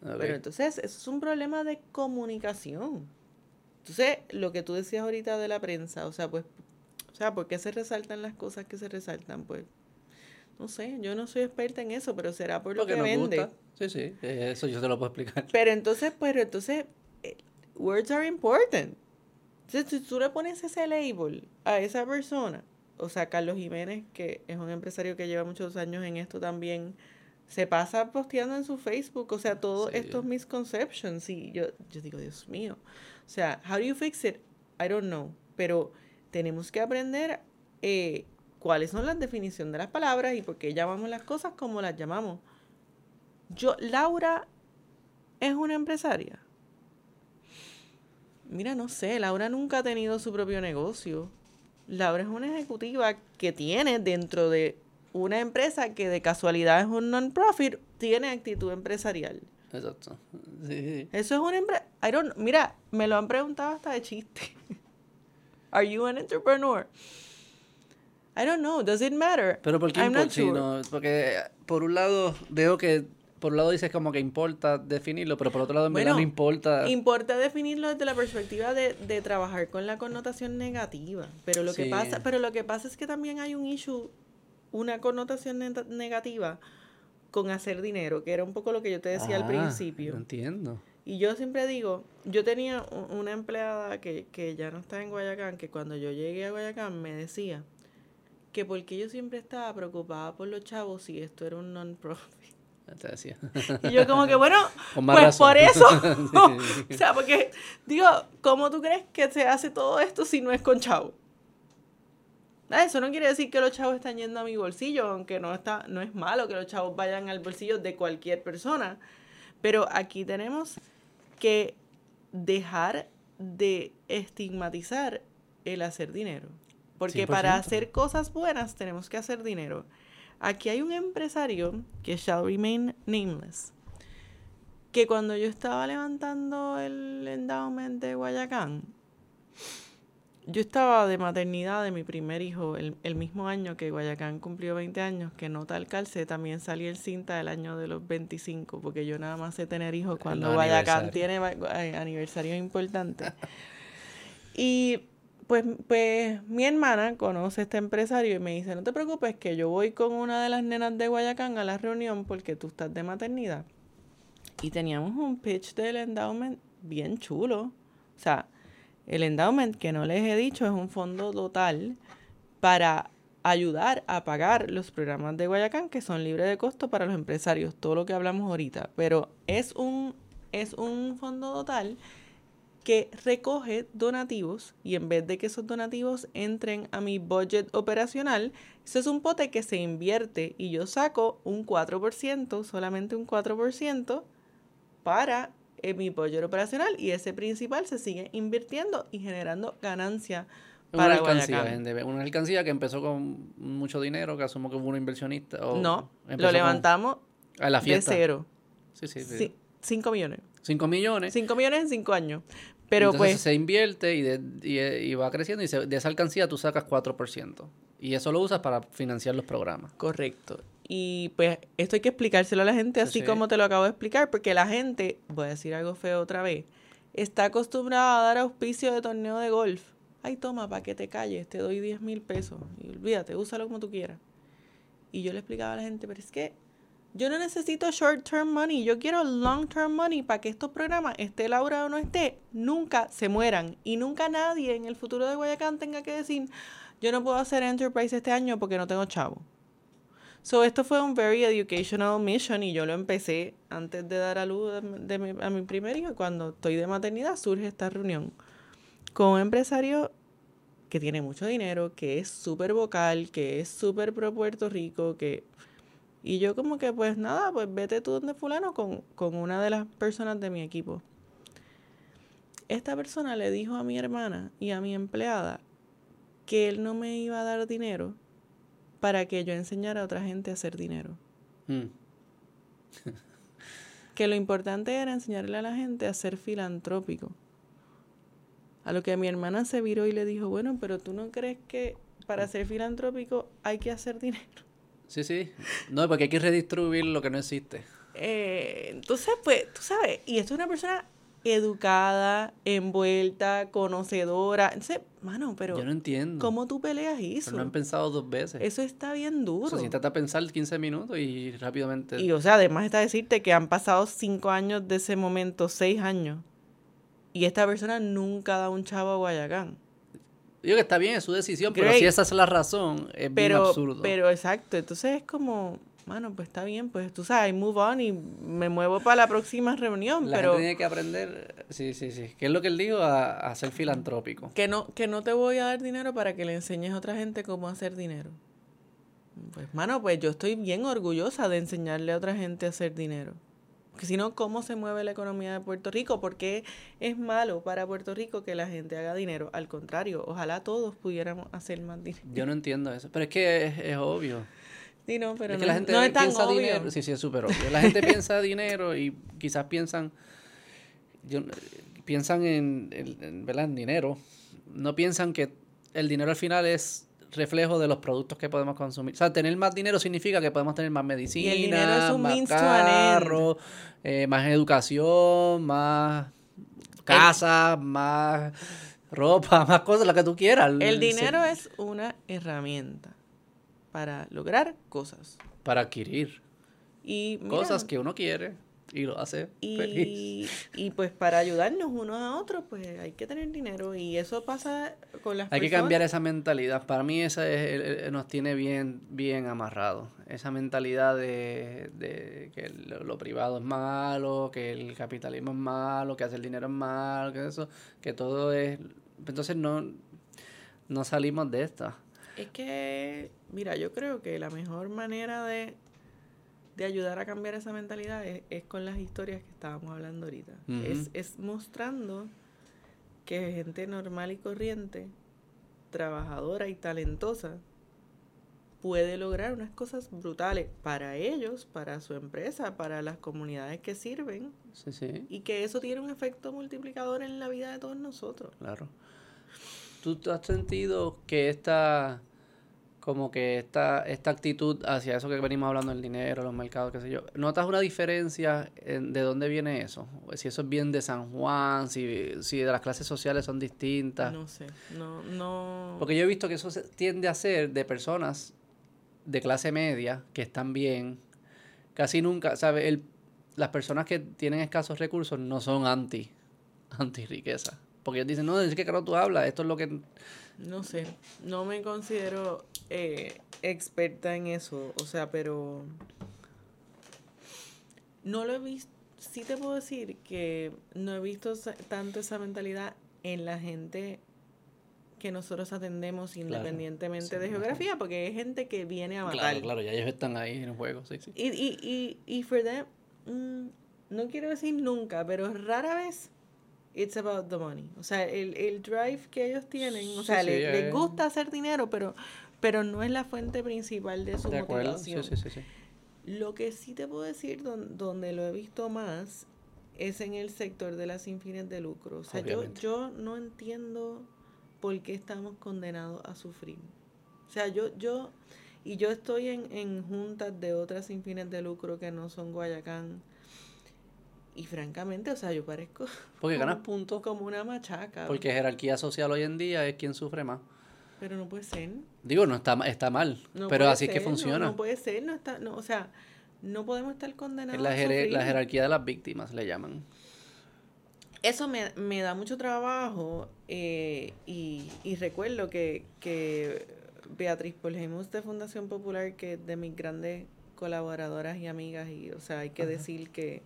Pero entonces, eso es un problema de comunicación. Entonces, lo que tú decías ahorita de la prensa, o sea, pues, o sea, ¿por qué se resaltan las cosas que se resaltan? Pues, no sé, yo no soy experta en eso, pero será por lo que vende. Sí, sí, eso yo te lo puedo explicar. Pero entonces, pero entonces, eh, words are important. Entonces, si tú le pones ese label a esa persona, o sea, Carlos Jiménez, que es un empresario que lleva muchos años en esto también, se pasa posteando en su Facebook, o sea, todos estos misconceptions. Y yo, yo digo, Dios mío. O sea, how do you fix it? I don't know. Pero tenemos que aprender eh, cuáles son las definiciones de las palabras y por qué llamamos las cosas como las llamamos. Yo, Laura es una empresaria. Mira, no sé, Laura nunca ha tenido su propio negocio. Laura es una ejecutiva que tiene dentro de una empresa que de casualidad es un non-profit, tiene actitud empresarial. Exacto. Eso es una empresa. Mira, me lo han preguntado hasta de chiste. Are you an entrepreneur? I don't know. Does it matter? Pero ¿por qué Porque por un lado veo que por un lado dices como que importa definirlo, pero por otro lado en verdad no importa. Importa definirlo desde la perspectiva de, de trabajar con la connotación negativa. Pero lo que pasa, pero lo que pasa es que también hay un issue, una connotación negativa con hacer dinero, que era un poco lo que yo te decía al ah, principio. Entiendo. Y yo siempre digo, yo tenía una empleada que, que ya no está en Guayacán, que cuando yo llegué a Guayacán me decía que porque yo siempre estaba preocupada por los chavos si esto era un non-profit. Y yo como que, bueno, pues por eso. o sea, porque, digo, ¿cómo tú crees que se hace todo esto si no es con chavos? Ah, eso no quiere decir que los chavos están yendo a mi bolsillo, aunque no, está, no es malo que los chavos vayan al bolsillo de cualquier persona. Pero aquí tenemos que dejar de estigmatizar el hacer dinero. Porque para hacer cosas buenas tenemos que hacer dinero. Aquí hay un empresario que shall remain nameless. Que cuando yo estaba levantando el endowment de Guayacán, yo estaba de maternidad de mi primer hijo el, mismo año que Guayacán cumplió 20 años, que no tal calce, también salí el cinta del año de los 25, porque yo nada más sé tener hijos cuando Guayacán tiene eh, aniversario importante. y pues, pues mi hermana conoce a este empresario y me dice, no te preocupes que yo voy con una de las nenas de Guayacán a la reunión porque tú estás de maternidad. Y teníamos un pitch del endowment bien chulo. O sea, el endowment que no les he dicho es un fondo total para ayudar a pagar los programas de Guayacán que son libres de costo para los empresarios, todo lo que hablamos ahorita. Pero es un, es un fondo total que recoge donativos y en vez de que esos donativos entren a mi budget operacional, ese es un pote que se invierte y yo saco un 4%, solamente un 4% para eh, mi budget operacional y ese principal se sigue invirtiendo y generando ganancia para una alcancía, una alcancía que empezó con mucho dinero, que asumo que hubo un inversionista. no, lo levantamos a la fiesta. de cero. Sí, sí, sí. 5 millones. 5 millones. 5 millones en 5 años. Pero Entonces pues, se invierte y, y, va creciendo y de esa alcancía tú sacas 4%. Y eso lo usas para financiar los programas. Correcto. Y pues esto hay que explicárselo a la gente así como te lo acabo de explicar, porque la gente, voy a decir algo feo otra vez, está acostumbrada a dar auspicio de torneo de golf. Ay, toma, para que te calles, te doy 10 mil pesos. Y olvídate, úsalo como tú quieras. Y yo le explicaba a la gente, pero es que yo no necesito short term money, yo quiero long term money para que estos programas, esté Laura o no esté, nunca se mueran y nunca nadie en el futuro de Guayacán tenga que decir, yo no puedo hacer enterprise este año porque no tengo chavo. So, esto fue un very educational mission y yo lo empecé antes de dar a luz de mi, a mi primer hijo. Cuando estoy de maternidad surge esta reunión con un empresario que tiene mucho dinero, que es súper vocal, que es súper pro Puerto Rico, que Y yo como que, pues nada, pues vete tú donde fulano con, con una de las personas de mi equipo. Esta persona le dijo a mi hermana y a mi empleada que él no me iba a dar dinero para que yo enseñara a otra gente a hacer dinero. Mm. que lo importante era enseñarle a la gente a ser filantrópico. A lo que mi hermana se viró y le dijo, bueno, pero tú no crees que para ser filantrópico hay que hacer dinero. Sí, sí. No, porque hay que redistribuir lo que no existe. Eh, entonces, pues, tú sabes, y esto es una persona educada, envuelta, conocedora. Entonces, mano, pero... Yo no entiendo. ¿Cómo tú peleas eso? Pero no han pensado dos veces. Eso está bien duro. O sea, siéntate a pensar 15 minutos y rápidamente... Y, o sea, además está decirte que han pasado cinco años de ese momento, seis años. Y esta persona nunca da un chavo a Guayacán. Digo que está bien, es su decisión, pero si esa es la razón, es pero, bien absurdo. Pero exacto, entonces es como, mano, pues está bien, pues tú sabes, move on y me muevo para la próxima reunión, la pero... gente tiene que aprender, sí, sí, sí, ¿qué es lo que él dijo? A, a, ser filantrópico. Que no, que no te voy a dar dinero para que le enseñes a otra gente cómo hacer dinero. Pues, mano, pues yo estoy bien orgullosa de enseñarle a otra gente a hacer dinero. Porque si no, ¿cómo se mueve la economía de Puerto Rico? ¿Por qué es malo para Puerto Rico que la gente haga dinero? Al contrario, ojalá todos pudiéramos hacer más dinero. Yo no entiendo eso, pero es que es, es obvio. Sí, no, pero es no, que la gente no es tan piensa obvio. dinero. Sí, sí, es súper obvio. La gente piensa dinero y quizás piensan, yo, piensan en, en, en, ¿verdad? en dinero. No piensan que el dinero al final es reflejo de los productos que podemos consumir. O sea, tener más dinero significa que podemos tener más medicina, Y el dinero es un más carro, eh, más educación, más casa, más ropa, más cosas, lo que tú quieras. El dinero es una herramienta para lograr cosas. Para adquirir Y mira, cosas que uno quiere y lo hace feliz. y, y pues para ayudarnos unos a otros, pues hay que tener dinero. Y eso pasa con las Hay que personas. cambiar esa mentalidad. Para mí esa es, nos tiene bien, bien amarrado. Esa mentalidad de, de que lo, lo privado es malo, que el capitalismo es malo, que hacer dinero es malo, que eso, que todo es... Entonces no, no salimos de esta. Es que, mira, yo creo que la mejor manera de, de ayudar a cambiar esa mentalidad es, es con las historias que estábamos hablando ahorita. Es, es mostrando que gente normal y corriente, trabajadora y talentosa, puede lograr unas cosas brutales para ellos, para su empresa, para las comunidades que sirven, Sí, sí, y que eso tiene un efecto multiplicador en la vida de todos nosotros. claro. ¿Tú has sentido que esta, como que esta, esta actitud hacia eso que venimos hablando, el dinero, los mercados, qué sé yo, ¿notas una diferencia en de dónde viene eso? Si eso es bien de San Juan, si, si de las clases sociales son distintas. No sé, no, no... Porque yo he visto que eso se tiende a ser de personas de clase media que están bien. Casi nunca, ¿sabes? El, las personas que tienen escasos recursos no son anti, anti riqueza. Porque ellos dicen, no, es que claro tú hablas, esto es lo que... No sé, no me considero eh, experta en eso, o sea, pero no lo he visto, sí te puedo decir que no he visto tanto esa mentalidad en la gente que nosotros atendemos independientemente sí, de geografía, porque hay gente que viene a matar. Claro, claro, ya ellos están ahí en el juego, sí, sí. Y, y, y, y for them, mm, no quiero decir nunca, pero rara vez it's about the money. O sea, el, el drive que ellos tienen, o sea, sí, le- les eh. gusta hacer dinero, pero, pero no es la fuente principal de su De motivación. sí, sí, sí. Lo que sí te puedo decir don- donde lo he visto más es en el sector de las sin fines de lucro. O sea, yo, yo no entiendo por qué estamos condenados a sufrir. O sea, yo, yo, y yo estoy en, en juntas de otras sin fines de lucro que no son Guayacán. Y francamente, o sea, yo parezco Porque ganas puntos, como una machaca. porque jerarquía social hoy en día es quien sufre más. Pero no puede ser. Digo, no está, está mal, No pero así es que no- funciona. No, puede ser, no está, no, o sea, no podemos estar condenados es la, a jere- la jerarquía de las víctimas, le llaman. Eso me, me da mucho trabajo eh, y, y recuerdo que, que Beatriz Polgemus de Fundación Popular, que es de mis grandes colaboradoras y amigas, y o sea, hay que Ajá. decir que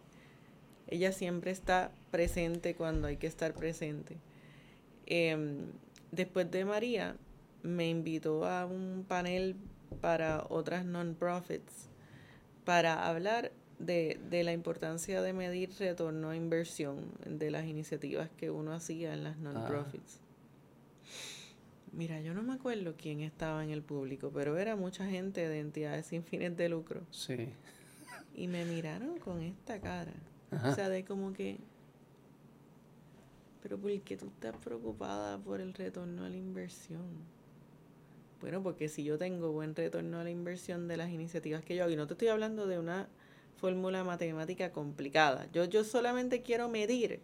ella siempre está presente cuando hay que estar presente. Em, después de María, me invitó a un panel para otras non-profits para hablar de, de la importancia de medir retorno a inversión de las iniciativas que uno hacía en las non-profits. Mira, yo no me acuerdo quién estaba en el público, pero era mucha gente de entidades sin fines de lucro. Sí. Y me miraron con esta cara. Ajá. O sea, de como que... Pero ¿por qué tú estás preocupada por el retorno a la inversión? Bueno, porque si yo tengo buen retorno a la inversión de las iniciativas que yo hago, y no te estoy hablando de una fórmula matemática complicada, yo, yo solamente quiero medir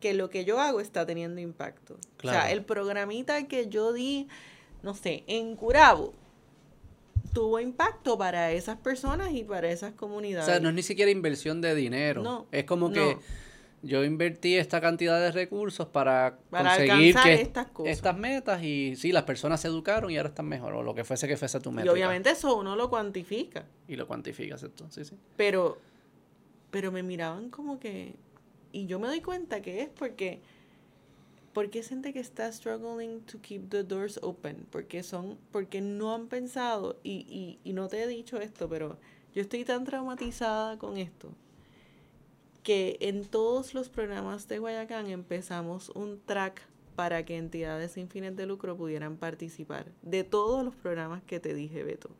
que lo que yo hago está teniendo impacto. O sea, el programita que yo di, no sé, en Curabo, tuvo impacto para esas personas y para esas O comunidades. sea, no es ni siquiera inversión de dinero. No, es como que no. Yo invertí esta cantidad de recursos para, Para conseguir que estas cosas. estas metas y sí, las personas se educaron y ahora están mejor o lo que fuese que fuese tu meta. Y obviamente eso uno lo cuantifica. Y lo cuantificas esto, sí, sí. Pero, pero me miraban como que. Y yo me doy cuenta que es porque. Porque es gente que está struggling to keep the doors open. Porque son. Porque no han pensado. Y, y, y no te he dicho esto, pero yo estoy tan traumatizada con esto. Que en todos los programas de Guayacán empezamos un track para que entidades sin fines de lucro pudieran participar. De todos los programas que te dije, Beto.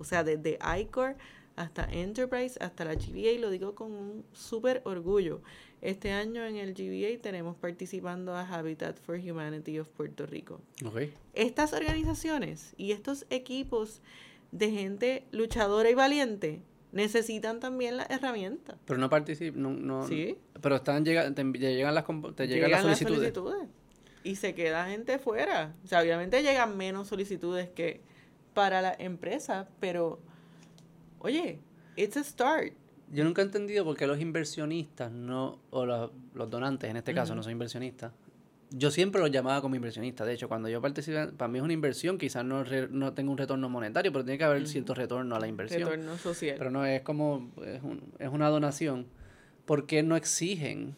O sea, desde ICOR hasta Enterprise, hasta la GBA, y lo digo con un súper orgullo. Este año en el GBA tenemos participando a Habitat for Humanity of Puerto Rico. Ok. Estas organizaciones y estos equipos de gente luchadora y valiente necesitan también las herramientas. Pero no participan, no, no, Sí. pero están llega, te, llegan las te llegan, las solicitudes. y se queda gente fuera. O sea, obviamente llegan menos solicitudes que para la empresa, pero oye, it's a start. Yo nunca he entendido por qué los inversionistas no, o los, los donantes en este caso, no son inversionistas. Yo siempre los llamaba como inversionistas. De hecho, cuando yo participé, para mí es una inversión, quizás no, re- no tenga un retorno monetario, pero tiene que haber cierto retorno a la inversión. Retorno social. Pero no es como, es, un- es una donación. ¿Por qué no exigen?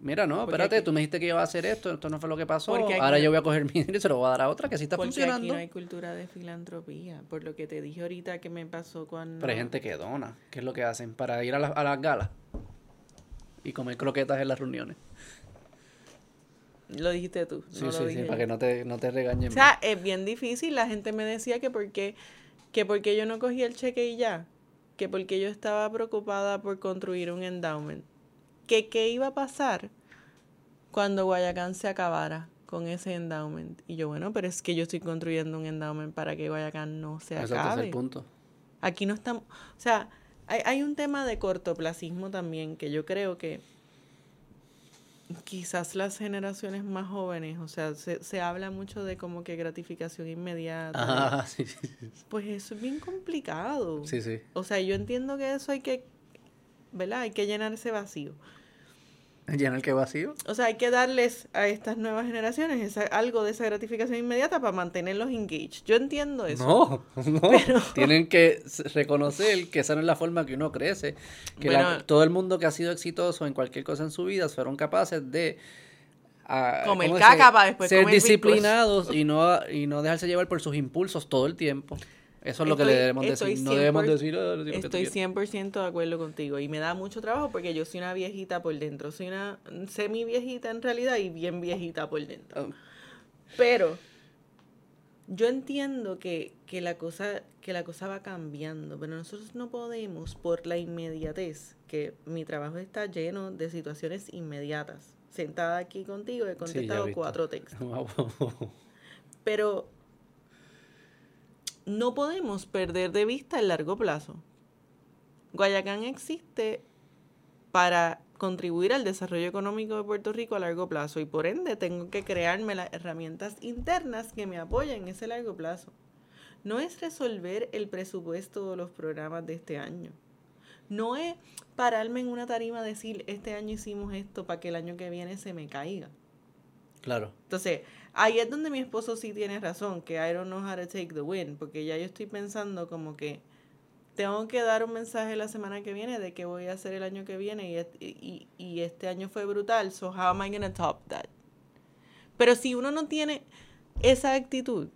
Mira, no, Porque espérate, aquí- tú me dijiste que iba a hacer esto, esto no fue lo que pasó. Aquí Ahora yo voy a coger mi dinero y se lo voy a dar a otra que sí está Porque funcionando. aquí no hay cultura de filantropía. Por lo que te dije ahorita que me pasó cuando... Pero hay gente que dona. ¿Qué es lo que hacen? Para ir a, la- a las galas y comer croquetas en las reuniones. Lo dijiste tú. Sí, no lo sí, sí, dije para yo. que no te, no te regañen. O sea, es bien difícil. La gente me decía que porque, que porque yo no cogía el cheque y ya. Que porque yo estaba preocupada por construir un endowment. Que qué iba a pasar cuando Guayacán se acabara con ese endowment. Y yo, bueno, pero es que yo estoy construyendo un endowment para que Guayacán no se Exacto, ese es acabe. el punto. Aquí no estamos, o sea, hay, hay un tema de cortoplacismo también que yo creo que quizás las generaciones más jóvenes, o sea, se, se habla mucho de como que gratificación inmediata. Ah, sí, sí, sí. Pues eso es bien complicado. Sí, sí. O sea, yo entiendo que eso hay que, ¿verdad? Hay que llenar ese vacío. Llenar que vacío. O sea, hay que darles a estas nuevas generaciones esa- algo de esa gratificación inmediata para mantenerlos engaged. Yo entiendo eso. No, no. Tienen que reconocer que esa no es la forma que uno crece. Que la- todo el mundo que ha sido exitoso en cualquier cosa en su vida fueron capaces de ah, Comer ¿cómo caca para después ser comer ricos. disciplinados y no, y no dejarse llevar por sus impulsos todo el tiempo. Eso es lo que le Estoy- debemos estoy decir. No debemos 100% decir, "Ah, digo que tú Estoy quieres". 100% de acuerdo contigo y me da mucho trabajo porque yo soy una viejita por dentro. Soy una semi viejita en realidad y bien viejita por dentro. Oh, Pero yo entiendo que, que, la cosa, que la cosa va cambiando, pero nosotros no podemos por la inmediatez, que mi trabajo está lleno de situaciones inmediatas. Sentada aquí contigo he contestado cuatro textos. Wow. Pero no podemos perder de vista el largo plazo. Guayacán existe para contribuir al desarrollo económico de Puerto Rico a largo plazo y por ende tengo que crearme las herramientas internas que me apoyen ese largo plazo. No es resolver el presupuesto de los programas de este año. No es pararme en una tarima y decir, este año hicimos esto para que el año que viene se me caiga. Claro. Entonces, ahí es donde mi esposo sí tiene razón, que I don't know how to take the win, porque ya yo estoy pensando como que tengo que dar un mensaje la semana que viene de qué voy a hacer el año que viene y, y, y este año fue brutal, so how am I gonna top that? Pero si uno no tiene esa actitud,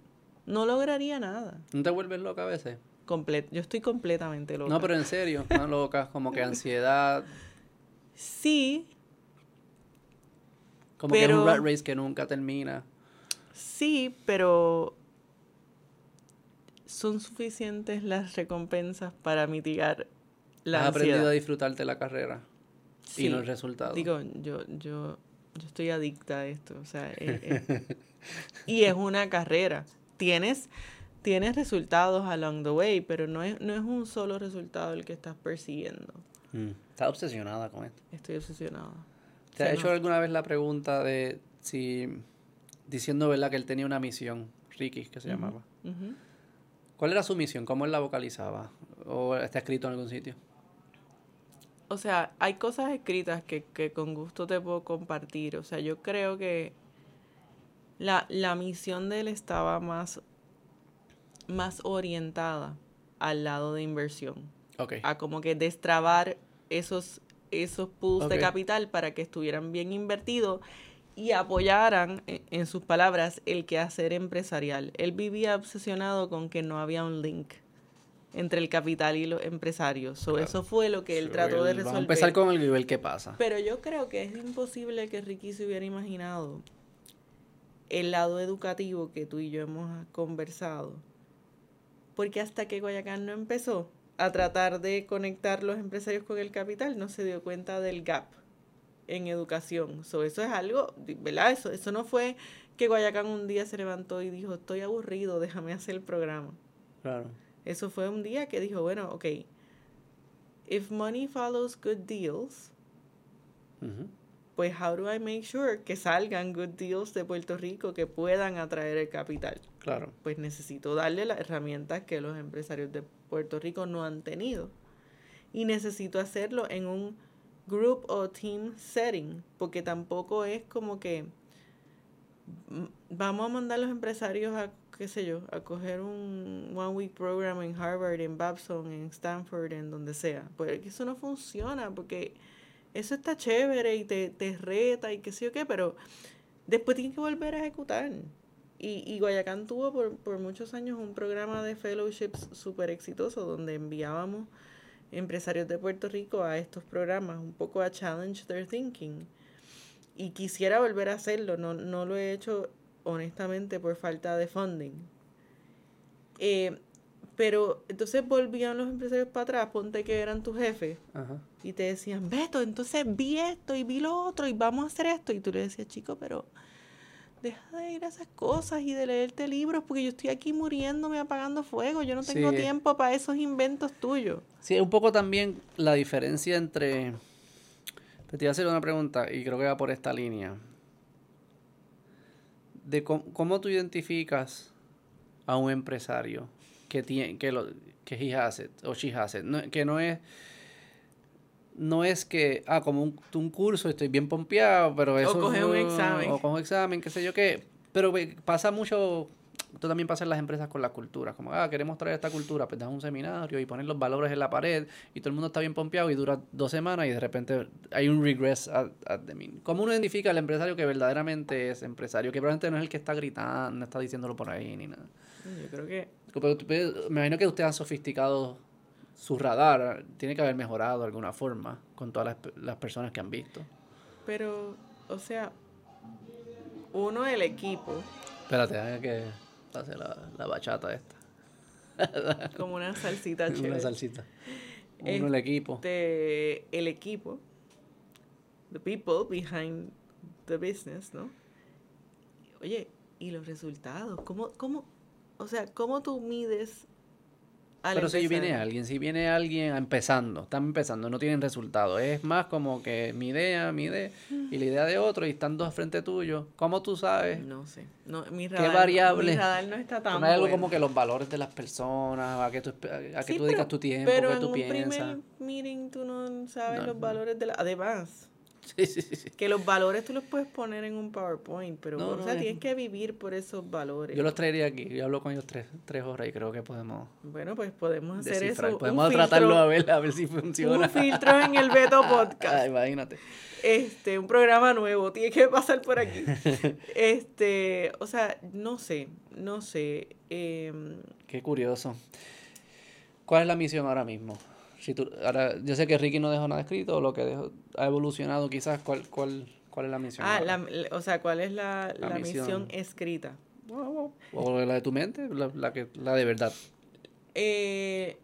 no lograría nada. ¿No te vuelves loca a veces? Comple- yo estoy completamente loca. No, pero en serio, no loca, como que ansiedad, Sí, como que es un rat race que nunca termina. Sí, pero son suficientes las recompensas para mitigar la Has aprendido a ansiedad. disfrutarte la carrera Sí. y no el resultado. Digo, yo, yo, yo estoy adicta a esto, o sea, es- es- y es una carrera. Tienes, tienes resultados along the way, pero no es, no es un solo resultado el que estás persiguiendo. Mm, Estás obsesionada con esto. Estoy obsesionada. ¿Te ha Se hecho alguna vez la pregunta de si, diciendo, ¿verdad? Que él tenía una misión, Ricky, que se llamaba. ¿Cuál era su misión? ¿Cómo él la vocalizaba? ¿O está escrito en algún sitio? O sea, hay cosas escritas que, que con gusto te puedo compartir. O sea, yo creo que la, la misión de él estaba más, más orientada al lado de inversión. Ok. A como que destrabar esos, esos pools de capital para que estuvieran bien invertidos y apoyaran, e- en sus palabras, el quehacer empresarial. Él vivía obsesionado con que no había un link entre el capital y los empresarios. So, Claro. Eso fue lo que él So, trató de resolver. Vamos a empezar con el nivel que pasa. Pero yo creo que es imposible que Ricky se hubiera imaginado el lado educativo que tú y yo hemos conversado. Porque hasta que Guayacán no empezó a tratar de conectar los empresarios con el capital, no se dio cuenta del gap en educación. So, eso es algo, ¿verdad? Eso, eso no fue que Guayacán un día se levantó y dijo, estoy aburrido, déjame hacer el programa. Claro. Eso fue un día que dijo, bueno, ok, if money follows good deals, pues how do I make sure que salgan good deals de Puerto Rico que puedan atraer el capital? Claro. Pues necesito darle las herramientas que los empresarios de Puerto Rico no han tenido. Y necesito hacerlo en un group o team setting, porque tampoco es como que vamos a mandar a los empresarios a, qué sé yo, a coger un one week program en Harvard, en Babson, en Stanford, en donde sea. Pues eso no funciona, porque eso está chévere y te, te reta y qué sé yo qué, pero después tienes que volver a ejecutar. Y, y Guayacán tuvo por, por muchos años un programa de fellowships súper exitoso donde enviábamos empresarios de Puerto Rico a estos programas, un poco a challenge their thinking. Y quisiera volver a hacerlo, no, no lo he hecho honestamente por falta de funding. Eh, pero entonces volvían los empresarios para atrás, ponte que eran tus jefes, Ajá. y te decían, Beto, entonces vi esto y vi lo otro y vamos a hacer esto. Y tú le decías, chico, pero deja de ir a esas cosas y de leerte libros porque yo estoy aquí muriéndome apagando fuego. Yo no tengo Sí. tiempo para esos inventos tuyos. Sí, es un poco también la diferencia entre... Te iba a hacer una pregunta y creo que va por esta línea. De cómo, cómo tú identificas a un empresario que tiene que lo que he has it o she has it, no- que no es no es que ah como un, un curso estoy bien pompeado pero eso coger un fue- examen. o coger un examen qué sé yo qué pero pasa mucho esto también pasa en las empresas con las culturas como ah queremos traer esta cultura pues das un seminario y poner los valores en la pared y todo el mundo está bien pompeado y dura dos semanas y de repente hay un regress at, at the mean. ¿Cómo uno identifica al empresario que verdaderamente es empresario? Que probablemente no es el que está gritando, no está diciéndolo por ahí ni nada. Yo creo que pero me imagino que ustedes han sofisticado su radar, tiene que haber mejorado de alguna forma con todas las, las personas que han visto. Pero, o sea, uno, el equipo, Espérate, déjame que hace la, la bachata esta. como una salsita chévere. Una salsita. Uno, el equipo. Este, el equipo, the people behind the business, ¿no? Oye, y los resultados, ¿cómo, cómo, o sea, cómo tú mides al Pero si viene alguien, si viene alguien empezando, están empezando, no tienen resultado, es más como que mi idea, mi idea y la idea de otro y están dos frente tuyo, ¿cómo tú sabes? No sé, no, mi radar, variable? mi radar no está tan No hay algo bueno. como que los valores de las personas, a qué tú, a qué tú dedicas tu tiempo, Pero qué en tú un piensas. primer meeting tú no sabes No, los valores de la... Además, Sí, sí, sí, sí. que los valores tú los puedes poner en un PowerPoint, pero No, o sea, es- tienes que vivir por esos valores. Yo los traería aquí, yo hablo con ellos tres, tres horas y creo que podemos Bueno, pues podemos hacer descifrar. eso. un Podemos tratarlo filtro- a ver, a ver si funciona. Un filtro en el Beto Podcast. Ah, imagínate. Este, un programa nuevo, tiene que pasar por aquí. Este, o sea, no sé, no sé. em, Qué curioso. ¿Cuál es la misión ahora mismo? Si tú, ahora, yo sé que Ricky no dejó nada escrito, o lo que dejó, ha evolucionado quizás. ¿Cuál, cuál, cuál es la misión? Ah, la, o sea, ¿cuál es la, La la misión. misión escrita? ¿O la de tu mente? La, la que, la de verdad. Eh,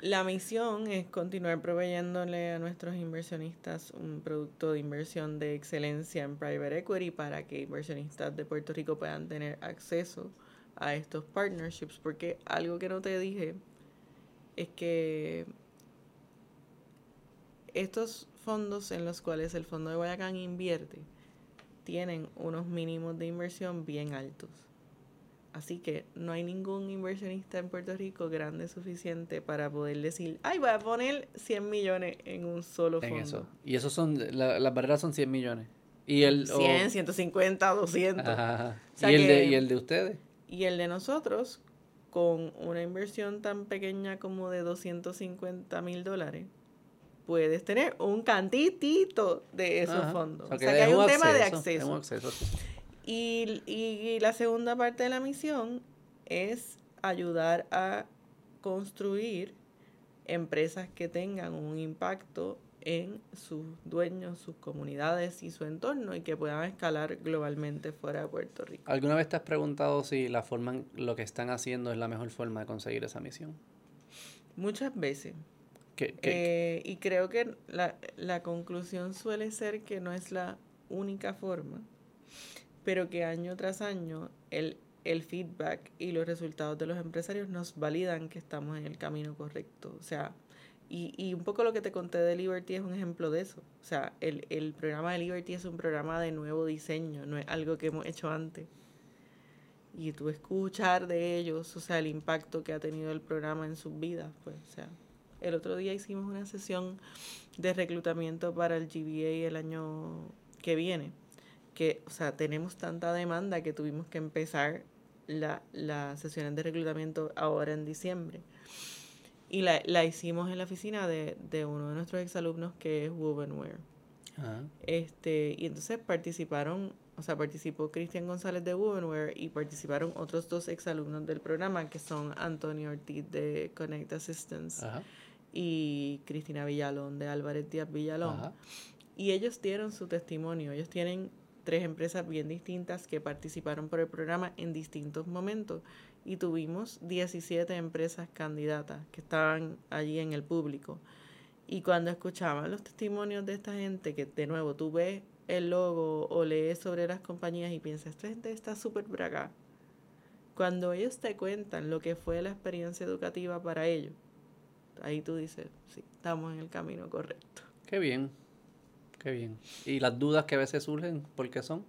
la misión es continuar proveyéndole a nuestros inversionistas un producto de inversión de excelencia en private equity para que inversionistas de Puerto Rico puedan tener acceso a estos partnerships. Porque algo que no te dije es que estos fondos en los cuales el Fondo de Guayacán invierte tienen unos mínimos de inversión bien altos. Así que no hay ningún inversionista en Puerto Rico grande suficiente para poder decir, ay, voy a poner 100 millones en un solo En fondo. eso. Y esos son, la- las barreras son 100 millones. Y el, o- 100, 150, 200. Ajá, ajá. O sea ¿Y, el de, que- ¿Y el de ustedes? Y el de nosotros, con una inversión tan pequeña como de 250 mil dólares, puedes tener un cantitito de esos Ajá. fondos. O sea, O sea, que hay un tema de es acceso. un acceso, sí. Y, y la segunda parte de la misión es ayudar a construir empresas que tengan un impacto en sus dueños, sus comunidades y su entorno y que puedan escalar globalmente fuera de Puerto Rico. ¿Alguna vez te has preguntado si la forma, en- lo que están haciendo es la mejor forma de conseguir esa misión? Muchas veces. ¿Qué, qué- Eh, y creo que la, la conclusión suele ser que no es la única forma, pero que año tras año el, el feedback y los resultados de los empresarios nos validan que estamos en el camino correcto. O sea, y, y un poco lo que te conté de Liberty es un ejemplo de eso. O sea, el, el programa de Liberty es un programa de nuevo diseño, no es algo que hemos hecho antes. Y tú escuchar de ellos, o sea, el impacto que ha tenido el programa en sus vidas, pues, o sea, el otro día hicimos una sesión de reclutamiento para el GBA el año que viene, que, o sea, tenemos tanta demanda que tuvimos que empezar la, las sesiones de reclutamiento ahora en diciembre. Y la, la hicimos en la oficina de, de uno de nuestros exalumnos que es Wovenware. Ajá. Este, y entonces participaron, o sea, participó Cristian González de Wovenware y participaron otros dos exalumnos del programa que son Antonio Ortiz de Connect Assistance Ajá. Y Cristina Villalón de Álvarez Díaz Villalón. Ajá. Y ellos dieron su testimonio. Ellos tienen tres empresas bien distintas que participaron por el programa en distintos momentos. Y tuvimos 17 empresas candidatas que estaban allí en el público. Y cuando escuchaban los testimonios de esta gente, que de nuevo tú ves el logo o lees sobre las compañías y piensas, esta gente está súper por acá. Cuando ellos te cuentan lo que fue la experiencia educativa para ellos, ahí tú dices, sí, estamos en el camino correcto. Qué bien. Qué bien. ¿Y las dudas que a veces surgen, por qué son?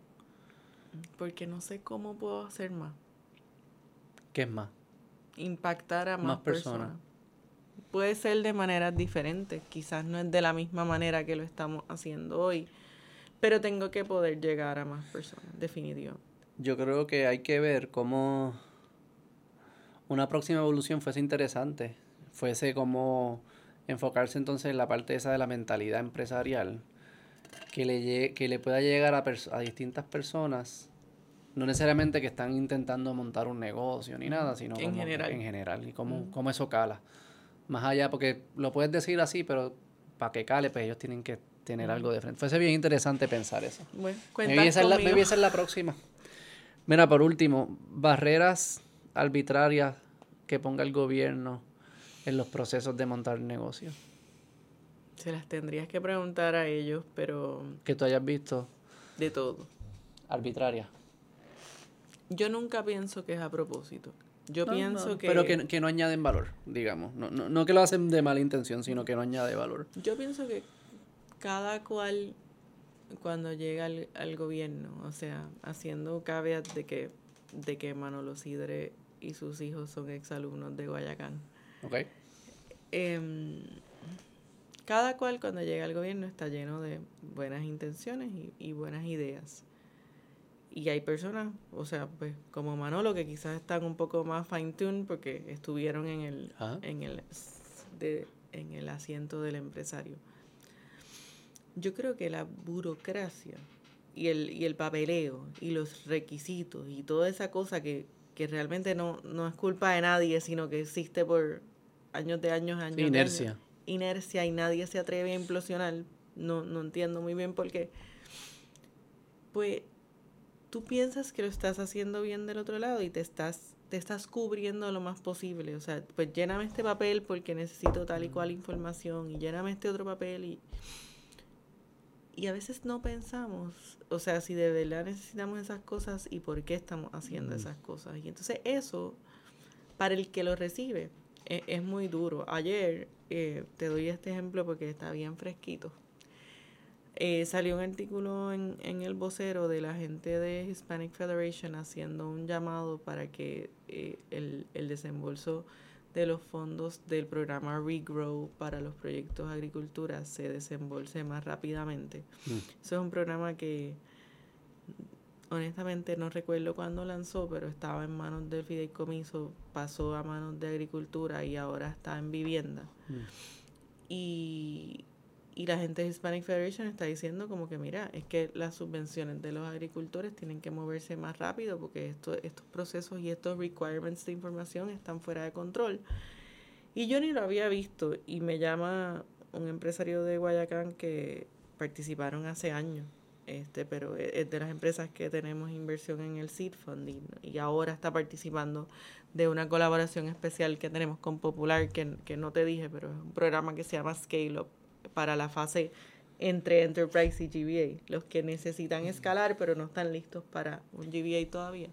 Porque no sé cómo puedo hacer más. ¿Qué es más? Impactar a más, Más personas. personas. Puede ser de maneras diferentes. Quizás no es de la misma manera que lo estamos haciendo hoy. Pero tengo que poder llegar a más personas, definitivamente. Yo creo que hay que ver cómo una próxima evolución fuese interesante. Fuese como enfocarse entonces en la parte esa de la mentalidad empresarial. Que le, que le pueda llegar a, pers- a distintas personas. No necesariamente que están intentando montar un negocio ni nada, sino En como general. en general. Y cómo, cómo eso cala. Más allá, porque lo puedes decir así, pero para que cale, pues ellos tienen que tener algo de frente. Fuese bien interesante pensar eso. Bueno, es la próxima. Mira, por último, barreras arbitrarias que ponga el gobierno en los procesos de montar negocios. Se las tendrías que preguntar a ellos, pero Que tú hayas visto de todo. arbitrarias. Yo nunca pienso que es a propósito. Yo No, pienso no, que... Pero que, que no añaden valor, digamos. No, no, no que lo hacen de mala intención, sino que no añade valor. Yo pienso que cada cual cuando llega al, al gobierno, o sea, haciendo caveat de que, de que Manolo Sidre y sus hijos son exalumnos de Guayacán, ¿Ok? em, cada cual cuando llega al gobierno está lleno de buenas intenciones y, y buenas ideas. Y hay personas, o sea, pues como Manolo, que quizás están un poco más fine-tuned porque estuvieron en el, en el, de, en el asiento del empresario. Yo creo que la burocracia y el, y el papeleo y los requisitos y toda esa cosa que, que realmente no, no es culpa de nadie, sino que existe por, años de años, años. Sí, inercia. De años, inercia y nadie se atreve a implosionar. No, no entiendo muy bien por qué. Pues tú piensas que lo estás haciendo bien del otro lado y te estás, te estás cubriendo lo más posible. O sea, pues lléname este papel porque necesito tal y cual información y lléname este otro papel y... Y a veces no pensamos, o sea, si de verdad necesitamos esas cosas y por qué estamos haciendo esas cosas. Y entonces eso, para el que lo recibe, es, es muy duro. Ayer, eh, te doy este ejemplo porque está bien fresquito. Eh, salió un artículo en, en, el vocero de la gente de Hispanic Federation haciendo un llamado para que eh, el, el, desembolso de los fondos del programa Regrow para los proyectos de agricultura se desembolse más rápidamente. Mm. Eso es un programa que honestamente no recuerdo cuándo lanzó, pero estaba en manos del fideicomiso, pasó a manos de agricultura y ahora está en vivienda. Mm. Y y la gente de Hispanic Federation está diciendo como que, mira, es que las subvenciones de los agricultores tienen que moverse más rápido porque esto, estos procesos y estos requirements de información están fuera de control. Y yo ni lo había visto y me llama un empresario de Guayacán que participaron hace años, este, pero es de las empresas que tenemos inversión en el Seed Funding y ahora está participando de una colaboración especial que tenemos con Popular, que, que no te dije, pero es un programa que se llama Scale Up para la fase entre Enterprise y GBA, los que necesitan escalar pero no están listos para un GBA todavía.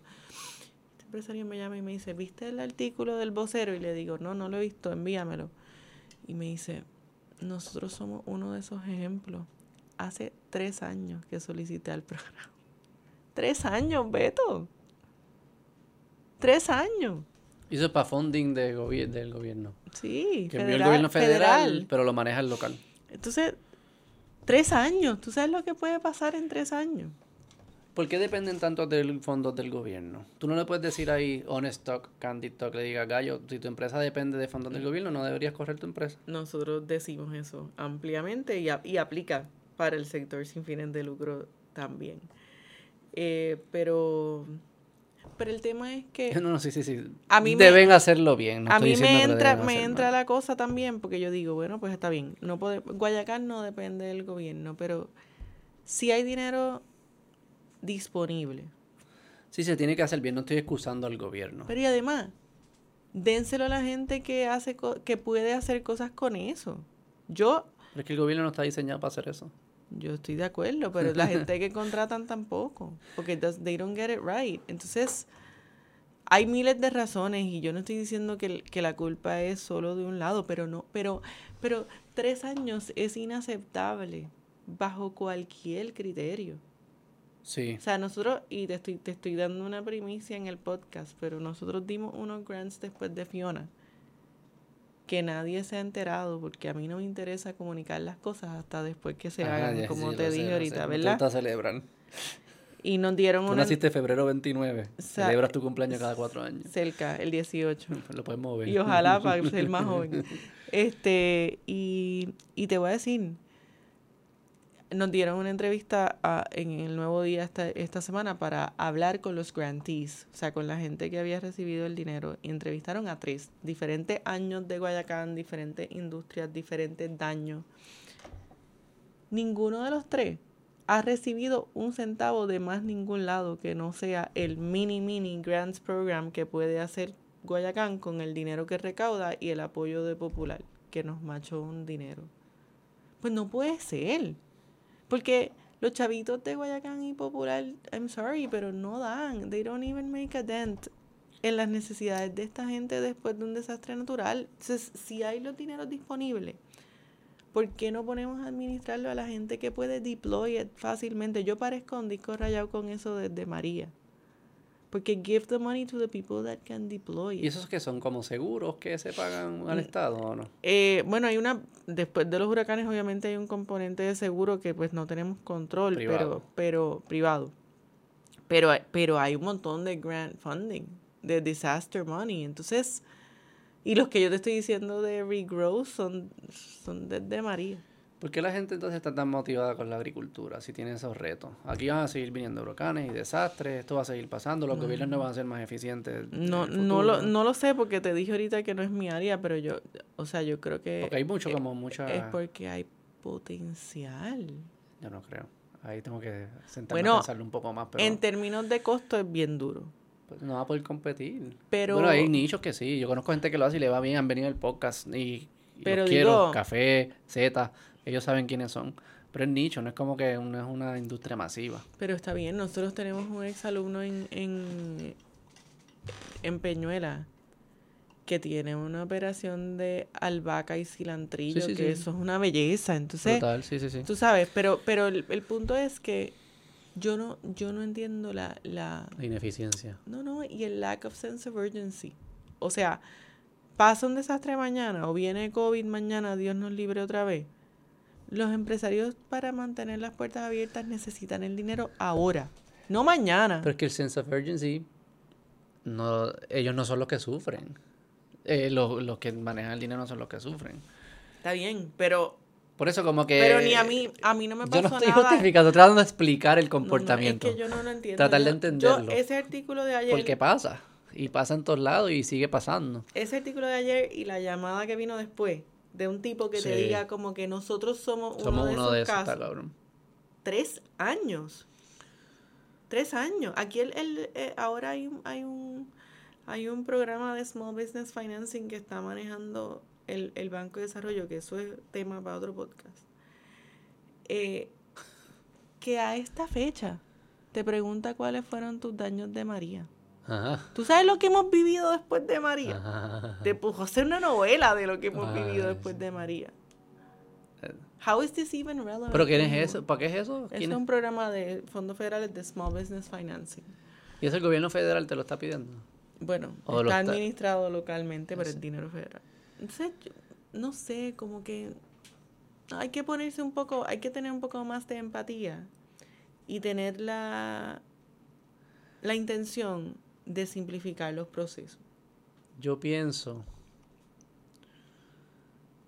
Este empresario me llama y me dice, ¿viste el artículo del vocero? Y le digo, no, no lo he visto, envíamelo. Y me dice, nosotros somos uno de esos ejemplos. Hace tres años que solicité al programa. Tres años, Beto. Tres años. Y eso es para funding de del gobierno. Sí, que el gobierno federal, pero lo maneja el local. Entonces, tres años. ¿Tú sabes lo que puede pasar en tres años? ¿Por qué dependen tanto del fondos del gobierno? Tú no le puedes decir ahí Honest Talk, Candid Talk, le diga Gallo, si tu empresa depende de fondos del gobierno, no deberías correr tu empresa. Nosotros decimos eso ampliamente y, y aplica para el sector sin fines de lucro también. Eh, pero pero el tema es que... No, no, sí, sí, sí. A mí Deben hacerlo bien. a mí me entra, me entra la cosa también, porque yo digo, bueno, pues está bien. No puede, Guayacán no depende del gobierno, pero si hay dinero disponible. Sí, se tiene que hacer bien, no estoy excusando al gobierno. Pero y además, dénselo a la gente que, hace que puede hacer cosas con eso. Yo... Pero es que el gobierno no está diseñado para hacer eso. Yo estoy de acuerdo, pero la gente que contratan tampoco, porque they don't get it right. Entonces, hay miles de razones y yo no estoy diciendo que, que, la culpa es solo de un lado, pero no, pero, pero tres años es inaceptable bajo cualquier criterio. Sí. O sea, nosotros, y te estoy, te estoy dando una primicia en el podcast, pero nosotros dimos unos grants después de Fiona que nadie se ha enterado, porque a mí no me interesa comunicar las cosas hasta después que se hagan, como te dije ahorita, ¿verdad? Celebran. Y nos dieron Tú naciste febrero 29. Celebras tu cumpleaños cada cuatro años. Cerca, el 18. Lo puedes mover. Y ojalá para ser más joven. Este, y, y te voy a decir, nos dieron una entrevista en el Nuevo Día esta, semana para hablar con los grantees, o sea, con la gente que había recibido el dinero. Entrevistaron a tres, diferentes años de Guayacán, diferentes industrias, diferentes daños. Ninguno de los tres ha recibido un centavo de más ningún lado que no sea el mini mini grants program que puede hacer Guayacán con el dinero que recauda y el apoyo de Popular, que nos machó un dinero. Pues no puede ser. Porque los chavitos de Guayacán y Popular, I'm sorry, pero no dan. They don't even make a dent en las necesidades de esta gente después de un desastre natural. Entonces, si hay los dineros disponibles, ¿por qué no ponemos a administrarlo a la gente que puede deploy it fácilmente? Yo parezco un disco rayado con eso desde María. Porque give the money to the people that can deploy. ¿Y esos que son como seguros que se pagan al mm, Estado o no? Eh, bueno, hay una, después de los huracanes obviamente hay un componente de seguro que pues no tenemos control, pero pero privado. Pero, pero hay un montón de grant funding, de disaster money. Entonces, y los que yo te estoy diciendo de regrowth son, son desde María. ¿Por qué la gente entonces está tan motivada con la agricultura si tiene esos retos? Aquí van a seguir viniendo huracanes y desastres, esto va a seguir pasando, los gobiernos no van a ser más eficientes. No, no, lo, no lo sé porque te dije ahorita que no es mi área, pero yo, o sea, yo creo que... Porque hay mucho, como mucha... Es porque hay potencial. Yo no creo. Ahí tengo que sentarme a pensarlo un poco más. Pero... En términos de costo es bien duro. Pues no va a poder competir. Pero... Bueno, hay nichos que sí. Yo conozco gente que lo hace y le va bien. Han venido el podcast y, pero quiero. Café, Z ellos saben quiénes son. Pero es nicho, no es como que una, es una industria masiva. Pero está bien, nosotros tenemos un exalumno en, en, en Peñuela que tiene una operación de albahaca y cilantrillo, que eso es una belleza. Entonces, tú sabes, pero, pero el, punto es que yo no, yo no entiendo la, la... La ineficiencia. No, no, y el lack of sense of urgency. O sea, pasa un desastre mañana o viene COVID mañana, Dios nos libre otra vez los empresarios para mantener las puertas abiertas necesitan el dinero ahora, no mañana. Pero es que el sense of urgency, no, ellos no son los que sufren. Eh, los, que manejan el dinero no son los que sufren. Está bien, pero... Por eso como que... Pero ni a mí, a mí no me pasó nada. Yo no estoy justificando, tratando de explicar el comportamiento. No, es que yo no lo entiendo. Tratar de entenderlo. Yo, ese artículo de ayer... Porque pasa. Y pasa en todos lados y sigue pasando. Ese artículo de ayer y la llamada que vino después de un tipo que te diga como que nosotros somos, uno de esos de casos. Tres años. Tres años. Aquí el, el eh, ahora hay, hay un hay un programa de Small Business Financing que está manejando el, el Banco de Desarrollo, que eso es tema para otro podcast. Eh, que a esta fecha te pregunta cuáles fueron tus daños de María. ¿Tú sabes lo que hemos vivido después de María? Te puso a hacer una novela de lo que hemos vivido después de María. Eh. How is this even relevant? ¿Pero quién es eso? ¿Para qué es eso? Es un programa de fondos federales de Small Business Financing. ¿Y eso el gobierno federal te lo está pidiendo? Bueno, está administrado localmente, pero es dinero federal. Entonces, no sé, como que hay que ponerse un poco, hay que tener un poco más de empatía y tener la, la intención de simplificar los procesos? Yo pienso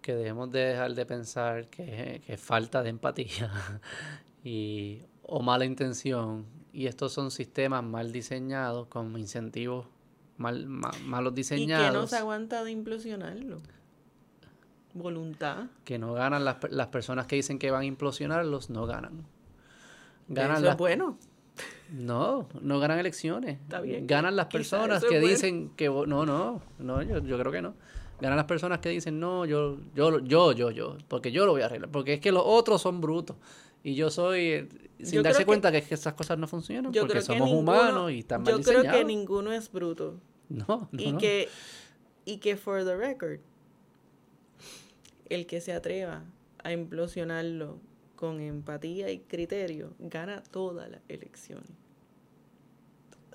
que debemos de dejar de pensar que, es falta de empatía y, o mala intención. Y estos son sistemas mal diseñados, con incentivos mal, malos diseñados. ¿Y que no se aguanta de implosionarlo? Voluntad. Que no ganan las, las personas que dicen que van a implosionarlos, no ganan. Ganan Eso es bueno. No, no ganan elecciones. Ganan las personas que dicen que no, no, no, yo, yo, creo que no. Ganan las personas que dicen, "No, yo yo yo yo yo, porque yo lo voy a arreglar, porque es que los otros son brutos." Y yo soy eh, sin darse cuenta que, que esas cosas no funcionan porque somos humanos y están mal Yo creo que ninguno es bruto. No, no Y que y que for the record el que se atreva a implosionarlo con empatía y criterio, gana todas las elecciones.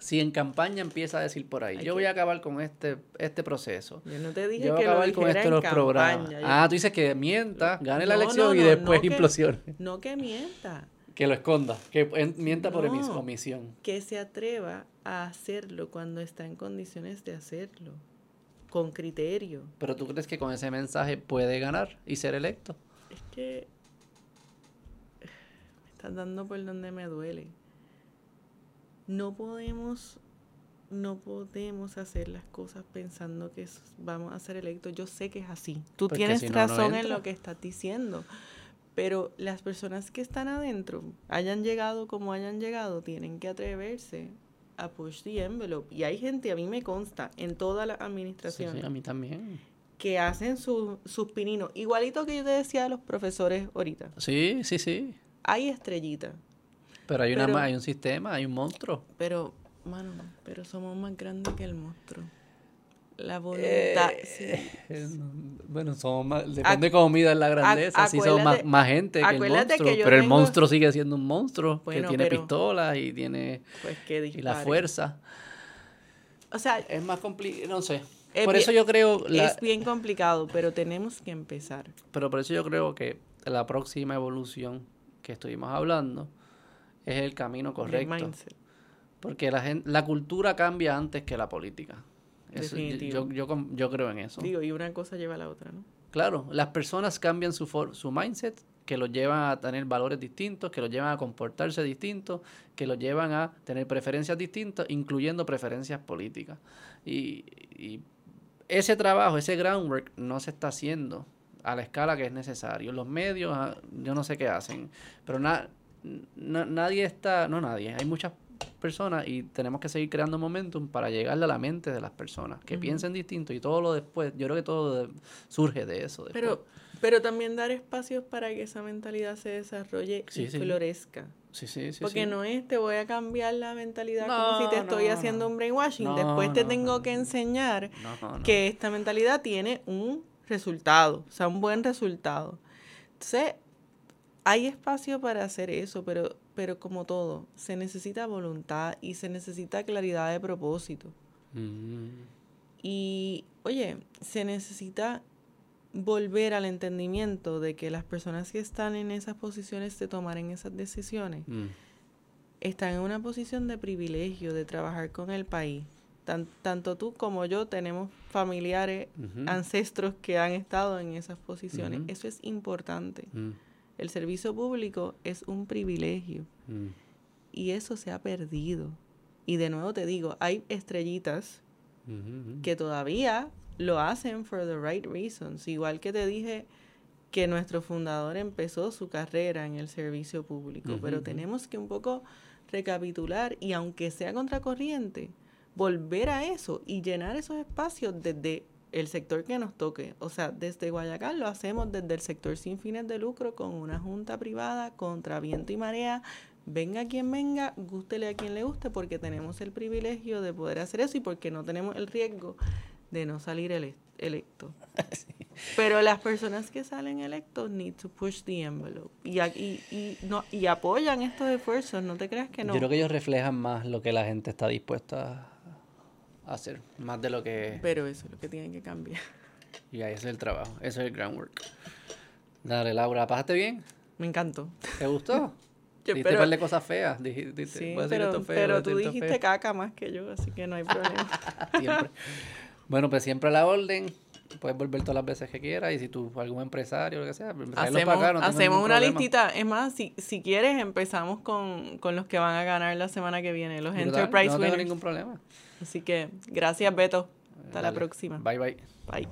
Si en campaña empieza a decir por ahí, yo voy a acabar con este, este proceso. Yo no te dije yo voy a acabar con esto los programas. Ah, tú dices que mienta, gane la elección y después implosione. no que mienta. Que lo esconda, que mienta por omisión. Que se atreva a hacerlo cuando está en condiciones de hacerlo, con criterio. Pero tú crees que con ese mensaje puede ganar y ser electo? Es que dando por donde me duele. No podemos, no podemos hacer las cosas pensando que vamos a ser electos. Yo sé que es así. Tú tienes razón en lo que estás diciendo. Pero las personas que están adentro, hayan llegado como hayan llegado, tienen que atreverse a push the envelope. Y hay gente, a mí me consta, en toda la administración. a mí también. Que hacen sus pininos. Igualito que yo te decía a los profesores ahorita. Sí, sí, sí hay estrellitas. Pero hay, una, hay un sistema, hay un monstruo. Pero, mano, pero somos más grandes que el monstruo. La voluntad. Eh, bueno, somos más. Depende de cómo midas la grandeza. Sí, somos más, gente que el monstruo. pero el monstruo sigue siendo un monstruo que tiene pistolas y tiene. Pues que y la fuerza. O sea. Es más complicado. No sé. Por eso yo creo. Es bien complicado, pero tenemos que empezar. Pero por eso yo creo que la próxima evolución que estuvimos hablando es el camino correcto. Porque la, gente, la cultura cambia antes que la política. yo, yo, creo en eso. Digo, y una cosa lleva a la otra, ¿no? Claro, las personas cambian su, su mindset que los llevan a tener valores distintos, que los llevan a comportarse distintos, que los llevan a tener preferencias distintas, incluyendo preferencias políticas. Y, y ese trabajo, ese groundwork no se está haciendo a la escala que es necesario. Los medios, ah, yo no sé qué hacen, pero na- na- nadie está, no nadie, hay muchas personas y tenemos que seguir creando momentum para llegarle a la mente de las personas, que Ujú. piensen distinto y todo lo después, yo creo que todo de- surge de eso. después. Pero, pero también dar espacios para que esa mentalidad se desarrolle y Sí, florezca. sí, sí, sí, Porque no es te voy a cambiar la mentalidad No, como si te estoy no, haciendo no. un brainwashing. Después te tengo que enseñar que esta mentalidad tiene un resultado, o sea, un buen resultado. Entonces, hay espacio para hacer eso, pero, pero como todo, se necesita voluntad y se necesita claridad de propósito. Mm, Y, oye, se necesita volver al entendimiento de que las personas que están en esas posiciones de tomar en esas decisiones mm, están en una posición de privilegio de trabajar con el país. Tan- tanto tú como yo tenemos familiares, ancestros que han estado en esas posiciones. Eso es importante. mm, El servicio público es un privilegio mm. y eso se ha perdido. Y de nuevo te digo, hay estrellitas ujú. que todavía lo hacen for the right reasons. Igual que te dije que nuestro fundador empezó su carrera en el servicio público, Ujú, pero ujú. tenemos que un poco recapitular y aunque sea contracorriente, volver a eso y llenar esos espacios desde el sector que nos toque. O sea, desde Guayacán lo hacemos desde el sector sin fines de lucro con una junta privada contra viento y marea. Venga quien venga, gústele a quien le guste, porque tenemos el privilegio de poder hacer eso y porque no tenemos el riesgo de no salir ele- electo. Pero las personas que salen electos need to push the envelope y, y, y, no, y apoyan estos esfuerzos, no te creas que no. Yo creo que ellos reflejan más lo que la gente está dispuesta a hacer, más de lo que... Pero eso es lo que tienen que cambiar. Y ahí es el trabajo, ese es el groundwork. Dale, Laura, ¿pasaste bien? Me encantó. ¿Te gustó? Yo, Dijiste pero- un par de cosas feas. Dijiste, dijiste, Sí, pero, esto feo, pero tú dijiste feo. caca más que yo, así que no hay problema. Siempre. Bueno, pues siempre a la orden. Puedes volver todas las veces que quieras y si tú, algún empresario o lo que sea, hacemos, acá, no hacemos una listita. Es más, si, si quieres, empezamos con, con, los que van a ganar la semana que viene, los Brutal, Enterprise no winners. tengo ningún problema. Así que gracias, Beto. Hasta la próxima. Bye, bye. Bye.